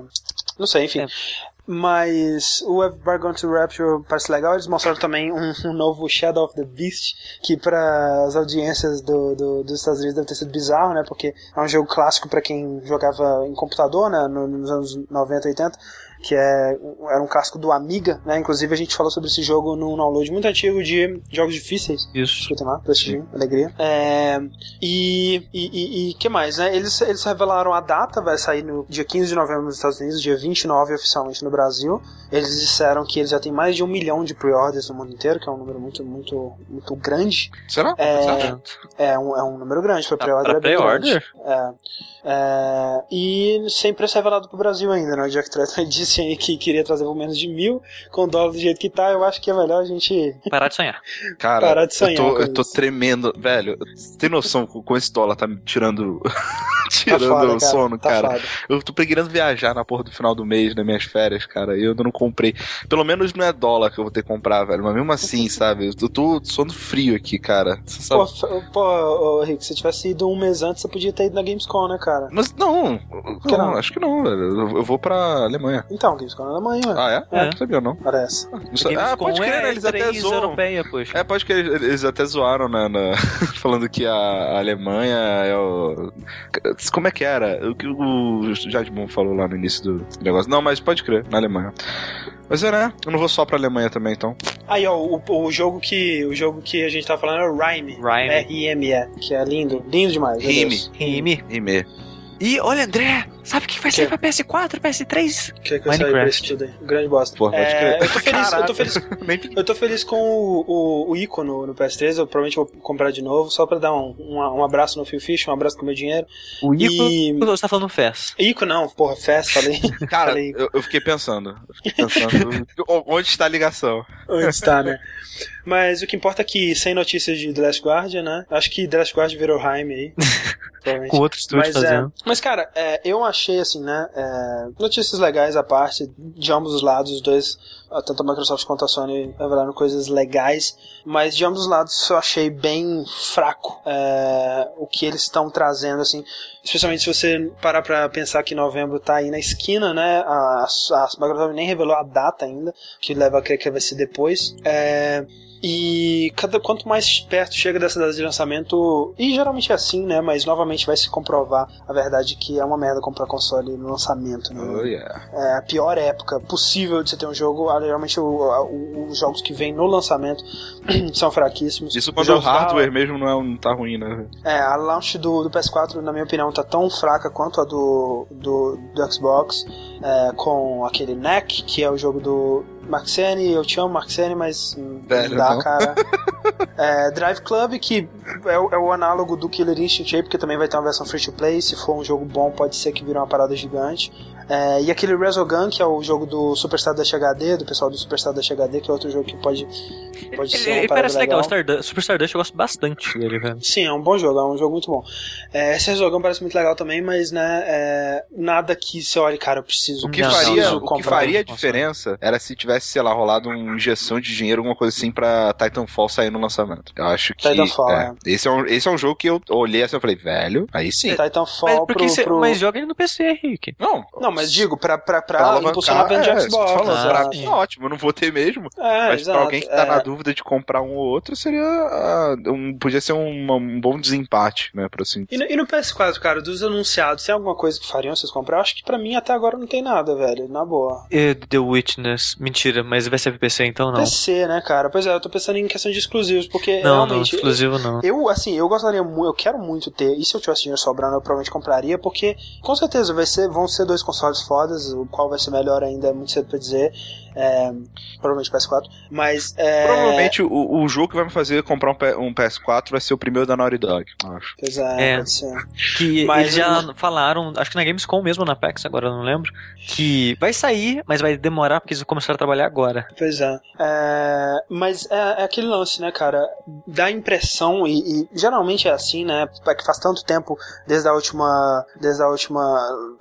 Não sei, enfim. É. Mas o Everybody Gone to Rapture parece legal. Eles mostraram também um, um novo Shadow of the Beast, que para as audiências do, do- dos Estados Unidos deve ter sido bizarro, né? Porque é um jogo clássico para quem jogava em computador, né? no- Nos anos 90, 80. Que é, era um casco do Amiga, né? Inclusive a gente falou sobre esse jogo num download muito antigo de jogos difíceis. Isso. Escutem lá, prestígio, alegria. É, e, e, e, que mais, né? Eles, eles revelaram a data, vai sair no dia 15 de novembro nos Estados Unidos, dia 29 oficialmente no Brasil. Eles disseram que eles já têm mais de um milhão de pre-orders no mundo inteiro, que é um número muito, muito, muito grande. Será? É, é, um, é um número grande, para pre-order pra é bem pre-order? É. É, e sem preço revelado pro Brasil ainda, né? O Jack Tretton disse aí que queria trazer por menos de mil, com o dólar do jeito que tá, eu acho que é melhor a gente Parar de sonhar. Cara, parar de sonhar eu tô, eu tô tremendo. Velho, você tem noção com esse dólar tá me tirando. Tá tirando foda, o cara, sono, tá cara. foda. Eu tô querendo viajar na porra do final do mês, nas minhas férias, cara. E eu ainda não comprei. Pelo menos não é dólar que eu vou ter que comprar, velho. Mas mesmo assim, sabe? Eu tô sono frio aqui, cara. Você sabe? Pô, pô, ô, Rick, se você tivesse ido um mês antes, você podia ter ido na Gamescom, né, cara? Mas não, que não, não? acho que não, velho. Eu, eu vou pra Alemanha. Então, Gamescom na Alemanha. Ah, é? É. Não sabia, não. Parece. Ah, Gamescom pode crer, é né? Eles até três zoam. europeia, poxa. É, pode que eles, até zoaram na, na- falando que a, a Alemanha é o. Como é que era? O que o Jadmon falou lá no início do negócio. Não, mas pode crer, na Alemanha. Mas é, né? Eu não vou só pra Alemanha também, então. Aí, ó, o, o jogo que o jogo que a gente tá falando é o Rhyme. Rhyme. R-I-M-E, que é lindo, lindo demais. Rime. Rime. Rime. E olha, André, sabe o que vai sair Que? pra PS4, PS3? Que é que eu saí pra Minecraft. esse tudo aí. Grande bosta. Pô, pode É, crer. eu tô feliz, eu tô feliz Eu tô feliz com o, o, o Ico no, no PS3, eu provavelmente vou comprar de novo, só pra dar um, um, um abraço no Phil Fish, um abraço com o meu dinheiro. O Ico. E. Você tá falando FES. Ico não, porra, festa ali. Cara, Falei. eu, eu fiquei pensando. Eu fiquei pensando. onde está a ligação? Onde está, né? Mas o que importa é que, sem notícias de The Last Guardian, né? Acho que The Last Guardian virou Jaime aí. Com outro estúdio Mas, é, fazendo. mas, cara, é, eu achei assim, né? é, notícias legais à parte, de ambos os lados, os dois, tanto a Microsoft quanto a Sony revelaram coisas legais, mas de ambos os lados eu achei bem fraco é, o que eles estão trazendo, assim, especialmente se você parar pra pensar que novembro tá aí na esquina, né? A, a Microsoft nem revelou a data ainda, que leva a crer que vai ser depois. É, e cada quanto mais perto chega dessa data de lançamento, e geralmente é assim, né? Mas novamente vai se comprovar a verdade que é uma merda comprar console no lançamento, né? Oh, yeah. É a pior época possível de você ter um jogo. ah, Geralmente os jogos que vêm no lançamento são fraquíssimos. Isso quando o jogos da- hardware mesmo não, é, não tá ruim, né? é, a launch do, do PS4, na minha opinião, tá tão fraca quanto a do, do, do Xbox, é, com aquele NEC, que é o jogo do Marxene. Eu te amo, Marxene, mas Velho, não dá, não. cara. É, Drive Club, que é, o- é o análogo do Killer Instinct aí, porque também vai ter uma versão free to play. Se for um jogo bom, pode ser que vire uma parada gigante. É, e aquele Resogun, que é o jogo do Superstar Dash HD, do pessoal do Superstar Dash HD, que é outro jogo que pode, pode ser Ele, uma ele parece legal, legal. Stardust, Super Stardust eu gosto bastante dele, velho. Sim, é um bom jogo, é um jogo muito bom. É, esse Resogão parece muito legal também, mas né, é, nada que você olhe, cara, eu preciso. O que Não, faria, preciso o que faria a diferença era se tivesse, sei lá, rolado uma injeção de dinheiro, alguma coisa assim, pra Titanfall sair no lançamento. Eu acho que. Titanfall, é, Esse, é um, esse é um jogo que eu olhei assim e falei, velho, aí sim. Titanfall Mas, pro, cê- pro- mas joga ele no PC, Rick. Não, Não, mas digo, pra, pra, pra, pra impulsionar a venda é, de eu tô Xbox. falando, pra exato. mim, ótimo, eu não vou ter mesmo. É, Mas pra exato, alguém que tá é. na dúvida de comprar um ou outro, seria. ah, um, podia ser um, um bom desempate, né? Pra assim. E no, e no PS4, cara, dos anunciados, tem alguma coisa que fariam vocês comprar? Eu acho que pra mim até agora não tem nada, velho, na boa. E The Witness. Mentira, mas vai ser PC então não. PC, né, cara? Pois é, eu tô pensando em questão de exclusivos, porque Não, não, exclusivo não. Eu, assim, eu gostaria muito, eu quero muito ter, e se eu tivesse dinheiro sobrando, eu provavelmente compraria, porque com certeza vai ser, vão ser dois consoles fodas, o qual vai ser melhor ainda é muito cedo pra dizer. É, provavelmente PS4, mas. É, Provavelmente o, o jogo que vai me fazer comprar um, um PS4 vai ser o primeiro da Naughty Dog, eu acho. Pois é, É. pode ser. Que Mas eles já falaram, acho que na Gamescom mesmo, na PAX, agora eu não lembro, que vai sair, mas vai demorar porque eles vão começar a trabalhar agora. Pois é. É, mas é, é aquele lance, né, cara? Dá a impressão, e, e geralmente é assim, né? É que faz tanto tempo desde a última. Desde a última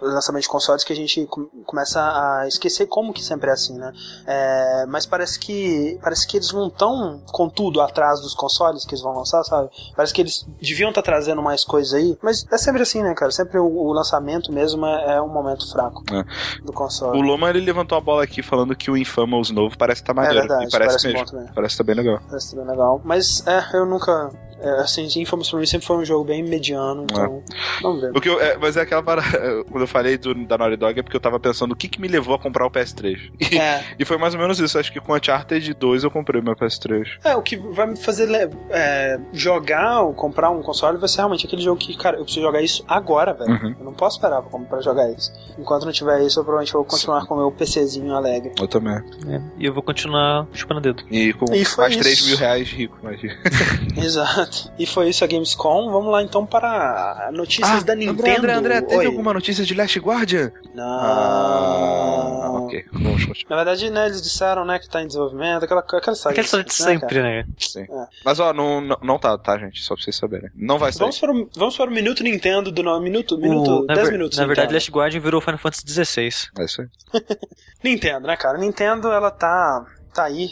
lançamento de consoles que a gente com- começa a esquecer como que sempre é assim, né? É, mas parece que. Parece que eles não estão com tudo atrás dos consoles que eles vão lançar, sabe? Parece que eles deviam estar trazendo mais coisa aí. Mas é sempre assim, né, cara? Sempre o, o lançamento mesmo é, é um momento fraco É. do console. O Loma ele levantou a bola aqui falando que o Infamous novo parece que tá é maneiro. verdade, e parece, parece, mesmo. bom também. Parece tá bem legal. Parece bem legal. Mas é, eu nunca. É, assim, Infamous pra mim sempre foi um jogo bem mediano, então. Vamos ver. O que eu, é, mas é aquela parada. Quando eu falei do, da Naughty Dog é porque eu tava pensando o que, que me levou a comprar o PS3. E, É, e foi mais ou menos isso. Acho que com Uncharted 2 eu comprei o meu PS3. é, o que vai me fazer é, jogar ou comprar um console vai ser realmente aquele jogo que, cara, eu preciso jogar isso agora, velho. Uhum. Eu não posso esperar pra, pra jogar isso. Enquanto não tiver isso, eu provavelmente vou continuar com o meu PCzinho alegre. Eu também. É, E eu vou continuar chupando dedo. E com E mais 3 isso. mil reais rico, mais rico. Exato. E foi isso a Gamescom. Vamos lá então para notícias da Nintendo. Ah, André, André, André, teve Oi. alguma notícia de Last Guardian? Não. Ah, ok. Vamos continuar. Na verdade, né, eles disseram, né, que tá em desenvolvimento, aquela, aquela história. Aquela história de né, cara? sempre, né? Sim. É. Mas ó, não, não, tá, tá, gente? Só pra vocês saberem. Não vai sair. Vamos para, o, vamos para o minuto Nintendo do no, minuto, minuto, O- na 10 ver- minutos. Na verdade, Nintendo. Last Guardian virou Final Fantasy XVI. É isso aí. Nintendo, né, cara? Nintendo, ela tá, tá aí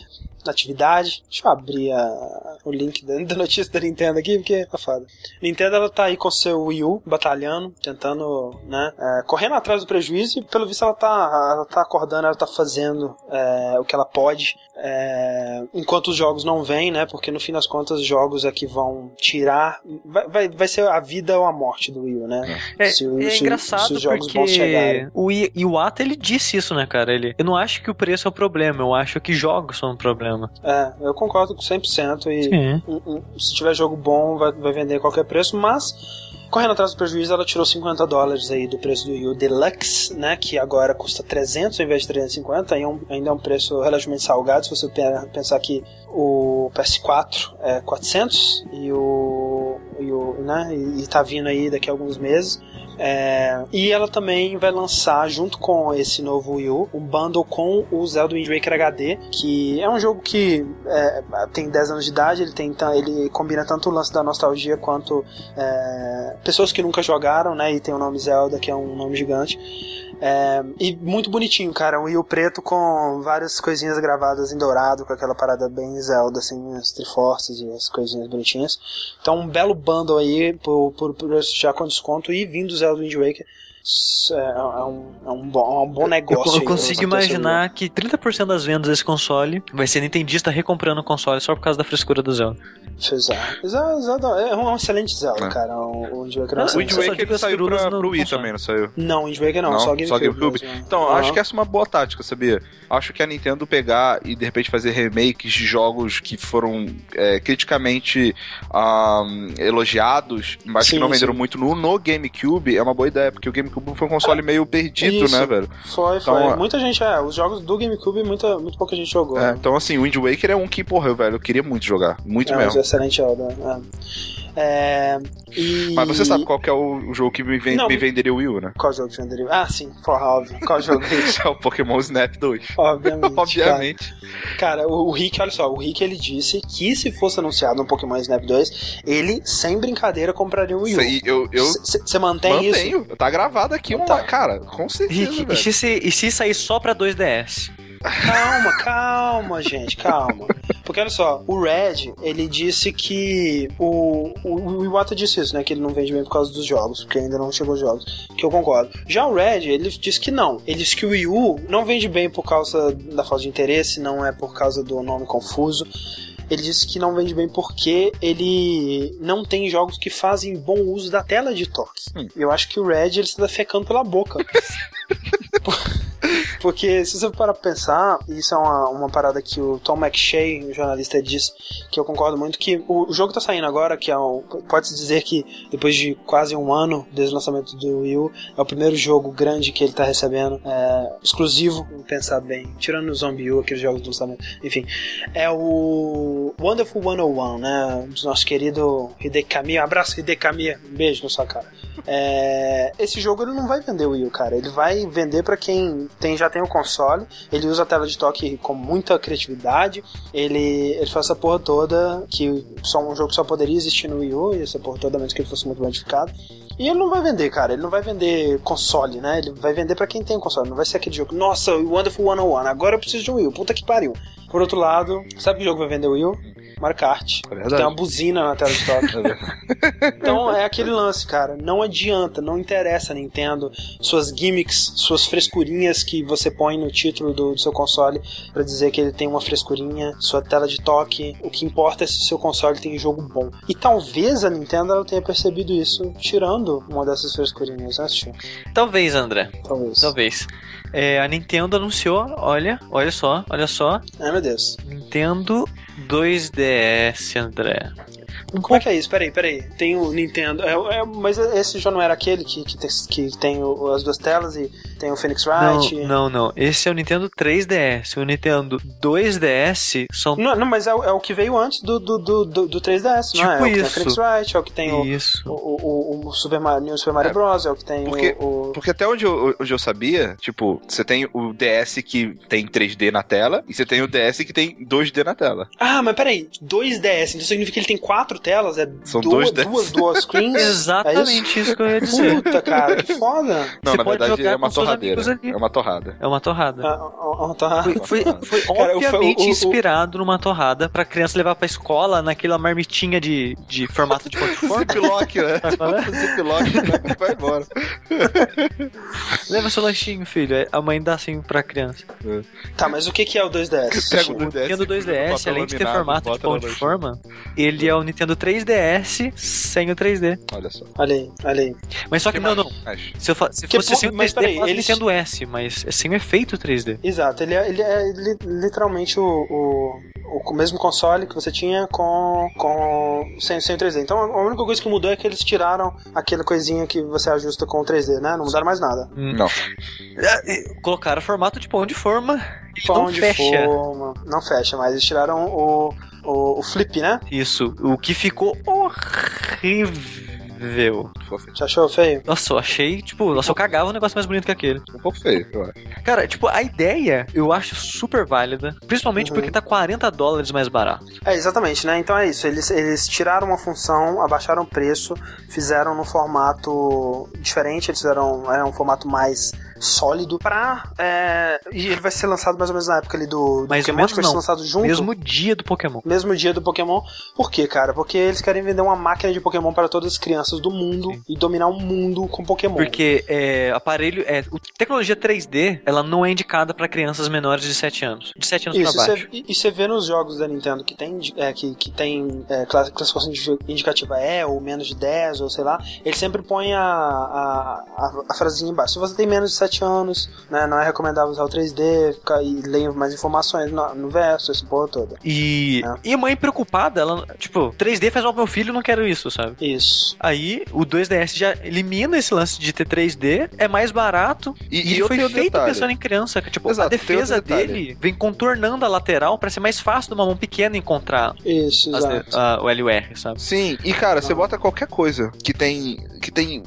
na atividade. Deixa eu abrir a- o link da, da notícia da Nintendo aqui, porque tá foda. Nintendo, ela tá aí com seu Wii U, batalhando, tentando, né, é, correndo atrás do prejuízo e, pelo visto, ela tá, ela tá acordando, ela tá fazendo é, o que ela pode. é, enquanto os jogos não vêm, né? Porque no fim das contas, os jogos é que vão tirar. Vai, vai, vai ser a vida ou a morte do Wii U, né? É, Se o- é se- engraçado se os jogos porque o Iwata ele disse isso, né, cara? Ele, eu não acho que o preço é o problema, eu acho que jogos são o problema. É, eu concordo com 100% e Sim. se tiver jogo bom vai, vai vender a qualquer preço, mas correndo atrás do prejuízo ela tirou 50 dólares aí do preço do Wii U Deluxe, né, que agora custa 300 ao invés de 350, aí é um- ainda é um preço relativamente salgado se você pe- pensar que o PS4 é 400 e o, e o né, e, e tá vindo aí daqui a alguns meses. É, e ela também vai lançar, junto com esse novo Wii U, um bundle com o Zelda Wind Waker HD, que é um jogo que é, tem 10 anos de idade, ele, tem, ele combina tanto o lance da nostalgia quanto é, pessoas que nunca jogaram, né? E tem o nome Zelda, que é um nome gigante. É, e muito bonitinho, cara. Um U preto com várias coisinhas gravadas em dourado, com aquela parada bem Zelda, assim, as Triforces e as coisinhas bonitinhas. Então, um belo bundle aí, por, por, por já com desconto, e vindo do Zelda Wind Waker. É, é um, é um bom, é um bom Eu, negócio. eu aí, consigo imaginar que 30% das vendas desse console vai ser Nintendista recomprando o console só por causa da frescura do Zelda. Zelda. Zelda, Zelda é um excelente Zelda, É. cara. O, o Wind Waker é um Não, O excelente Wind. Waker as saiu pra, no pro Wii console. também, não saiu? Não, Wind Waker não, Não, só GameCube. GameCube. mesmo. Então, Aham. acho que essa é uma boa tática, sabia? Acho que a Nintendo pegar e de repete fazer remakes de jogos que foram é, criticamente ahm, elogiados, mas Sim, que não venderam sim. muito no, no GameCube, é uma boa ideia, porque o GameCube foi um console meio perdido, Isso. né, velho? Foi, foi. Então, muita gente, é, os jogos do GameCube, muita, muito pouca gente jogou. É, né? então, assim, o Wind Waker é um que, porra, velho, eu queria muito jogar. Muito É, mesmo. é excelente Zelda. É. É, e... Mas você sabe qual que é o, o jogo que me, Não. me venderia o Wii U, né? Qual jogo de venderia? Ah, sim, porra, óbvio. Qual jogo é esse? É o Pokémon Snap 2. Obviamente. Obviamente. Cara, cara o, o Rick, olha só, o Rick ele disse que se fosse anunciado um Pokémon Snap 2, ele, sem brincadeira, compraria um Wii U. eu, eu Você mantém isso? mantenho. Tá gravado aqui, uma, Tá. cara, com certeza, Rick, velho. e se, se- e se sair só pra 2DS? Calma, calma, gente, calma. Porque olha só, o Red, ele disse que. O, o, o Iwata disse isso, né? Que ele não vende bem por causa dos jogos, porque ainda não chegou os jogos. Que eu concordo. Já o Red, ele disse que não. Ele disse que o Wii U não vende bem por causa da falta de interesse, não é por causa do nome confuso. Ele disse que não vende bem porque ele não tem jogos que fazem bom uso da tela de toque. Hum. Eu acho que o Red ele está defecando pela boca. Porque se você parar pra pensar, isso é uma, uma parada que o Tom McShay, o jornalista, disse, que eu concordo muito, que o, o jogo tá saindo agora, que é o, pode-se dizer que depois de quase um ano desde o lançamento do Wii U, é o primeiro jogo grande que ele tá recebendo, é, exclusivo, pensar bem, tirando o Zombie U, aqueles jogos do lançamento, enfim, é o Wonderful 101, né, do nosso querido Hideki Kamiya, abraço Hideki Kamiya, um beijo na sua cara. É, esse jogo ele não vai vender o Wii U, cara. Ele vai vender pra quem tem, já tem o console. Ele usa a tela de toque com muita criatividade. Ele, ele faz essa porra toda que só um jogo só poderia existir no Wii U, e essa porra toda, menos que ele fosse muito modificado. E ele não vai vender, cara. Ele não vai vender console, né? Ele vai vender pra quem tem o console. Não vai ser aquele jogo, nossa, Wonderful 101, agora eu preciso de um Wii puta que pariu. Por outro lado, sabe que jogo vai vender o Wii? Mario Kart. É Tem uma buzina na tela de toque. Então é aquele lance, cara. Não adianta, não interessa, Nintendo. Suas gimmicks, suas frescurinhas que você põe no título do, do seu console pra dizer que ele tem uma frescurinha, sua tela de toque. O que importa é se o seu console tem jogo bom. E talvez a Nintendo ela tenha percebido isso, tirando uma dessas frescurinhas, né, Steve? Talvez, André. Talvez. Talvez. É, a Nintendo anunciou, olha, olha só, olha só. Ai, meu Deus. Nintendo 2DS, André. Um Como é que é isso? Peraí, peraí. Tem o Nintendo. É, é, mas esse já não era aquele que, que tem, que tem o- as duas telas e tem o Phoenix Wright? Não, não, não. Esse é o Nintendo 3DS. O Nintendo 2DS são. Não, não, mas é, o- é o que veio antes do, do, do, do, do 3DS, não é? Tipo É o que tem o isso. Phoenix Wright, é o que tem o, Isso. o, o, o Super Mario, New Super Mario É, Bros, é o que tem porque- o, o- Porque até onde eu, onde eu sabia, tipo, você tem o DS que tem 3D na tela e você tem o DS que tem 2D na tela. Ah, mas peraí, 2DS, então significa que ele tem quatro telas? É São duas, dois DS. duas dual screens? É Exatamente isso que eu ia isso? dizer. Puta, cara, que foda. Não, Você na verdade é uma torradeira. É uma torrada. É uma torrada. Ah, ah, ah, tá. Foi, foi, foi Cara, obviamente o- o- inspirado numa torrada pra criança levar pra escola naquela marmitinha de, de formato de conforme. Ziplock, né? Ziplock, né? vai embora. Leva seu lanchinho, filho. Aí A mãe dá assim pra criança. Tá, mas o que que é o 2DS? Pega o O Nintendo 2DS, papel além de ter formato de pão de forma, ele é o Nintendo 3DS sem o 3D. Olha só. Olha aí, olha aí. Mas só que, não, não. Mas, Se, eu fa- se Que fosse po- sem o 3D, mas peraí, eles- Nintendo S, mas é sem o efeito 3D. Exato, ele é, ele é li- literalmente o, o, o mesmo console que você tinha com, com sem, sem o 3D. Então a única coisa que mudou é que eles tiraram aquela coisinha que você ajusta com o 3D, né? Não mudaram mais nada. não. Colocaram formato de pão de forma e Pão não de fecha. forma. Não fecha, mas eles tiraram o, o, o flip, né? Isso, o que ficou horrível. Você achou feio? Nossa, eu achei, tipo, nossa, eu cagava um negócio mais bonito que aquele. Um pouco feio, eu acho. Cara, tipo, a ideia eu acho super válida, principalmente Uhum. porque tá 40 dólares mais barato. É, exatamente, né? Então é isso. Eles, eles tiraram uma função, abaixaram o preço, fizeram num formato diferente, eles fizeram é, um formato mais sólido pra. é, e ele vai ser lançado mais ou menos na época ali do, do Mais Pokémon, acho que vai ser lançado junto. Mesmo dia do Pokémon. Mesmo dia do Pokémon. Por quê, cara? Porque eles querem vender uma máquina de Pokémon para todas as crianças do mundo Sim. e dominar o mundo com Pokémon. Porque é, aparelho, é, tecnologia 3D, ela não é indicada pra crianças menores de 7 anos. De 7 anos Isso, pra baixo. e e você vê nos jogos da Nintendo que tem, é, que, que tem é, class- classificação indi- indicativa é, ou menos de 10, ou sei lá, ele sempre põe a, a, a, a frasinha embaixo. Se você tem menos de 7 anos, né, não é recomendável usar o 3D, fica, e leia mais informações no, no verso, essa porra toda. E, É. e a mãe preocupada, ela, tipo, 3D faz mal pro meu filho, não quero isso, sabe? Isso. Aí o 2DS já elimina esse lance de ter 3D, é mais barato E, e, e foi feito detalhe. pensando em criança. que, Tipo, Exato, a defesa dele vem contornando a lateral pra ser mais fácil de uma mão pequena encontrar Isso, as- a- o LUR, sabe? Sim, e cara, você bota qualquer coisa que tem que tem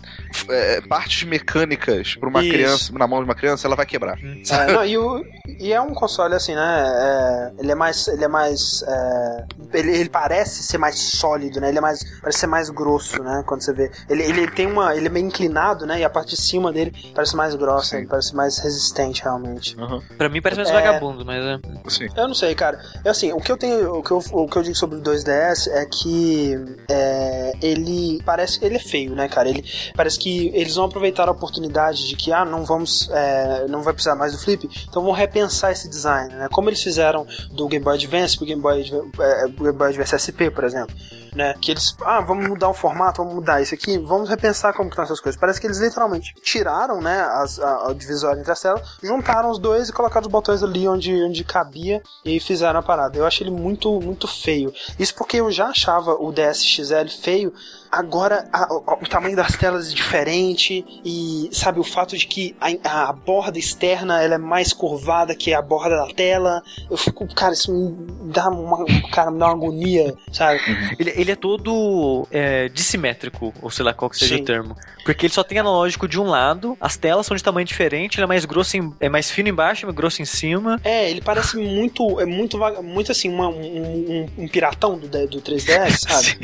é, partes mecânicas pra uma Isso. criança, na mão de uma criança, ela vai quebrar. É, não, e, o- e é um console assim, né? é, ele é mais. Ele é mais. é, ele, ele parece ser mais sólido, né? Ele é mais. Parece ser mais grosso, né? Quando você vê. Ele, ele tem uma. Ele é meio inclinado, né? E a parte de cima dele parece mais grossa, ele parece mais resistente realmente. Pra mim parece mais É. vagabundo, mas é. Sim. Eu não sei, cara. É assim, o que eu tenho, o que eu, o que eu digo sobre o 2DS é que é, ele parece, ele é feio, né, cara? Ele parece que eles vão aproveitar a oportunidade de que ah, não vamos, é, não vai precisar mais do flip, então vão repensar esse design, né? Como eles fizeram do Game Boy Advance pro Game Boy, é, Game Boy Advance SP, por exemplo. Né? Que eles, ah, vamos mudar o formato, vamos mudar isso aqui, vamos repensar como que estão essas coisas. Parece que eles literalmente tiraram, né, as, a, o divisório entre as telas, juntaram os dois e colocaram os botões ali onde, onde cabia e fizeram a parada. Eu acho ele muito, muito feio. Isso porque eu já achava o DSXL feio. Agora a- o, o tamanho das telas é diferente e sabe o fato de que a, a borda externa ela é mais curvada que a borda da tela. Eu fico, cara, isso me dá uma, cara, me dá uma agonia, sabe? Ele, ele é todo é, dissimétrico, ou sei lá qual que seja Sim. o termo. Porque ele só tem analógico de um lado, as telas são de tamanho diferente, ele é mais grosso em, é mais fino embaixo, mais grosso em cima. É, ele parece muito, é muito, muito assim, uma- um, um- um piratão do, do 3DS, sabe?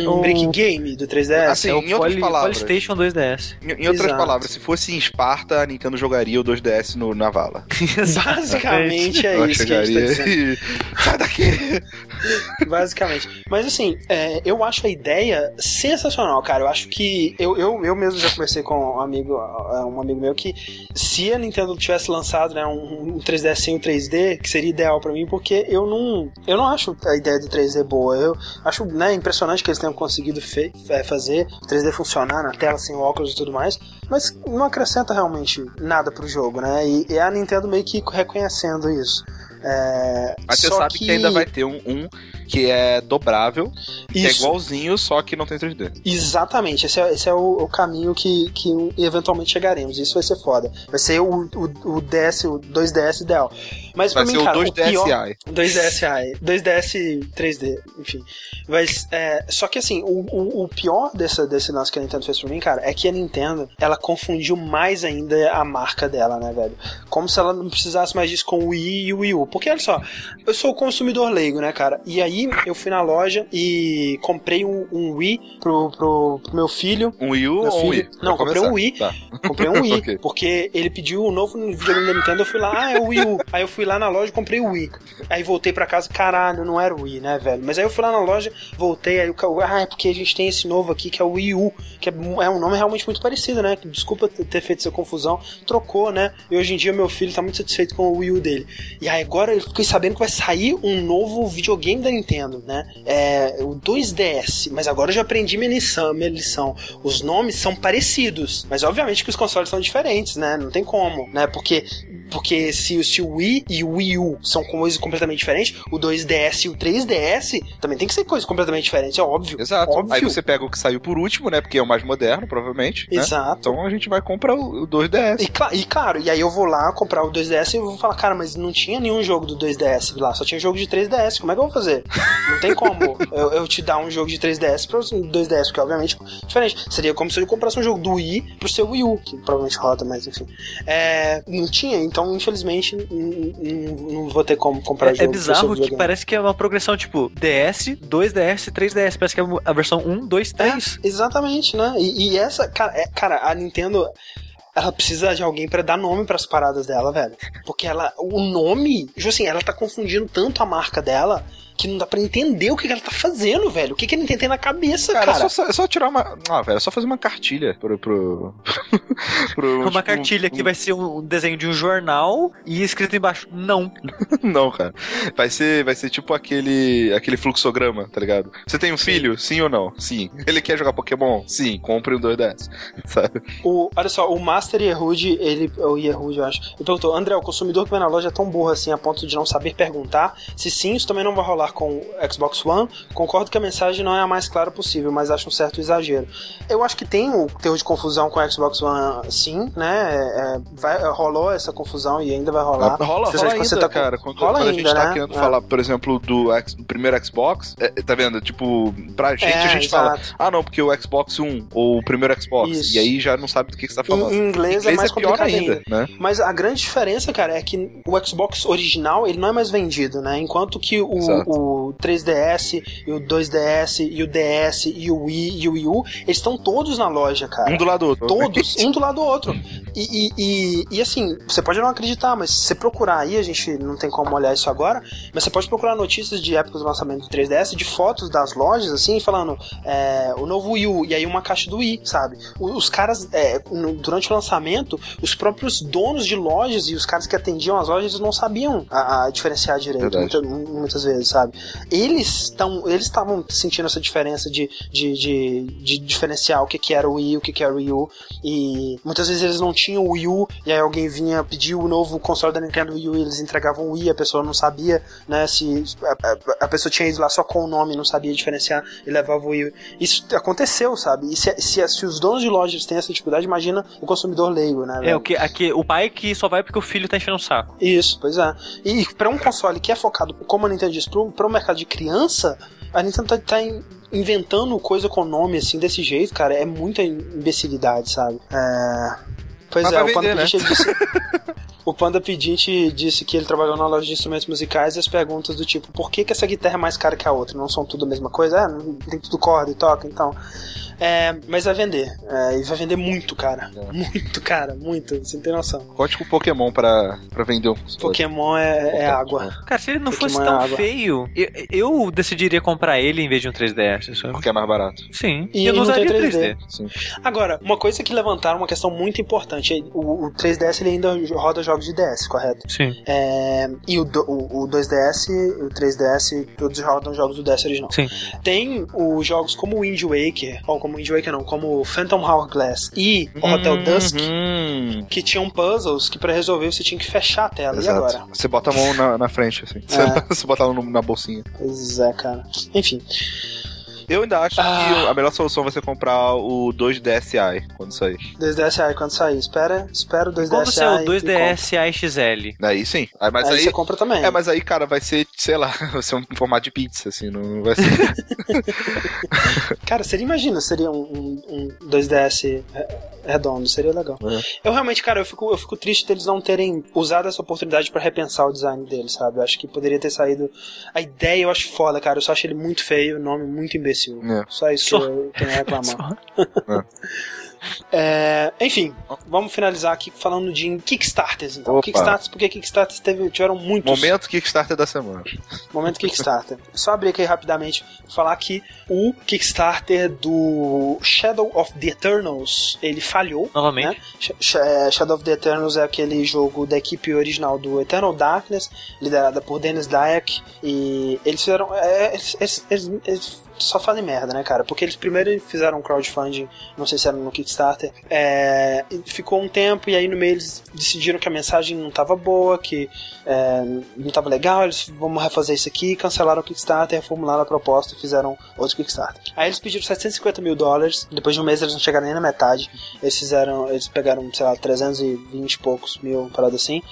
Um, um brick game do 3DS. Assim, é o em outras Poly- palavras. Polystation 2DS. Em, em outras Exato. palavras, se fosse em Esparta, a Nintendo jogaria o 2DS no, na vala. Basicamente é isso que a gente tá dizendo. Sai daqui! Basicamente. Mas assim, é, eu acho a ideia sensacional, cara. Eu acho que. Eu, eu, eu mesmo já conversei com um amigo, um amigo meu que se a Nintendo tivesse lançado né, um, um 3DS sem o 3D, que seria ideal pra mim, porque eu não. Eu não acho a ideia do 3D boa. Eu acho né, impressionante que eles tenham conseguido é, fazer o 3D funcionar na tela sem óculos e tudo mais. Mas não acrescenta realmente nada pro jogo, né? E, e a Nintendo meio que reconhecendo isso. É, Mas você sabe que... ainda vai ter um, um que é dobrável, que é igualzinho, só que não tem 3D. Exatamente, esse é, esse é o, o caminho que, que eventualmente chegaremos. Isso vai ser foda. Vai ser o, o, o DS, o 2DS ideal. Mas Vai pra ser mim, o cara, 2DSi. pior- 2DSi, 2DS 3D, enfim. Mas, é, só que assim, o, o, o pior dessa, desse lance que a Nintendo fez pra mim, cara, é que a Nintendo, ela confundiu mais ainda a marca dela, né, velho? Como se ela não precisasse mais disso com o Wii e o Wii U. Porque, olha só, eu sou consumidor leigo, né, cara? E aí, eu fui na loja e comprei um, um Wii pro, pro, pro meu filho. Um Wii U Meu ou um Wii? Não, comprei um. Wii. Tá. Comprei um Wii, Ok. porque ele pediu o novo videogame da Nintendo, eu fui lá, ah, é o Wii U. Aí eu fui lá na loja e comprei o Wii. Aí voltei pra casa, caralho, não era o Wii, né, velho? Mas aí eu fui lá na loja, voltei, aí o ah, é porque a gente tem esse novo aqui que é o Wii U, que é, é um nome realmente muito parecido, né? Desculpa ter feito essa confusão. Trocou, né? E hoje em dia meu filho tá muito satisfeito com o Wii U dele. E aí agora eu fiquei sabendo que vai sair um novo videogame da Nintendo, né? É o 2DS, mas agora eu já aprendi minha lição, minha lição. Os nomes são parecidos, mas obviamente que os consoles são diferentes, né? Não tem como, né? Porque porque se, se o Wii e o Wii U são coisas completamente diferentes, o 2DS e o 3DS também tem que ser coisas completamente diferentes, é óbvio. Exato. Óbvio. Aí você pega o que saiu por último, né? Porque é o mais moderno, provavelmente. né? Exato. Então a gente vai comprar o o 2DS. E, e claro, e aí eu vou lá comprar o 2DS e eu vou falar, cara, mas não tinha nenhum jogo do 2DS lá, só tinha jogo de 3DS, como é que eu vou fazer? Não tem como eu, eu te dar um jogo de 3DS pro 2DS, porque obviamente é diferente. Seria como se eu comprasse um jogo do Wii pro seu Wii U, que provavelmente roda, mas enfim. É, não tinha, então infelizmente não vou ter como comprar É, jogo é pro seu bizarro que parece que é uma progressão tipo DS, 2DS, 3DS. Parece que é a versão 1, 2, 3. É, exatamente, né? E, e essa, cara, é- cara, a Nintendo. Ela precisa de alguém pra dar nome pras paradas dela, velho. Porque ela. O nome. Tipo assim, ela tá confundindo tanto a marca dela que não dá pra entender o que, que ela tá fazendo, velho. O que, que Nintendo tem na cabeça, Cara, cara. É, só, é só tirar uma. Ah, velho, é só fazer uma cartilha pro. pro, pro Uma tipo, cartilha que vai ser um desenho de um jornal e escrito embaixo, não. Não, cara. Vai ser, vai ser tipo aquele, aquele fluxograma, tá ligado? Você tem um filho? Sim ou não? Sim. Ele quer jogar Pokémon? Sim. Compre um 2DS. Sabe? O, olha só, o Master Yehud, ele. O Yehud, eu acho. Ele perguntou: André, o consumidor que vai na loja é tão burro assim a ponto de não saber perguntar? Se sim, isso também não vai rolar com o Xbox One. Concordo que a mensagem não é a mais clara possível, mas acho um certo exagero. Eu acho que tem o terror de confusão com o Xbox One, sim, né? É, vai- rolou essa confusão e ainda vai rolar. rola, Você rola ainda, tá cara. Quando, rola quando a gente tá né? querendo É. falar, por exemplo, do, X- do primeiro Xbox, é, tá vendo? Tipo, pra gente, É, a gente fala, exato. ah, não, porque o Xbox 1 ou o primeiro Xbox. Isso. E aí já não sabe do que, que você tá falando. Em, em inglês, é mais complicado ainda, ainda. né? Mas a grande diferença, cara, é que o Xbox original ele não é mais vendido, né? Enquanto que o. o 3DS e o 2DS e o DS e o Wii e o Wii U, eles estão todos na loja, cara. Um do lado do outro. Todos, um do lado do outro. E, e, e, e, assim, você pode não acreditar, mas se você procurar aí, a gente não tem como olhar isso agora, mas você pode procurar notícias de épocas do lançamento do 3DS, de fotos das lojas, assim, falando é, o novo Wii U, e aí uma caixa do Wii, sabe? Os caras, é, durante o lançamento, os próprios donos de lojas e os caras que atendiam as lojas eles não sabiam a, a diferenciar direito, muita- muitas vezes, sabe? Eles estão eles estavam sentindo essa diferença de, de, de, de diferenciar o que, que era o Wii, o que, que era o Wii U, e muitas vezes eles não tinham o Wii U, e aí alguém vinha pedir o novo console da Nintendo Wii U e eles entregavam o Wii, a pessoa não sabia, né, se a, a- a pessoa tinha ido lá só com o nome, não sabia diferenciar e levava o Wii U. Isso aconteceu, sabe? E se, se, se os donos de lojas têm essa dificuldade, imagina o consumidor leigo, né? É, o que, aqui, o pai que só vai porque o filho tá enchendo o saco. Isso, pois é. E pra um console que é focado, como a Nintendo diz, pro, pro mercado de criança, a Nintendo tá, tá in- inventando coisa com nome assim, desse jeito, cara, é muita imbecilidade, sabe? É. Pois Mas é, o vender, né? Disse. O Panda Pedinte disse que ele trabalhou na loja de instrumentos musicais e as perguntas do tipo, por que, que essa guitarra é mais cara que a outra? Não são tudo a mesma coisa? É, não tem tudo corda e toca, então. É, mas vai vender. É, e vai vender muito, cara. Muito, cara, muito. Você não tem noção. Conte com o Pokémon pra, pra vender um. Pokémon é, é água. Cara, se ele não Pokémon fosse é tão feio, eu, eu decidiria comprar ele em vez de um 3DS. sabe? Porque é mais barato. Sim, E eu não usaria 3D. 3D. Sim. Agora, uma coisa que levantaram, uma questão muito importante. O, o 3DS ele ainda roda jogos de DS, correto? Sim. É, e o, o, o 2DS e o 3DS, todos rodam jogos do DS original. Sim. Tem os jogos como Wind Waker, ou como Wind Waker não, como Phantom Hourglass e o Hotel Dusk, Uhum. que tinham puzzles que pra resolver você tinha que fechar a tela. E Exato. agora? Você bota a mão na, na frente, assim. Você, É. você bota ela na bolsinha. Pois é, cara. Enfim. Eu ainda acho Ah. que a melhor solução vai ser comprar o 2DSi quando sair. 2DS aí quando sair. Espera, espera o 2DS Como você é o aí e 2DS AXL? Aí sim. Aí, mas. Aí, aí. você compra também. É, mas aí, cara, vai ser, sei lá, vai ser um formato de pizza, assim, não vai ser. Cara, seria, imagina, seria um, um, um 2DS re- redondo, seria legal. É. Eu realmente, cara, eu fico, eu fico triste deles não terem usado essa oportunidade pra repensar o design dele, sabe? Eu acho que poderia ter saído. A ideia eu acho foda, cara. Eu só acho ele muito feio, o nome muito imbecil. É. Só isso Só. que eu tenho a reclamar. Só. É, enfim, vamos finalizar aqui falando de Kickstarters. Então, Opa. Kickstarters, porque Kickstarters teve, tiveram muitos. Momento Kickstarter da semana. Momento Kickstarter. Só abrir aqui rapidamente falar que o Kickstarter do Shadow of the Eternals ele falhou. Novamente. Né? É, Shadow of the Eternals é aquele jogo da equipe original do Eternal Darkness, liderada por Dennis Dyack. E eles fizeram. é, eles, eles- eles- eles só fazem merda, né, cara? Porque eles primeiro fizeram um crowdfunding, não sei se era no Kickstarter, é, ficou um tempo e aí no meio eles decidiram que a mensagem não tava boa, que é, não tava legal, eles vamos refazer isso aqui, cancelaram o Kickstarter, reformularam a proposta e fizeram outro Kickstarter. Aí eles pediram 750 mil dólares, depois de um mês eles não chegaram nem na metade, eles fizeram, eles pegaram, sei lá, 320 e poucos mil, parada assim.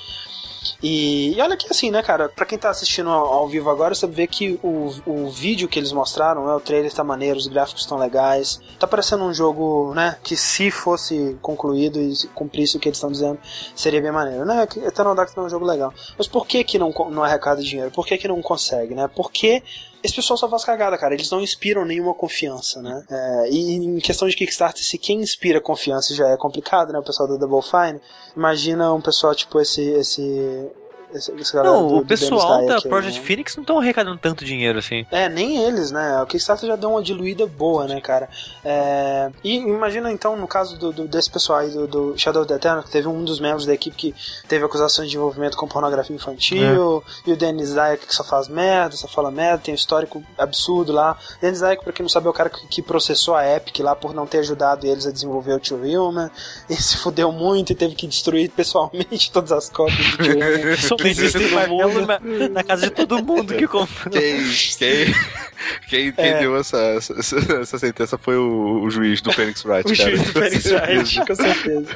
E, e olha que assim, né, cara, pra quem tá assistindo ao, ao vivo agora, você vê que o, o vídeo que eles mostraram, né, o trailer tá maneiro, os gráficos estão legais. Tá parecendo um jogo, né, que se fosse concluído e se cumprisse o que eles estão dizendo, seria bem maneiro, né? que Eternal Dark é um jogo legal. Mas por que que não, não arrecada dinheiro? Por que que não consegue, né? Porque esse pessoal só faz cagada, cara. Eles não inspiram nenhuma confiança, né? É, e em questão de Kickstarter, se quem inspira confiança já é complicado, né? O pessoal da Double Fine. Imagina um pessoal tipo esse. esse esse, Não, do- o pessoal da aí, Project né? Phoenix não estão arrecadando tanto dinheiro assim. É, nem eles, né? O Kickstarter já deu uma diluída boa, né, cara? É, E imagina então, no caso do, do- desse pessoal aí do, do Shadow of the Eternal, que teve um dos membros da equipe que teve acusações de envolvimento com pornografia infantil, e o Dennis Dyack que só faz merda, só fala merda, tem um histórico absurdo lá. Dennis Dyack, pra quem não sabe, é o cara que, que processou a Epic lá por não ter ajudado eles a desenvolver o Tio Human, e se fudeu muito e teve que destruir pessoalmente todas as cópias do Tio Human. Somente existem esse no martelo mundo. na, na casa de todo mundo que comprou. Quem, quem, quem entendeu É. essa, essa, essa sentença foi o, o juiz do Phoenix Wright, O cara. juiz do Phoenix Wright, com certeza.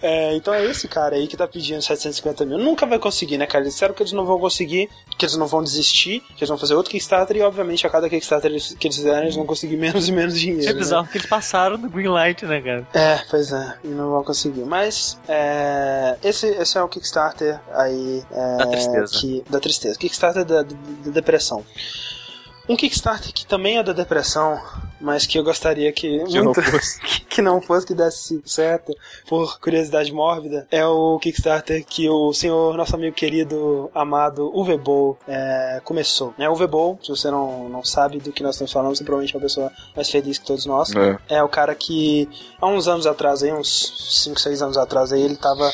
É, então é esse cara aí que tá pedindo 750 mil. Nunca vai conseguir, né, cara? Eles disseram que eles não vão conseguir, que eles não vão desistir, que eles vão fazer outro Kickstarter e, obviamente, a cada Kickstarter que eles fizerem, eles vão conseguir menos e menos dinheiro. É né? bizarro que eles passaram do Greenlight, né, cara? É, pois é, e não vão conseguir. Mas é, esse, esse é o Kickstarter aí. É, Da tristeza. Que, da tristeza. Kickstarter da, da, da depressão. Um Kickstarter que também é da depressão, mas que eu gostaria que. Que não muito- fosse. que- não fosse que desse certo, por curiosidade mórbida, é o Kickstarter que o senhor, nosso amigo querido, amado Uwe Boll, é, começou. Né? Uwe Boll, se você não, não sabe do que nós estamos falando, você provavelmente é uma pessoa mais feliz que todos nós. É. É o cara que há uns anos atrás, aí, uns 5, 6 anos atrás, aí, ele tava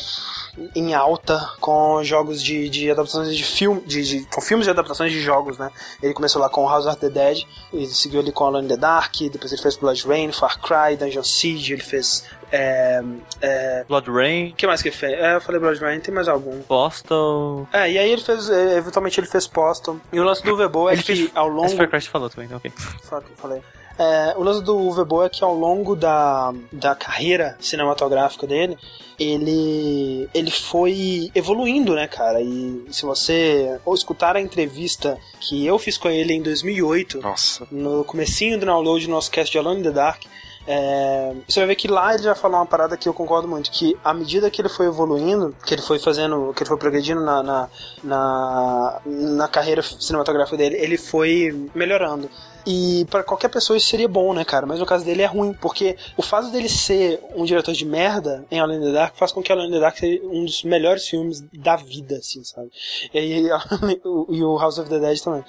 em alta com jogos de, de adaptações de filme, de, de- com filmes de adaptações de jogos, né? Ele começou lá com House of the Dead, ele seguiu ali com Alone in the Dark, depois ele fez Blood Rain, Far Cry, Dungeon Siege, ele fez. É, é, Blood Rain, o que mais que ele fez? É, eu falei Blood Rain, tem mais algum. Postal. É, e aí ele fez, é, eventualmente ele fez Postal. E o lance do Vebo é Ele que fez- ao Esse longo. Far Cry falou também, ok. Fuck, falei. É, o lance do Uwe Boll é que ao longo da, da carreira cinematográfica dele, ele, ele foi evoluindo, né, cara? E se você ou escutar a entrevista que eu fiz com ele em 2008, Nossa. no comecinho do download do nosso cast de Alone in the Dark, é, você vai ver que lá ele já falou uma parada que eu concordo muito, que à medida que ele foi evoluindo, que ele foi fazendo, que ele foi progredindo na, na, na, na carreira cinematográfica dele, ele foi melhorando. E para qualquer pessoa isso seria bom, né, cara? Mas no caso dele é ruim, porque o fato dele ser um diretor de merda em Alone in the Dark faz com que Alone in the Dark seja um dos melhores filmes da vida, assim, sabe? E, aí, e o House of the Dead também.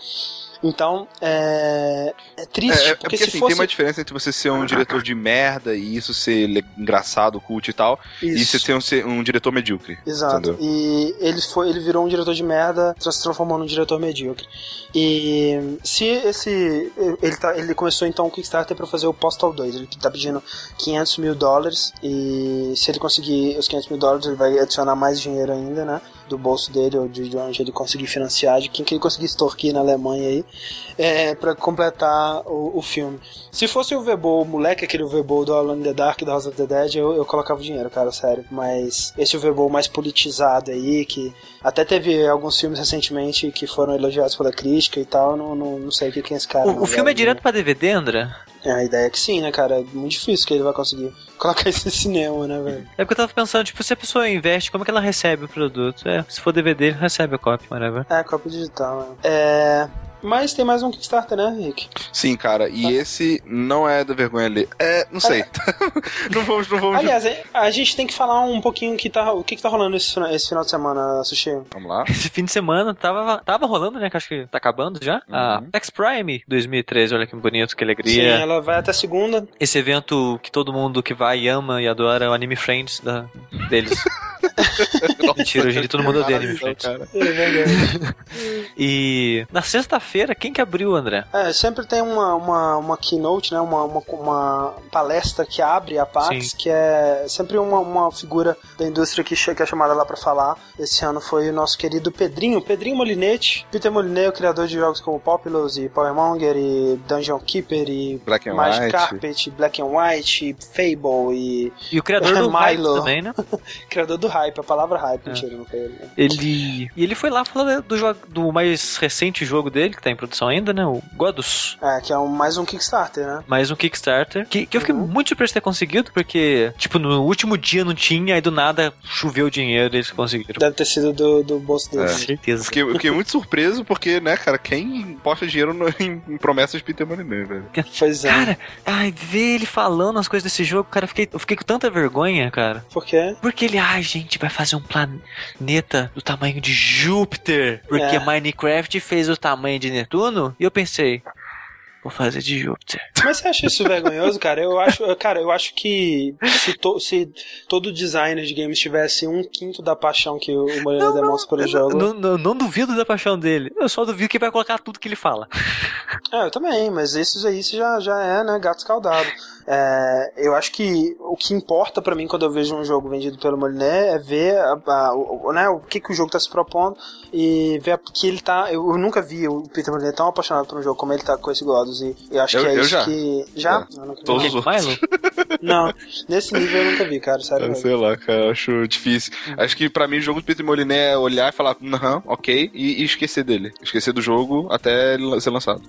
Então, é, é triste. É, é porque, porque se assim, fosse... tem uma diferença entre você ser um diretor de merda e isso ser engraçado, cult e tal, e Isso. você ser um, ser um diretor medíocre. Exato. entendeu? E ele foi, ele virou um diretor de merda, se transformou num diretor medíocre. E se esse ele tá, ele começou então o Kickstarter para fazer o Postal 2, ele tá pedindo 500 mil dólares e se ele conseguir os 500 mil dólares ele vai adicionar mais dinheiro ainda, né? Do bolso dele ou de de onde ele conseguir financiar, de quem que ele conseguir extorquir na Alemanha aí, é, para completar o, o filme. Se fosse o Vebo, o moleque, aquele Vebo do Alone in the Dark, do House of the Dead, eu, eu colocava o dinheiro, cara, sério. Mas esse Vebo mais politizado aí, que até teve alguns filmes recentemente que foram elogiados pela crítica e tal, não, não, não sei o que que é esse cara. O, o filme é direto pra DVD, André? É, a ideia é que sim, né, cara? É muito difícil que ele vai conseguir colocar isso em cinema, né, velho? É porque eu tava pensando, tipo, se a pessoa investe, como é que ela recebe o produto? É, se for DVD, recebe a cópia, whatever. É, cópia digital, né? É. Mas tem mais um Kickstarter, né, Rick? Sim, cara, e esse não é da vergonha ler. É, não sei. não vamos, não vamos. Aliás, a gente tem que falar um pouquinho que tá, o que, que tá rolando esse, final- esse final de semana, Sushi. Vamos lá. Esse fim de semana tava, tava rolando, né? Que acho que tá acabando já. A Uhum. X Prime 2013, olha que bonito, que Sim, alegria. ela vai até segunda. Esse evento que todo mundo que vai ama e adora é o Anime Friends da, deles. Mentira, hoje em dia todo mundo odeia Anime cara. É verdade. E na sexta-feira, quem que abriu, André? É, sempre tem uma, uma, uma keynote, né? Uma, uma, uma palestra que abre a PAX, Sim. que é sempre uma, uma figura da indústria que, que é chamada lá pra falar. Esse ano foi o nosso querido Pedrinho, Pedrinho Molinete. Peter Molinete, o criador de jogos como Populous e Powermonger e Dungeon Keeper e Black and Magic White. Carpet, Black and White, Fable e E o criador do Hype Milo. também, né? criador do hype, a palavra hype, É. mentira, não foi ele. né? Ele. E ele foi lá falar do, jogo, do mais recente jogo dele, que tá em produção ainda, né? O Godus. É, que é um, mais um Kickstarter, né? Mais um Kickstarter. Que, que eu fiquei Uhum. muito surpreso de ter conseguido, porque, tipo, no último dia não tinha, aí do nada choveu dinheiro e eles conseguiram. Deve ter sido do, do bolso É. dele. certeza. Fiquei, eu fiquei muito surpreso porque, né, cara, quem posta dinheiro no- em, em promessas de Peter Molineux, velho. Pois é. Cara, ai, ver ele falando as coisas desse jogo, cara, eu fiquei, eu fiquei com tanta vergonha, cara. Por quê? Porque ele, ai, gente, vai fazer um planeta do tamanho de Júpiter. Porque É. Minecraft fez o tamanho de Netuno. E eu pensei, vou fazer de Júpiter. Mas você acha isso vergonhoso, cara? Eu acho, cara, eu acho que se, to- se todo designer de games tivesse um quinto da paixão que o Moreira demonstra pelo jogo. não, não, não duvido da paixão dele. Eu só duvido que vai colocar tudo que ele fala. É, eu também, mas isso aí já, já é, né, gato escaldado. É, eu acho que o que importa pra mim quando eu vejo um jogo vendido pelo Moliné é ver a- a- o, né, o que, que o jogo tá se propondo e ver que ele tá. Eu, eu nunca vi o Peter Moliné tão apaixonado por um jogo como ele tá com esse Godus. E eu acho Eu- que é eu isso já. que. Já? É. Eu vi. Todos os? Não, nesse nível eu nunca vi, cara, sério. Eu sei lá, cara, eu acho difícil. Acho que pra mim o jogo do Peter Molineux é olhar e falar, aham, ok, e, e esquecer dele. Esquecer do jogo até ele ser lançado.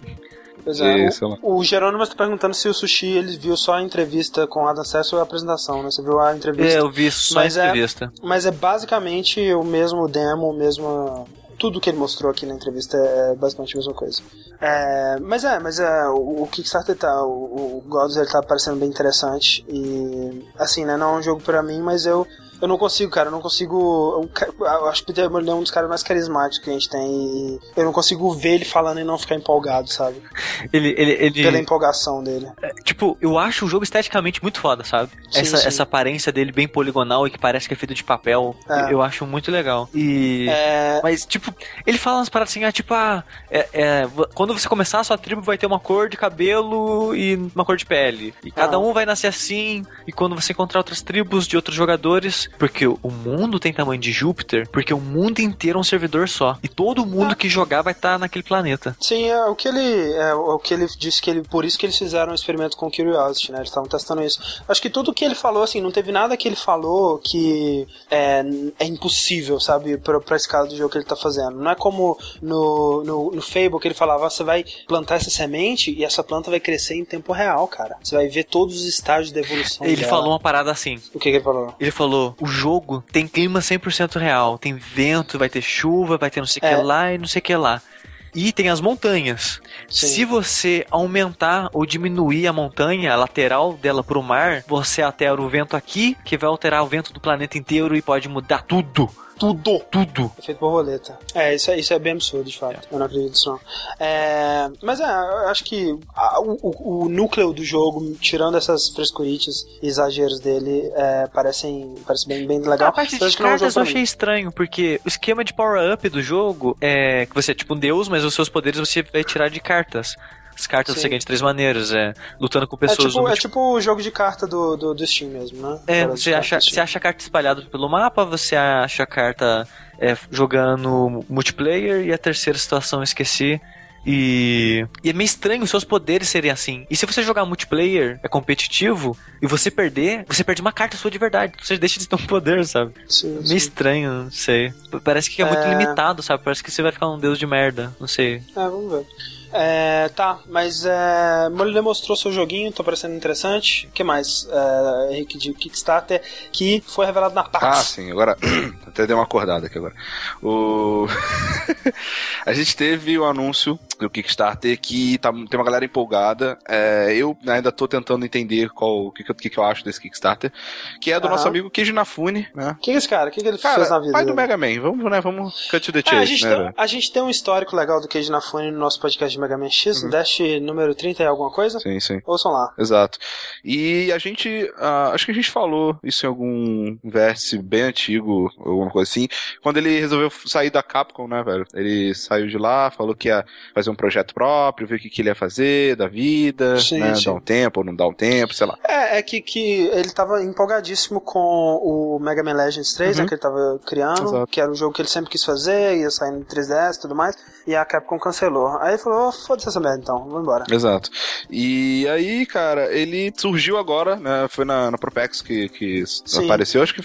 Pois é, o, o Jerônimo está perguntando se o Sushi ele viu só a entrevista com o Adam Sessler ou a apresentação, né? Você viu a entrevista? É, eu vi só Mas a é- entrevista. Mas é basicamente o mesmo demo, o mesmo. Tudo que ele mostrou aqui na entrevista é basicamente a mesma coisa. É, mas é, mas é, o, o Kickstarter tá. O, o Gods ele tá parecendo bem interessante. E assim, né? Não é um jogo pra mim, mas eu. Eu não consigo, cara, eu não consigo. Eu, acho que o Peter Molyneux é um dos caras mais carismáticos que a gente tem. E eu não consigo ver ele falando e não ficar empolgado, sabe? Ele, ele, ele Pela empolgação dele. tipo, eu acho o jogo esteticamente muito foda, sabe? Sim, essa, sim. essa aparência dele bem poligonal e que parece que é feito de papel, É. eu acho muito legal. E. É, Mas, tipo, ele fala umas paradas assim, ah, tipo, ah, é, é, quando você começar, a sua tribo vai ter uma cor de cabelo e uma cor de pele. E cada Ah. um vai nascer assim, e quando você encontrar outras tribos de outros jogadores, porque o mundo tem tamanho de Júpiter, porque o mundo inteiro é um servidor só. E todo mundo que jogar vai estar naquele planeta. Sim, é o que ele. É o que ele disse que ele. Por isso que eles fizeram um experimento com Curiosity, né? Eles estavam testando isso. Acho que tudo que ele falou, assim, não teve nada que ele falou que é, é impossível, sabe, pra, pra escala do jogo que ele tá fazendo. Não é como no, no, no Fable que ele falava, "Ah, você vai plantar essa semente e essa planta vai crescer em tempo real, cara. Você vai ver todos os estágios da evolução. Ele dela. falou uma parada assim. O que, que ele falou? Ele falou: o jogo tem clima 100% real. Tem vento, vai ter chuva, vai ter não sei o É. que lá e não sei o que lá. E tem as montanhas. Sim. Se você aumentar ou diminuir a montanha, a lateral dela pro mar, você altera o vento aqui, que vai alterar o vento do planeta inteiro e pode mudar tudo. Tudo, tudo. Efeito borboleta. É, isso é, isso é bem absurdo, de fato. Eu não acredito nisso, não. É, mas é, eu acho que a- o, o- núcleo do jogo, tirando essas frescurites e exageros dele, é, parecem, parece bem, bem legal. A parte de é um cartas jogo eu achei estranho, porque o esquema de power-up do jogo é que você é tipo um deus, mas os seus poderes você vai tirar de cartas. As cartas Sim. você ganha de três maneiras, é lutando com É pessoas tipo, no é tipo o jogo de carta do, do, do Steam mesmo, né? É, você acha, você acha a carta espalhada pelo mapa, você acha a carta é, jogando multiplayer e a terceira situação eu esqueci. E, e é meio estranho os seus poderes serem assim. E se você jogar multiplayer, é competitivo, e você perder, você perde uma carta sua de verdade. Você deixa de ter um poder, sabe? Sim, Meio sim. estranho, não sei. Parece que é muito É. limitado, sabe? Parece que você vai ficar um deus de merda, não sei. É, vamos ver. É, tá, mas é, Molina mostrou seu joguinho, tô parecendo interessante. O que mais? É, Henrique de Kickstarter, que foi revelado na PAX. Ah, sim, agora até dei uma acordada aqui agora. O... a gente teve o anúncio do Kickstarter que tá, tem uma galera empolgada. É, eu ainda tô tentando entender qual o que, que que, eu acho desse Kickstarter, que é do Aham. nosso amigo Keiji Nafune, né? Quem é esse cara? O que, que ele Cara, fez na vida? pai do dele? Mega Man, vamos, né, vamos cut to the É, a, chase, gente né, tem, a gente tem um histórico legal do Cage na Fone no nosso podcast de Mega Man X, Uhum. Dash número 30 e alguma coisa? Sim, sim. Ouçam lá. Exato. E a gente, ah, acho que a gente falou isso em algum vértice bem antigo, alguma coisa assim, quando ele resolveu sair da Capcom, né, velho? Ele saiu de lá, falou que ia fazer um projeto próprio, ver o que, que ele ia fazer da vida, Sim, né, sim. dar um tempo ou não dar um tempo, sei lá. É, é que, que ele tava empolgadíssimo com o Mega Man Legends 3, Uhum. né, que ele tava criando, Exato. que era um jogo que ele sempre quis fazer, ia sair no 3DS e tudo mais, e a Capcom cancelou. Aí ele falou, "Oh, foda-se essa merda então, vamos embora. Exato. E aí, cara, ele surgiu agora, né, foi na, na Propex que, que Sim. apareceu, acho que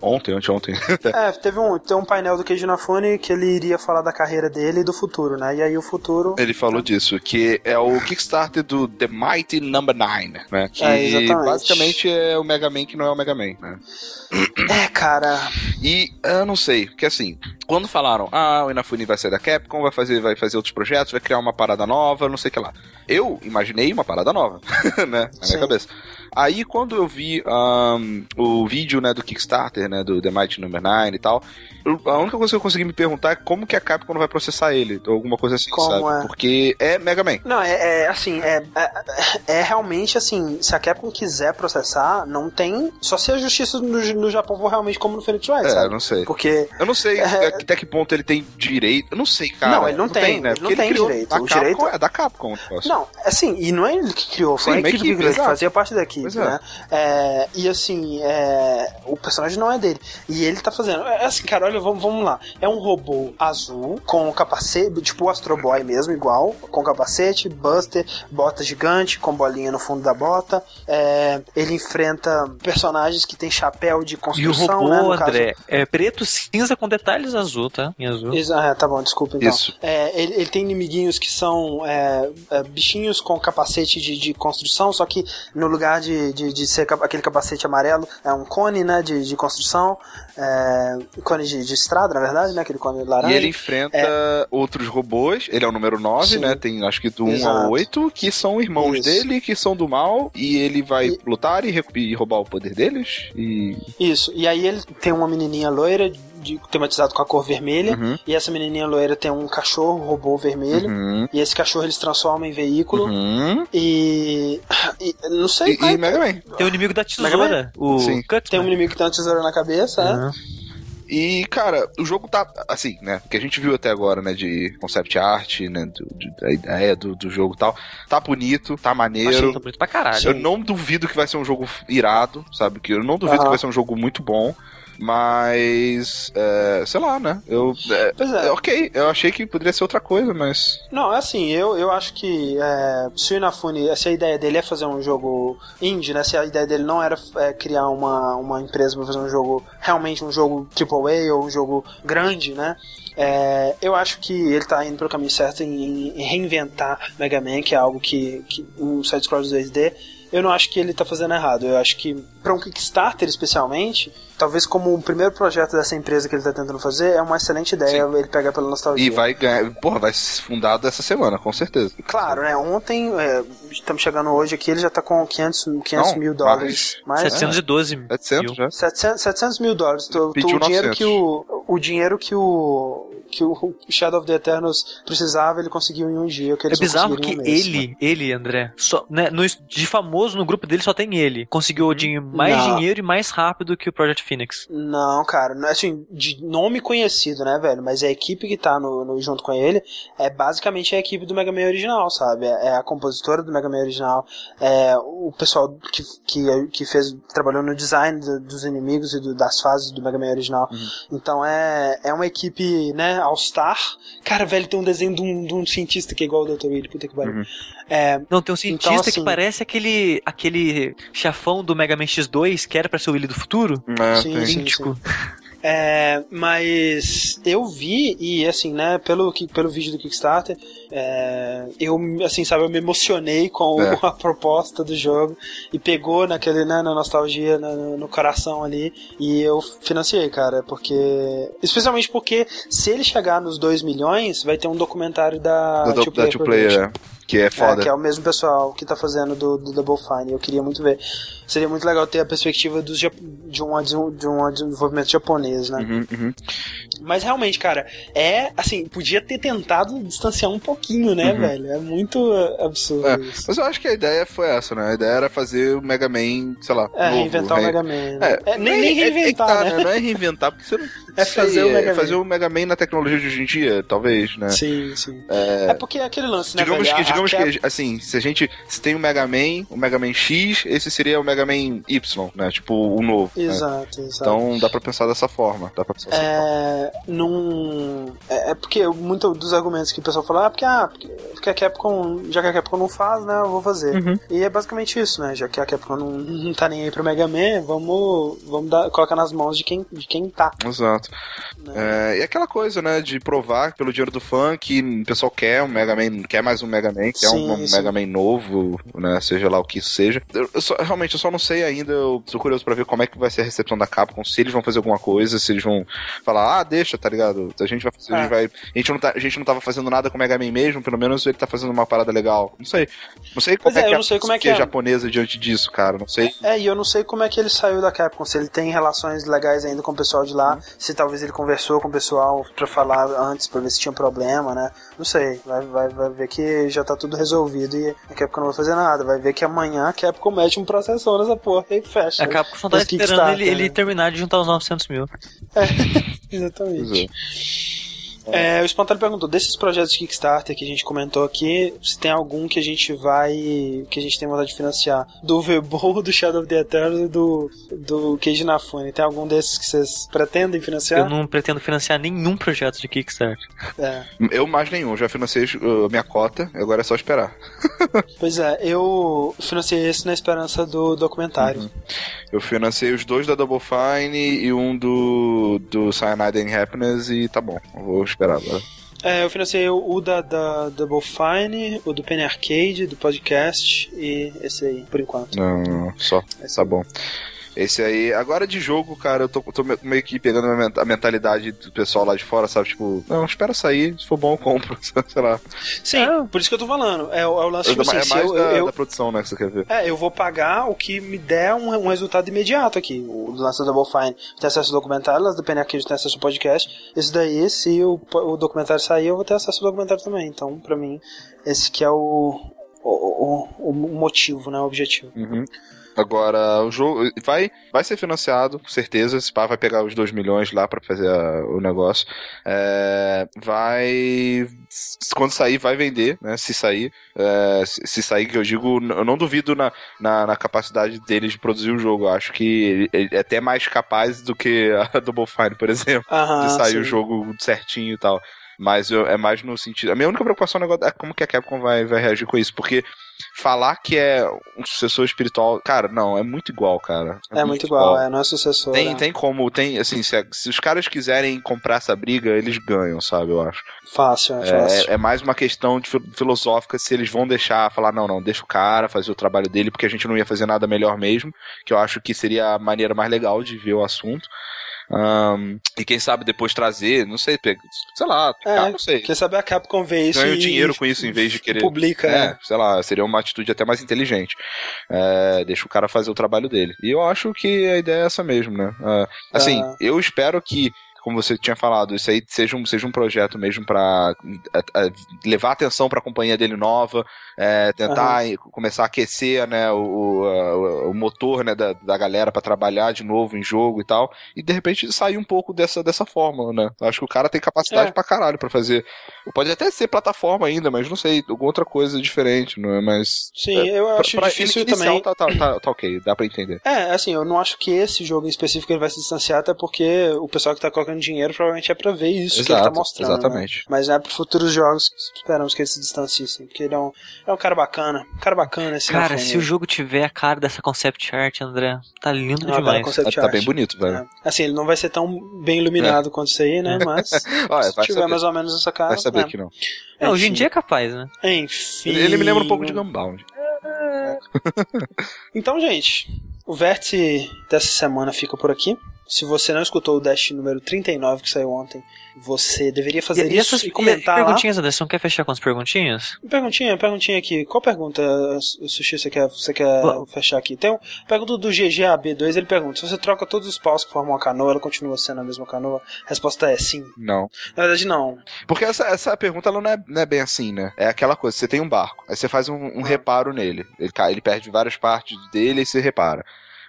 ontem, anteontem. É, teve um, tem um painel do Keiji Inafune que ele iria falar da carreira dele e do futuro, né, e aí o futuro... Ele falou disso, que é o Kickstarter do The Mighty Number 9, né? Que É, exatamente. basicamente é o Mega Man que não é o Mega Man, né? É, cara, E eu não sei, porque assim, quando falaram, ah, o Inafune vai sair da Capcom, vai fazer, vai fazer outros projetos, vai criar uma parada nova, não sei o que lá. Eu imaginei uma parada nova, né? Na Sim. minha cabeça. Aí quando eu vi ahn, o vídeo, né, do Kickstarter, né, do The Mighty Number 9 e tal, eu- a única coisa que eu consegui me perguntar é como que a Capcom não vai processar ele, ou alguma coisa assim, Como sabe? é? Porque é Mega Man. Não, é, é, assim, é, é, é realmente assim, se a Capcom quiser processar, não tem. Só se a justiça no, no Japão for realmente como no Phoenix Wright, É, eu sabe? não sei. Porque. Eu não sei É. até que ponto ele tem direito. Eu não sei, cara. Não, ele não tem, né? ele não Porque tem criou direito. O Capcom, direito- é da Capcom. Não, assim, e não é ele que criou, foi Sim, a equipe, que ele exato. fazia parte da equipe, Pois é. né? É, e assim, é, o personagem não é dele. E ele tá fazendo. É assim, cara, olha, vamos, vamos lá. É um robô azul, com capacete, tipo o Astro Boy mesmo, igual, com capacete, buster, bota gigante, com bolinha no fundo da bota. É, ele enfrenta personagens que tem chapéu de E o construção, robô, né? No caso, André, é preto cinza com detalhes azul, tá? Em azul. Isso, ah, tá bom, desculpa então. Isso. É, ele, ele tem inimiguinhos que são é, é, bichinhos com capacete de, de construção, só que no lugar de, de, de ser cap- aquele capacete amarelo, é um cone né, de, de construção, é, cone de, de estrada, na verdade, né? Aquele cone laranja. E ele enfrenta outros robôs, ele é o número 9, Sim. né? Tem acho que do 1 Exato. ao 8, que são irmãos Isso. dele, que são do mal, e ele vai E- lutar e, e roubar o poder deles. E. Isso, e aí ele tem uma menininha loira, de, tematizado com a cor vermelha, Uhum. e essa menininha loira tem um cachorro robô vermelho, Uhum. e esse cachorro eles transformam em veículo, Uhum. e, e. Não sei. E, e Mega Man. Tem o inimigo da tesoura, o Sim. Cutman. tem um inimigo que tem uma tesoura na cabeça, né? Aham. E, cara, o jogo tá, assim, né? O que a gente viu até agora, né? De concept art, né? do- de- da ideia do, do jogo e tal. Tá bonito, tá maneiro. Achei tá bonito pra caralho. Eu não duvido que vai ser um jogo irado, sabe? Que eu não duvido Aham. que vai ser um jogo muito bom. Mas, é, sei lá, né? Eu, é, Pois é. ok, eu achei que poderia ser outra coisa, mas. Não, é assim, eu, eu acho que é, se o Inafune, se a ideia dele é fazer um jogo indie, né? Se a ideia dele não era é, criar uma, uma empresa pra fazer um jogo, realmente um jogo AAA ou um jogo grande, né? É, eu acho que ele tá indo pelo caminho certo em, em reinventar Mega Man, que é algo que, que um side-scroller 2D eu não acho que ele tá fazendo errado. Eu acho que, para um Kickstarter especialmente, talvez como o primeiro projeto dessa empresa que ele tá tentando fazer, é uma excelente ideia Sim. ele pegar pela nostalgia. E vai ganhar. Porra, vai ser fundado essa semana, com certeza. Claro, né? Ontem, é, estamos chegando hoje aqui, ele já tá com 500, 500 Não, mil dólares. Mais, 712 mil. 700 já. 700, 700 mil dólares. Tu, Pediu o dinheiro 900. que o, o dinheiro que o que o Shadow of the Eternals precisava, ele conseguiu em um dia. Que É bizarro que em um mês. ele, ele, André, só, né, no, de famoso no grupo dele só tem ele. Conseguiu dinheiro, mais Não. dinheiro e mais rápido que o Project Phoenix. Não, cara, assim, de nome conhecido, né, velho? Mas a equipe que tá no, no- junto com ele é basicamente a equipe do Mega Man original, sabe? É, é a compositora do Mega Man original, é o pessoal que, que, que fez, trabalhou no design do- dos inimigos e do- das fases do Mega Man original. Então é, é uma equipe, né, All-Star. Cara, velho, tem um desenho de um, de um cientista que é igual o Dr. Reed, puta que pariu. Uhum. É, Não, tem um cientista Então, que assim- parece aquele aquele chafão do Mega Man X2 que era pra ser o Willy do futuro. É, Sim, tem. sim. Idêntico. É, mas eu vi e assim, né, pelo pelo vídeo do Kickstarter, é, eu assim, sabe, eu me emocionei com É. a proposta do jogo e pegou naquele, né, na nostalgia, no, no coração ali e eu financiei, cara, porque especialmente porque se ele chegar nos 2 milhões, vai ter um documentário da Da, Two da Two Player. Que é é, foda. que é o mesmo pessoal que tá fazendo do, do Double Fine. Eu queria muito ver. Seria muito legal ter a perspectiva dos, de, um, de, um, de desenvolvimento japonês, né? Uhum, uhum. Mas realmente, cara, é assim, podia ter tentado distanciar um pouquinho, né, Uhum. velho? É muito absurdo É, isso. Mas eu acho que a ideia foi essa, né? A ideia era fazer o Mega Man, sei lá. É, novo, reinventar o Mega Man. né? É, É, nem, nem é- é que reinventar, tá, né? Não é reinventar, porque você não. É sei, fazer o Mega Man. fazer o Mega Man na tecnologia de hoje em dia, talvez, né? Sim, sim. É, porque é aquele lance, né, Digamos velho? que, digamos a Cap- que, assim, se a gente. Se tem o Mega Man, o Mega Man X, esse seria o Mega Man Y, né? Tipo, o novo. né? Exato, exato. Então dá pra pensar dessa forma. Dá pra pensar dessa forma. É, num, é, é porque muito dos argumentos que o pessoal fala, ah, porque, ah, porque, porque a Capcom, já que a Capcom não faz, né, eu vou fazer. Uhum. E é basicamente isso, né, já que a Capcom não, não tá nem aí pro Mega Man, vamos, vamos dar, colocar nas mãos de quem, de quem tá. Exato. Né? É, e aquela coisa, né, de provar pelo dinheiro do fã que o pessoal quer um Mega Man, quer mais um Mega Man, quer Sim, um sim. Mega Man novo, né, seja lá o que isso seja. Eu, eu só- realmente, eu só não sei ainda, eu sou curioso pra ver como é que vai ser a recepção da Capcom, se eles vão fazer alguma coisa, se eles vão falar, ah, deixa, tá ligado? A gente vai a gente É. vai... A gente, não tá, a gente não tava fazendo nada com o Mega Man mesmo, pelo menos ele tá fazendo uma parada legal. Não sei. Não sei como é, é, que não sei como é que é. japonesa diante disso, cara. Não sei. É, e eu não sei como é que ele saiu da Capcom, se ele tem relações legais ainda com o pessoal de lá, se talvez ele conversou com o pessoal pra falar antes, pra ver se tinha problema, né? Não sei, vai, vai, vai ver que já tá tudo resolvido e a Capcom não vai fazer nada, vai ver que amanhã a Capcom mete um processor nessa porra e fecha. A Capcom só tá esperando ele, ele né? terminar de juntar os 900 mil. Exatamente. É. O Espontâneo perguntou, desses projetos de Kickstarter que a gente comentou aqui, se tem algum que a gente vai, que a gente tem vontade de financiar? Do Vebol, do Shadow of the Eternals e do, do Cage Nafune. Tem algum desses que vocês pretendem financiar? Eu não pretendo financiar nenhum projeto de Kickstarter. É. Eu mais nenhum, já financei uh, minha cota, agora é só esperar. Pois é, eu financiei esse na esperança do documentário. Uhum. Eu financei os dois da Double Fine e um do, do Cyanide and Happiness e tá bom, eu vou esperar agora. É, eu financiei o, da, da Double Fine, o do Penny Arcade, do podcast e esse aí, por enquanto. Não, não, só, Esse tá bom. Esse aí, agora de jogo, cara, eu tô, tô me- meio que pegando a men- a mentalidade do pessoal lá de fora, sabe? Tipo, não, espera sair, se for bom eu compro, sei lá. Sim, por isso que eu tô falando. É, o- é o lance, tipo assim, é mais eu, da, eu, da produção, né, que você quer ver. É, eu vou pagar o que me der um, um resultado imediato aqui. O lance do Double Fine tem acesso ao documentário, o lance do Arcade tem acesso ao podcast. Esse daí, se o, o documentário sair, eu vou ter acesso ao documentário também. Então, pra mim, esse que é o, o, o, o motivo, né? O objetivo. Uhum. Agora, o jogo vai, vai ser financiado, com certeza. Esse pá vai pegar os 2 milhões lá pra fazer a- o negócio. É, vai. Quando sair, vai vender, né? Se sair. É, se, se sair, que eu digo, eu não duvido na, na, na capacidade deles de produzir o jogo. Eu acho que ele, ele é até mais capaz do que a Double Fine, por exemplo Aham, de sair sim. o jogo certinho e tal. Mas eu, é mais no sentido. A minha única preocupação é como que a Capcom vai, vai reagir com isso, porque falar que é um sucessor espiritual, cara, não, é muito igual, cara. É, é muito, muito igual, igual, é, não é sucessor. Tem, é. tem como, tem, assim, se, se, os caras quiserem comprar essa briga, eles ganham, sabe, eu acho. Fácil, é, é fácil. É, mais uma questão de filosófica se eles vão deixar, falar, não, não, deixa o cara fazer o trabalho dele, porque a gente não ia fazer nada melhor mesmo, que eu acho que seria a maneira mais legal de ver o assunto. Um, e quem sabe depois trazer, não sei, sei lá, é, não sei. Quem sabe a Capcom vê isso Ganha dinheiro com isso em vez de querer. Publica, é, é. Sei lá, seria uma atitude até mais inteligente. É, deixa o cara fazer o trabalho dele. E eu acho que a ideia é essa mesmo, né? Uh, assim, ah. eu espero que como você tinha falado, isso aí seja um, seja um projeto mesmo para levar atenção para a companhia dele nova, é, tentar uhum. começar a aquecer né, o, o, o motor né, da, da galera para trabalhar de novo em jogo e tal, e de repente sair um pouco dessa, dessa fórmula, né? Acho que o cara tem capacidade é. pra caralho pra fazer. Pode até ser plataforma ainda, mas não sei, alguma outra coisa diferente, não é? Mas. Sim, é, eu acho pra, difícil inicial, também. Tá, tá, tá, tá, ok, dá pra entender. É, assim, eu não acho que esse jogo em específico ele vai se distanciar, até porque o pessoal que tá colocando dinheiro provavelmente é pra ver isso Exato, que ele tá mostrando. Né? Exatamente. Né? Mas é pro futuros jogos que esperamos que ele se distancie, sim, porque ele é um, é um cara bacana. Um cara bacana esse Cara, se o jogo tiver a cara dessa concept art, André, tá lindo não, demais. Tá, tá bem bonito, velho. É. Assim, ele não vai ser tão bem iluminado é. quanto isso aí, né? Mas Olha, se tiver saber. mais ou menos essa cara. Vai saber é. que não. É, hoje em dia é capaz, né? Enfim. Ele me lembra um pouco de Gunbound. então, gente, o vértice dessa semana fica por aqui. Se você não escutou o Dash número 39 que saiu ontem, você deveria fazer e, isso e, e comentar perguntinhas, lá. Anderson, quer fechar com as perguntinhas? Perguntinha, perguntinha aqui. Qual pergunta, Sushi, você quer, você quer fechar aqui? Tem uma pergunta do GGAB2, ele pergunta, se você troca todos os paus que formam uma canoa, ela continua sendo a mesma canoa? A resposta é sim. Não. Na verdade, não. Porque essa, essa pergunta ela não, é, não é bem assim, né? É aquela coisa, você tem um barco, aí você faz um, um ah. reparo nele. Ele, ele perde várias partes dele e você repara.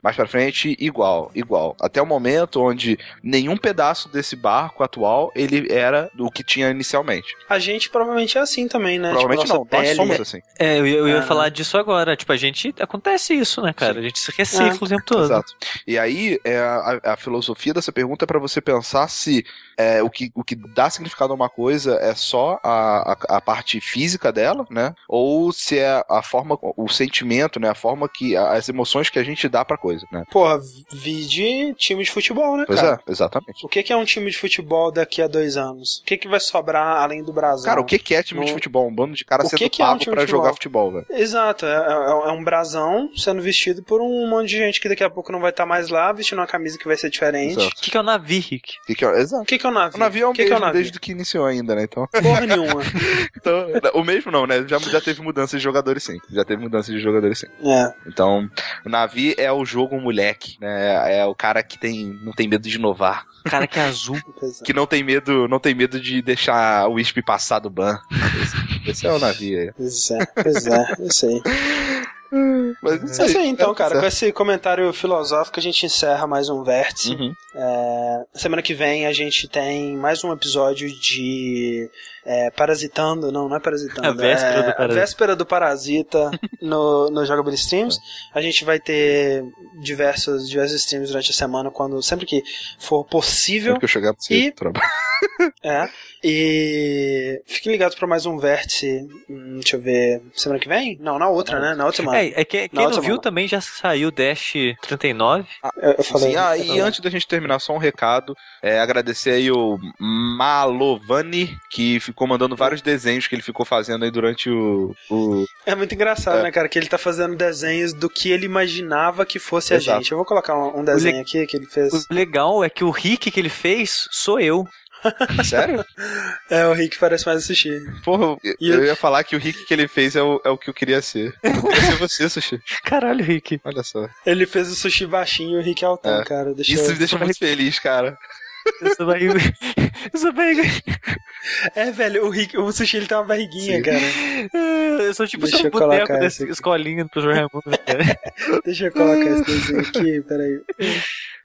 Mais pra frente, igual, igual. Até o momento onde nenhum pedaço desse barco atual ele era do que tinha inicialmente. A gente provavelmente é assim também, né? Provavelmente tipo, não, pele. nós somos assim. É, eu, eu ia ah. falar disso agora. Tipo, a gente. Acontece isso, né, cara? Sim. A gente se recicla ah. o tempo todo. Exato. E aí, é, a, a filosofia dessa pergunta é pra você pensar se é, o, que, o que dá significado a uma coisa é só a, a, a, parte física dela, né? Ou se é a forma, o sentimento, né? A forma que, as emoções que a gente dá pra coisa, né? Porra, vi de time de futebol, né, pois cara? é, exatamente. O que, que é um time de futebol daqui a dois anos? O que, que vai sobrar além do Brasil? Cara, o que, que é time no... de futebol? Um bando de caras sendo que pago é um pra jogar futebol, velho. Exato, é, é, é, um brasão sendo vestido por um monte de gente que daqui a pouco não vai estar tá mais lá, vestindo uma camisa que vai ser diferente. O que, que é o navio, Rick? Que que é, exato. O que, que é o navio? O navio é o que mesmo que é o desde que iniciou ainda, né? Então... Porra nenhuma. então, o mesmo não, né? Já, já teve mudança de jogadores sim. Já teve mudança de jogadores sim. É. Então, o navio é o jogo moleque, né? É, é o cara que tem, não tem medo de inovar. O cara que é azul. que não tem medo, não tem medo de deixar o Wisp passar do ban. Esse, é o navio aí. Pois é, pois é, isso aí. Mas isso aí, isso aí então, é, cara. Com esse comentário filosófico, a gente encerra mais um vértice. Uhum. É, semana que vem a gente tem mais um episódio de é, Parasitando, não, não é Parasitando. A véspera é, do Parasita. A véspera do Parasita no, no Jogability Streams. A gente vai ter diversos, diversos streams durante a semana, quando sempre que for possível. Sempre que eu chegar pra você e... trabalho. É. E fiquem ligados para mais um vértice. Hum, deixa eu ver. Semana que vem? Não, na outra, né? Na outra semana. É, é que, quem não viu também já saiu Dash 39. Ah, eu, eu falei. Sim, ah, e antes da gente terminar, só um recado. É, agradecer aí o Malovani, que ficou mandando vários desenhos que ele ficou fazendo aí durante o. o... É muito engraçado, é. né, cara? Que ele tá fazendo desenhos do que ele imaginava que fosse Exato. a gente. Eu vou colocar um, um desenho aqui que ele fez. O legal é que o Rick que ele fez sou eu. Sério? É, o Rick parece mais o Sushi. Porra, eu, eu ia falar que o Rick que ele fez é o, é o que eu queria ser. Eu queria ser você, Sushi. Caralho, Rick. Olha só. Ele fez o Sushi baixinho e o Rick altão, é. cara. Deixa Isso eu... me deixa muito feliz, cara. Eu sou barriga. Eu sou barriga. É, velho, o, Rick, o sushi ele tem uma barriguinha, Sim. cara. Eu sou tipo Deixa um boneco dessa escolinha pro João Raimundo, cara. Deixa eu colocar esse desenho aqui, peraí.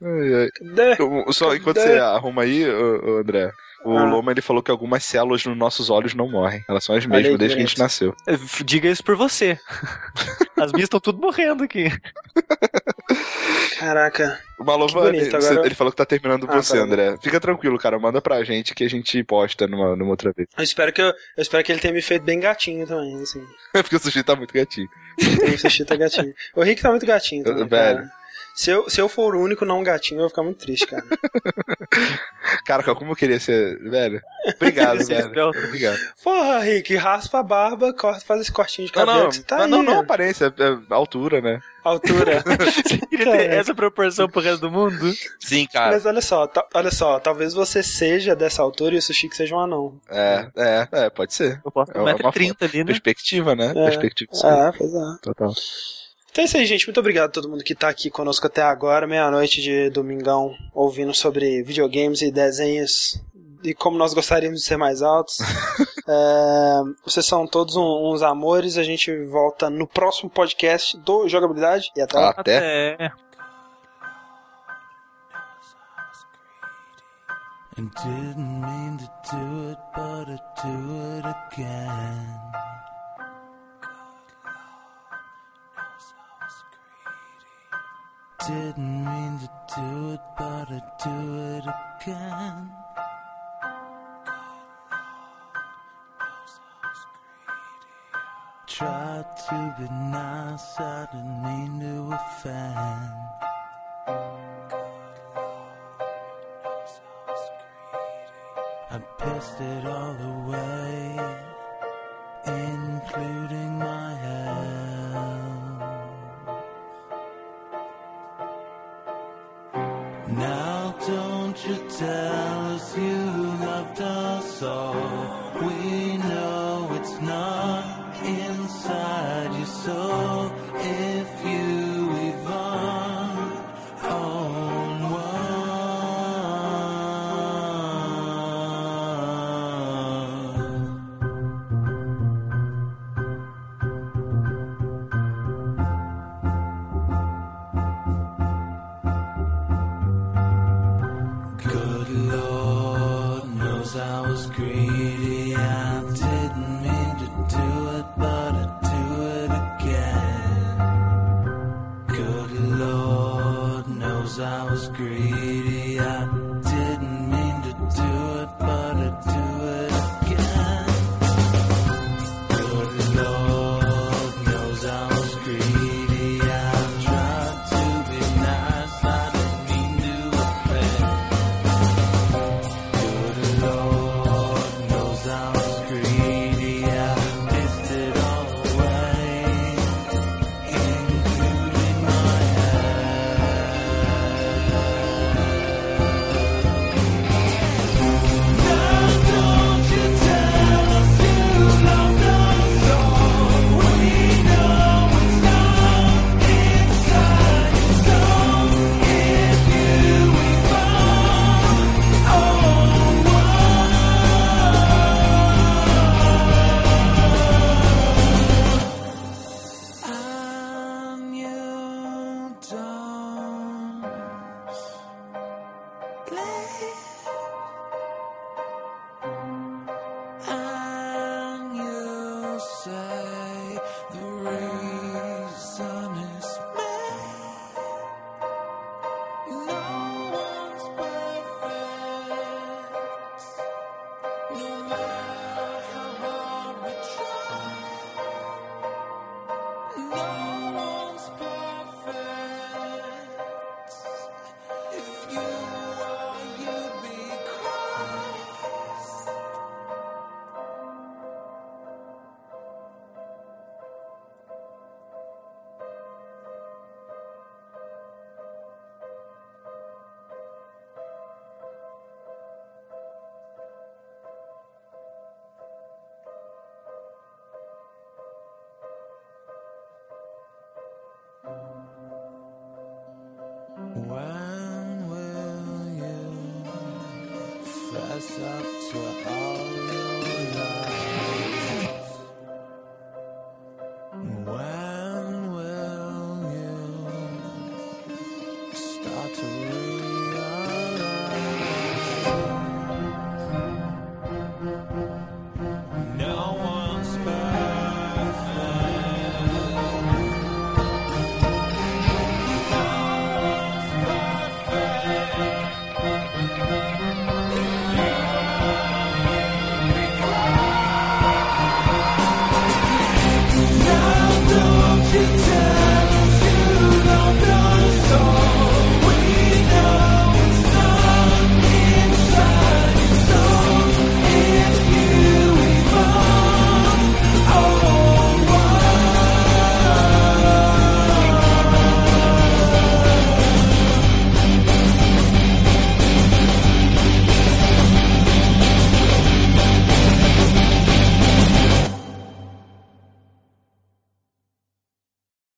Ai, ai. Só enquanto você arruma aí, André. O ah. Loma ele falou que algumas células nos nossos olhos não morrem. Elas são as mesmas desde que a gente nasceu. É, diga isso por você. As minhas estão tudo morrendo aqui. Caraca. O Malova, bonito, ele, agora- ele falou que tá terminando Ah, você, tá. André. Fica tranquilo, cara. Manda pra gente que a gente posta numa, numa outra vez. Eu espero, que eu, eu espero que ele tenha me feito bem gatinho também, assim. Porque o sushi tá muito gatinho. O sushi tá gatinho. O Rick tá muito gatinho também, Velho. cara. Se eu, se eu for o único não gatinho, eu vou ficar muito triste, cara. Cara, como eu queria ser. Velho. Obrigado, velho. Obrigado. Porra, Rick, raspa a barba, corta, faz esse cortinho de Não, cabelo não, que você tá não, aí, não, não né? aparência, é, é altura, né? Altura. Você queria ter Caraca. essa proporção pro resto do mundo? Sim, cara. Mas olha só, olha só, talvez você seja dessa altura e o Sushi que seja um anão. É, é, é, pode ser. Eu posso ter É uma 1,30m ali, né? Perspectiva, né? É. Perspectiva. sim. Ah, pois é. Total. Então é isso aí, gente. Muito obrigado a todo mundo que tá aqui conosco até agora, meia-noite de domingão, ouvindo sobre videogames e desenhos e como nós gostaríamos de ser mais altos. É, vocês são todos um- uns amores. A gente volta no próximo podcast do Jogabilidade. E até lá. Até. Até. And didn't mean to do it, but I do it again. Didn't mean to do it, but I do it again. Tried to be nice, I didn't mean to offend. I pissed it all away, including my Now don't you tell us you loved us all.